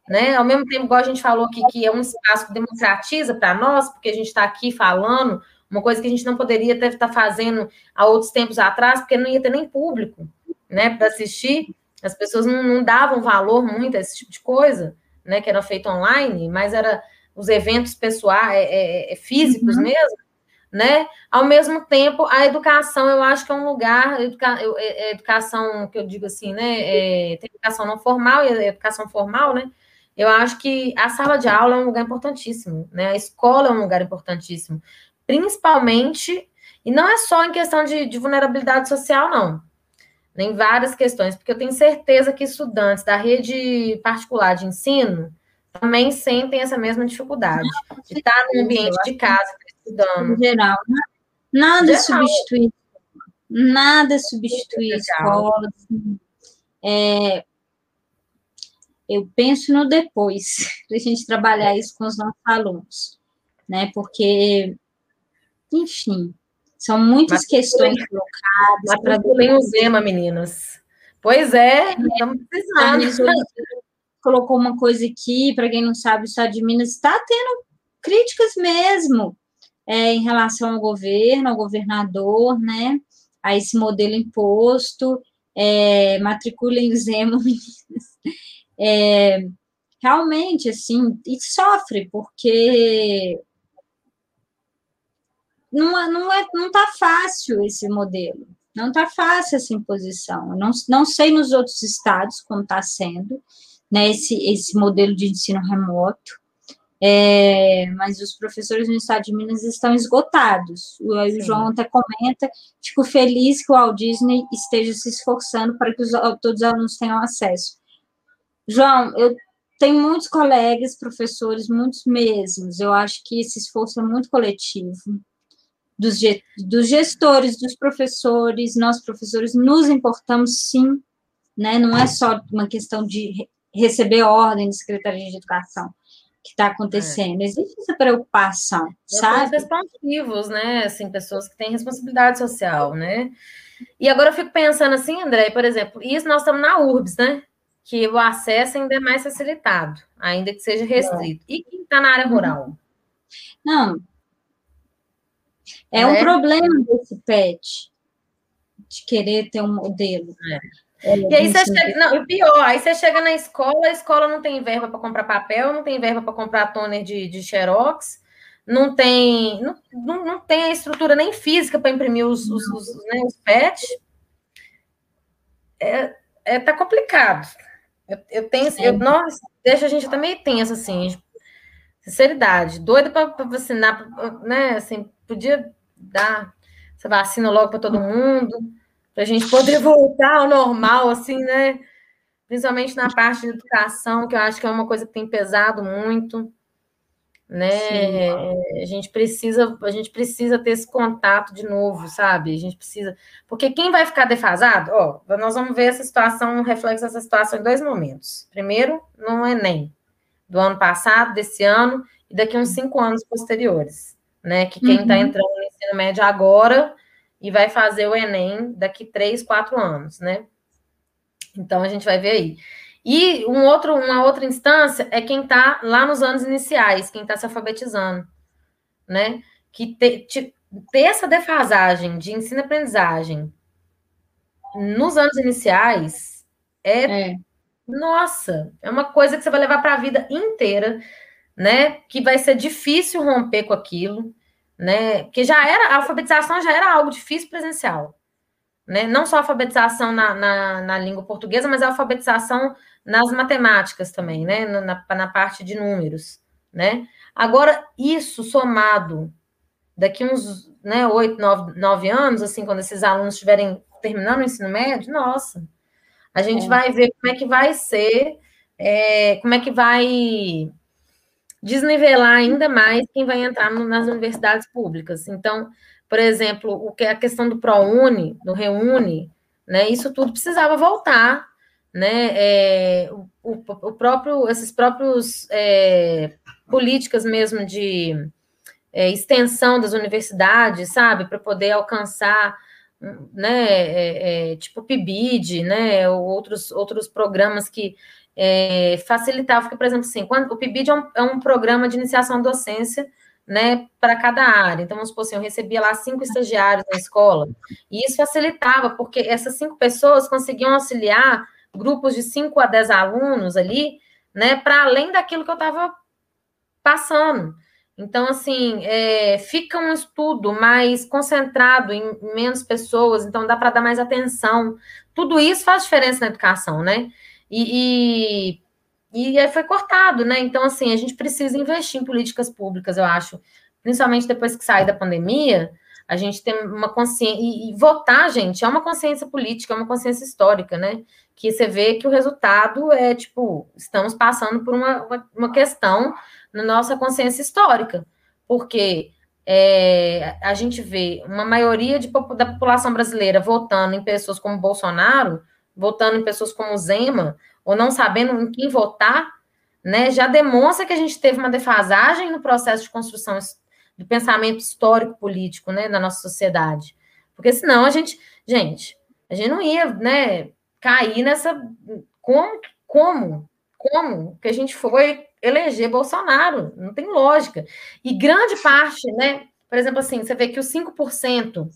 né? Ao mesmo tempo, igual a gente falou aqui, que é um espaço que democratiza para nós, porque a gente está aqui falando, uma coisa que a gente não poderia estar tá fazendo há outros tempos atrás, porque não ia ter nem público, né, para assistir. As pessoas não, não, davam valor muito a esse tipo de coisa, né, que era feito online, mas era os eventos pessoais, é, é, é físicos uhum. mesmo, né? Ao mesmo tempo, a educação, eu acho que é um lugar, educa, é, é educação que eu digo assim, né? É, tem educação não formal e educação formal, né? Eu acho que a sala de aula é um lugar importantíssimo, né? A escola é um lugar importantíssimo, principalmente, e não é só em questão de, de vulnerabilidade social, não. Em várias questões, porque eu tenho certeza que estudantes da rede particular de ensino também sentem essa mesma dificuldade de estar no ambiente de casa estudando. Em geral, né? nada substitui, nada substitui a escola. Assim. É, eu penso no depois, para a gente trabalhar isso com os nossos alunos, né? Porque, enfim, são muitas mas questões colocadas. Para o Zema, meninas. Pois é, estamos precisando. Colocou uma coisa aqui, para quem não sabe, o Estado de Minas está tendo críticas mesmo é, em relação ao governo, ao governador, né? A esse modelo imposto. É, matriculem o Zema, meninas é, realmente, assim, e sofre, porque não, é, não, é, não tá fácil esse modelo, Não está fácil essa imposição. Eu não, não sei nos outros estados como está sendo, né, esse, esse modelo de ensino remoto, é, mas os professores no estado de Minas estão esgotados. O, o João até comenta, fico feliz que o Walt Disney esteja se esforçando para que os, todos os alunos tenham acesso. João, eu tenho muitos colegas, professores, muitos mesmos. Eu acho que esse esforço é muito coletivo. Dos, dos gestores, dos professores, nós professores nos importamos sim, né? Não é só uma questão de receber ordem da Secretaria de Educação que está acontecendo. É. Existe essa preocupação, Nós sabe? responsivos, né? Assim, pessoas que têm responsabilidade social, né? E agora eu fico pensando assim, André, por exemplo, isso nós estamos na URBS, né? Que o acesso ainda é mais facilitado, ainda que seja restrito. É. E quem está na área rural? Não. É, é um problema desse PET, de querer ter um modelo. É. É, e aí você chega, não, e pior, aí você chega na escola, a escola não tem verba para comprar papel, não tem verba para comprar toner de, de xerox, não tem, não, não, não tem a estrutura nem física para imprimir os, os, os, né, os PET. É, é, tá complicado. Eu, eu tenho, é. eu, nós, deixa a gente também tenso, assim, sinceridade, doida para vacinar, né, assim, podia dar essa vacina logo para todo mundo, para a gente poder voltar ao normal, assim, né? Principalmente na parte de educação, que eu acho que é uma coisa que tem pesado muito, né? Sim. A gente precisa, a gente precisa ter esse contato de novo, sabe? A gente precisa, porque quem vai ficar defasado, ó, nós vamos ver essa situação, um reflexo dessa situação em dois momentos. Primeiro, no Enem, do ano passado, desse ano, e daqui uns cinco anos posteriores, né? Que quem está uhum. entrando no ensino médio agora e vai fazer o Enem daqui três, quatro anos, né? Então a gente vai ver aí. E um outro, uma outra instância é quem está lá nos anos iniciais, quem está se alfabetizando, né? Que ter essa defasagem de ensino-aprendizagem nos anos iniciais é, é, nossa, é uma coisa que você vai levar para a vida inteira, né? Que vai ser difícil romper com aquilo né? Porque já era, a alfabetização já era algo difícil presencial, né? Não só a alfabetização na, na, na língua portuguesa, mas a alfabetização nas matemáticas também, né? Na, na parte de números, né? Agora, isso somado daqui uns né, oito, nove, nove anos, assim, quando esses alunos estiverem terminando o ensino médio, nossa, a gente é. vai ver como é que vai ser, é, como é que vai desnivelar ainda mais quem vai entrar nas universidades públicas. Então, por exemplo, o que a questão do ProUni, do Reúne, né, isso tudo precisava voltar, né, é, o, o, próprio, esses próprios é, políticas mesmo de é, extensão das universidades, sabe, para poder alcançar, né, é, é, tipo PIBID, né, outros, outros programas que é, facilitava, porque, por exemplo, assim, quando, o PIBID é um, é um programa de iniciação à docência, né, para cada área. Então, vamos supor assim, eu recebia lá cinco estagiários na escola, e isso facilitava, porque essas cinco pessoas conseguiam auxiliar grupos de cinco a dez alunos ali, né, para além daquilo que eu estava passando. Então, assim, é, fica um estudo mais concentrado em menos pessoas, então dá para dar mais atenção. Tudo isso faz diferença na educação, né? E, e, e aí foi cortado, né? Então, assim, a gente precisa investir em políticas públicas, eu acho, principalmente depois que sai da pandemia, a gente tem uma consciência. E, e, votar, gente, é uma consciência política, é uma consciência histórica, né? Que você vê que o resultado é tipo, estamos passando por uma, uma, uma questão na nossa consciência histórica, porque é, a gente vê uma maioria de, da população brasileira votando em pessoas como Bolsonaro, votando em pessoas como Zema, ou não sabendo em quem votar, né, já demonstra que a gente teve uma defasagem no processo de construção do pensamento histórico político, né, na nossa sociedade. Porque senão a gente, gente, a gente não ia, né, cair nessa como como como que a gente foi eleger Bolsonaro, não tem lógica. E grande parte, né, por exemplo assim, você vê que os 5%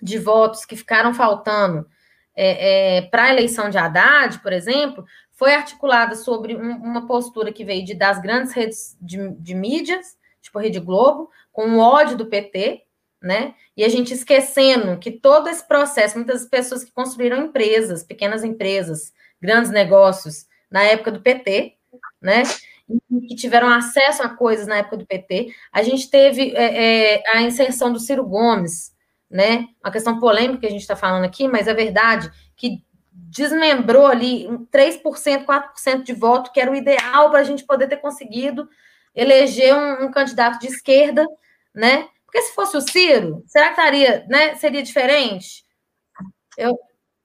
de votos que ficaram faltando é, é, para a eleição de Haddad, por exemplo, foi articulada sobre um, uma postura que veio de, das grandes redes de, de mídias, tipo Rede Globo, com o ódio do PT, né? E a gente esquecendo que todo esse processo, muitas pessoas que construíram empresas, pequenas empresas, grandes negócios, na época do PT, né? Que tiveram acesso a coisas na época do PT. A gente teve é, é, a inserção do Ciro Gomes, né? Uma questão polêmica que a gente está falando aqui, mas é verdade que desmembrou ali 3%, 4% de voto, que era o ideal para a gente poder ter conseguido eleger um, um, candidato de esquerda, né? Porque se fosse o Ciro, será que estaria, né? Seria diferente? Eu,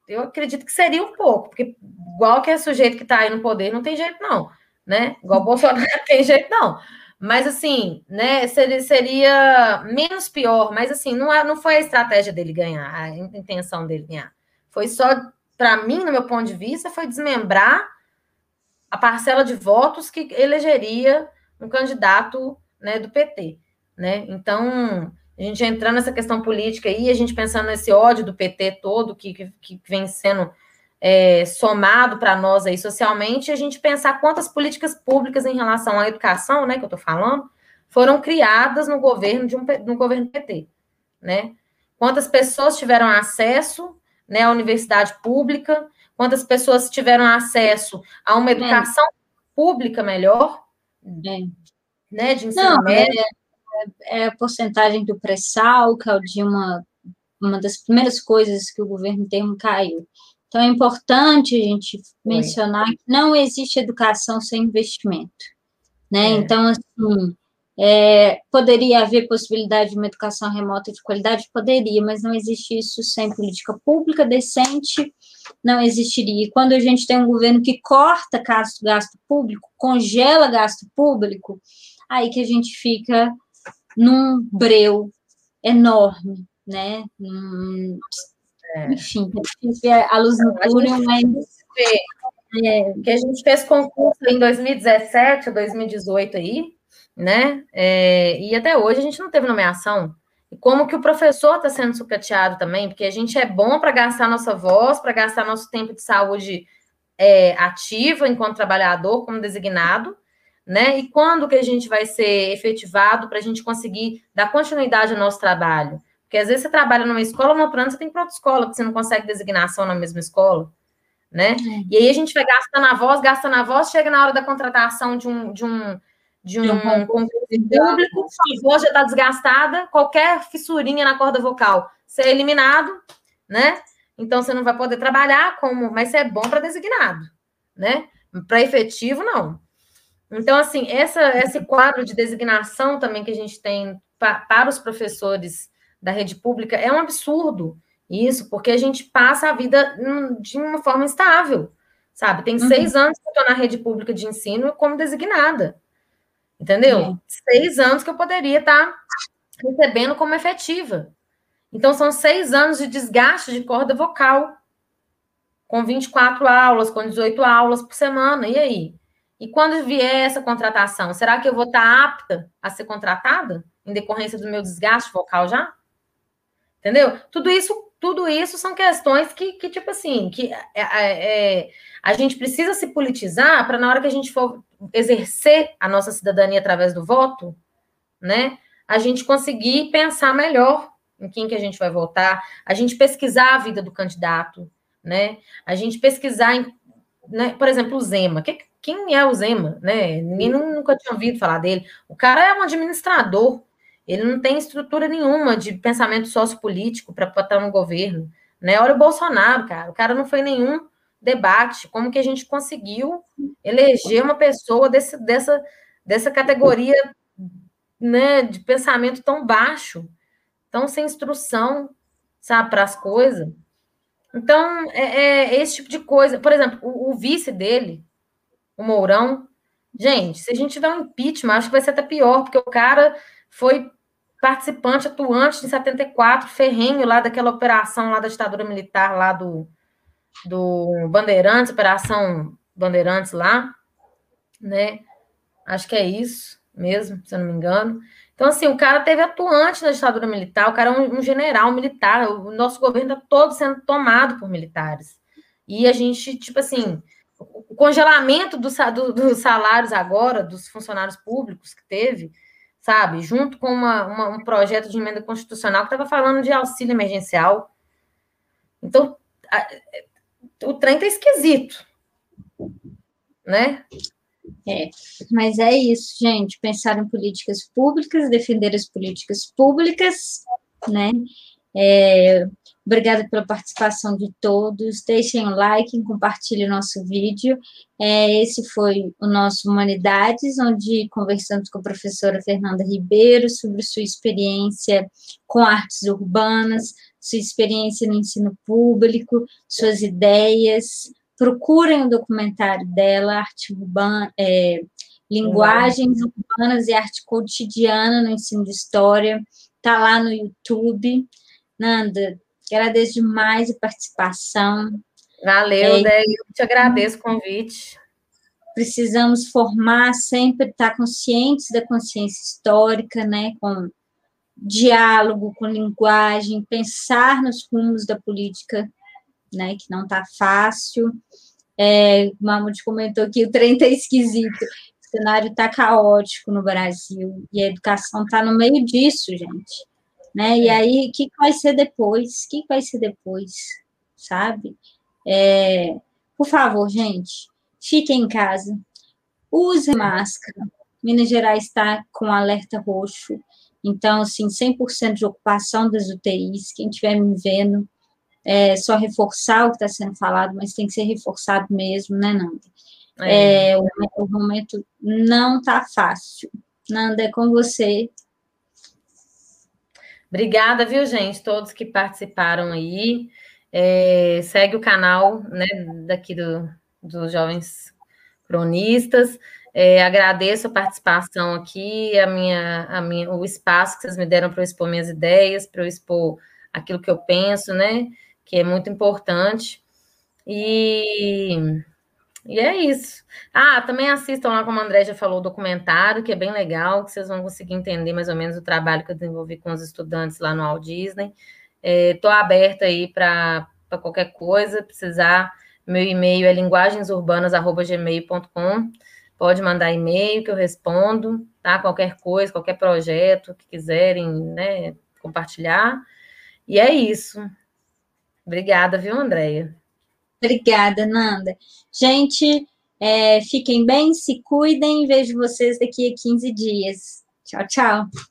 eu acredito que seria um pouco, porque igual que é sujeito que está aí no poder, não tem jeito, não, né? Igual Bolsonaro não tem jeito, não. Mas assim, né, seria, seria menos pior, mas assim, não, não foi a estratégia dele ganhar, a intenção dele ganhar. Foi só, para mim, no meu ponto de vista, foi desmembrar a parcela de votos que elegeria um candidato né, do PT. Né? Então, a gente entrando nessa questão política aí, a gente pensando nesse ódio do PT todo que, que, que vem sendo é, somado para nós aí socialmente, a gente pensar quantas políticas públicas em relação à educação, né, que eu estou falando, foram criadas no governo de um no governo PT, né? Quantas pessoas tiveram acesso, né, à universidade pública? Quantas pessoas tiveram acesso a uma educação pública melhor? Bem. Né, de ensino Não, médio? É, é a porcentagem do pré-sal, que é de uma, uma das primeiras coisas que o governo tem caiu. Então, é importante a gente mencionar que não existe educação sem investimento, né? É. Então, assim, é, poderia haver possibilidade de uma educação remota de qualidade? Poderia, mas não existe isso sem política pública decente, não existiria. E quando a gente tem um governo que corta gasto, gasto público, congela gasto público, aí que a gente fica num breu enorme, né? Num, é. Enfim, é difícil ver a luz no túnel, mas. É, que a gente fez concurso em 2017 ou 2018 aí, né? É, e até hoje a gente não teve nomeação. E como que o professor está sendo sucateado também, porque a gente é bom para gastar nossa voz, para gastar nosso tempo de saúde é, ativa enquanto trabalhador, como designado, né? E quando que a gente vai ser efetivado para a gente conseguir dar continuidade ao nosso trabalho? Porque às vezes você trabalha numa escola, no outro ano você tem para outra escola, porque você não consegue designação na mesma escola, né? É. E aí a gente vai gastando a voz, gastando a voz, chega na hora da contratação de um, de um, de um, um concurso público, a voz já está desgastada, qualquer fissurinha na corda vocal, você é eliminado, né? Então você não vai poder trabalhar como, mas você é bom para designado, né? Para efetivo, não. Então, assim, essa, esse quadro de designação também que a gente tem pa, para os professores da rede pública é um absurdo isso, porque a gente passa a vida de uma forma instável, sabe? Tem uhum. seis anos que eu estou na rede pública de ensino como designada, entendeu? Uhum. Seis anos que eu poderia estar tá recebendo como efetiva. Então, são seis anos de desgaste de corda vocal, com 24 aulas, com 18 aulas por semana, e aí? E quando vier essa contratação, será que eu vou estar tá apta a ser contratada em decorrência do meu desgaste vocal já? Entendeu? Tudo isso, tudo isso são questões que, que tipo assim, que é, é, é a gente precisa se politizar para na hora que a gente for exercer a nossa cidadania através do voto, né? A gente conseguir pensar melhor em quem que a gente vai votar, a gente pesquisar a vida do candidato, né? A gente pesquisar, em, né? por exemplo, o Zema. Que, quem é o Zema, né? Ninguém nunca tinha ouvido falar dele. O cara é um administrador, ele não tem estrutura nenhuma de pensamento sociopolítico para estar no governo. Né? Olha o Bolsonaro, cara. O cara não foi nenhum debate. Como que a gente conseguiu eleger uma pessoa desse, dessa, dessa categoria né, de pensamento tão baixo, tão sem instrução, sabe, para as coisas? Então, é, é, esse tipo de coisa. Por exemplo, o, o vice dele, o Mourão, gente, se a gente tiver um impeachment, acho que vai ser até pior, porque o cara foi participante atuante em 74, ferrenho lá daquela operação lá da ditadura militar, lá do, do Bandeirantes, Operação Bandeirantes lá, né? Acho que é isso mesmo, se eu não me engano. Então, assim, o cara teve atuante na ditadura militar, o cara é um, um general militar, o nosso governo está todo sendo tomado por militares. E a gente, tipo assim, o congelamento do, do, dos salários agora, dos funcionários públicos que teve, sabe? Junto com uma, uma, um projeto de emenda constitucional que estava falando de auxílio emergencial. Então, a, o trem tá esquisito, né? É, mas é isso, gente. Pensar em políticas públicas, defender as políticas públicas, né? É, obrigada pela participação de todos. Deixem o like, compartilhem o nosso vídeo. É, esse foi o nosso Humanidades, onde conversamos com a professora Fernanda Ribeiro sobre sua experiência com artes urbanas, sua experiência no ensino público, suas ideias. Procurem o documentário dela, Arte Urbana, é, Linguagens Urbanas e Arte Cotidiana no Ensino de História. Está lá no YouTube. Nanda, agradeço demais a participação. Valeu, é, eu te agradeço o convite. Precisamos formar, sempre estar conscientes da consciência histórica, né, com diálogo, com linguagem, pensar nos rumos da política, né, que não está fácil. É, o Mahmoud comentou que o trem está esquisito, o cenário está caótico no Brasil, e a educação está no meio disso, gente né? E é. aí, o que vai ser depois? O que vai ser depois? Sabe? É, por favor, gente, fiquem em casa, use máscara. Minas Gerais está com alerta roxo, então, assim, 100% de ocupação das UTIs. Quem estiver me vendo, é só reforçar o que está sendo falado, mas tem que ser reforçado mesmo, né, Nanda? É. É, o, o momento não está fácil. Nanda, é com você. Obrigada, viu, gente? Todos que participaram aí. É, segue o canal né, daqui do, dos Jovens Cronistas. É, agradeço a participação aqui, a minha, a minha, o espaço que vocês me deram para eu expor minhas ideias, para eu expor aquilo que eu penso, né? Que é muito importante. E e é isso. Ah, também assistam lá, como a André já falou, o documentário, que é bem legal, que vocês vão conseguir entender mais ou menos o trabalho que eu desenvolvi com os estudantes lá no Walt Disney. Estou é, aberta aí para qualquer coisa, precisar. Meu e-mail é linguagensurbanas.gmail.com. Pode mandar e-mail que eu respondo, tá? Qualquer coisa, qualquer projeto que quiserem, né, compartilhar. E é isso. Obrigada, viu, Andréia? Obrigada, Nanda. Gente, é, fiquem bem, se cuidem. Vejo vocês daqui a 15 dias. Tchau, tchau.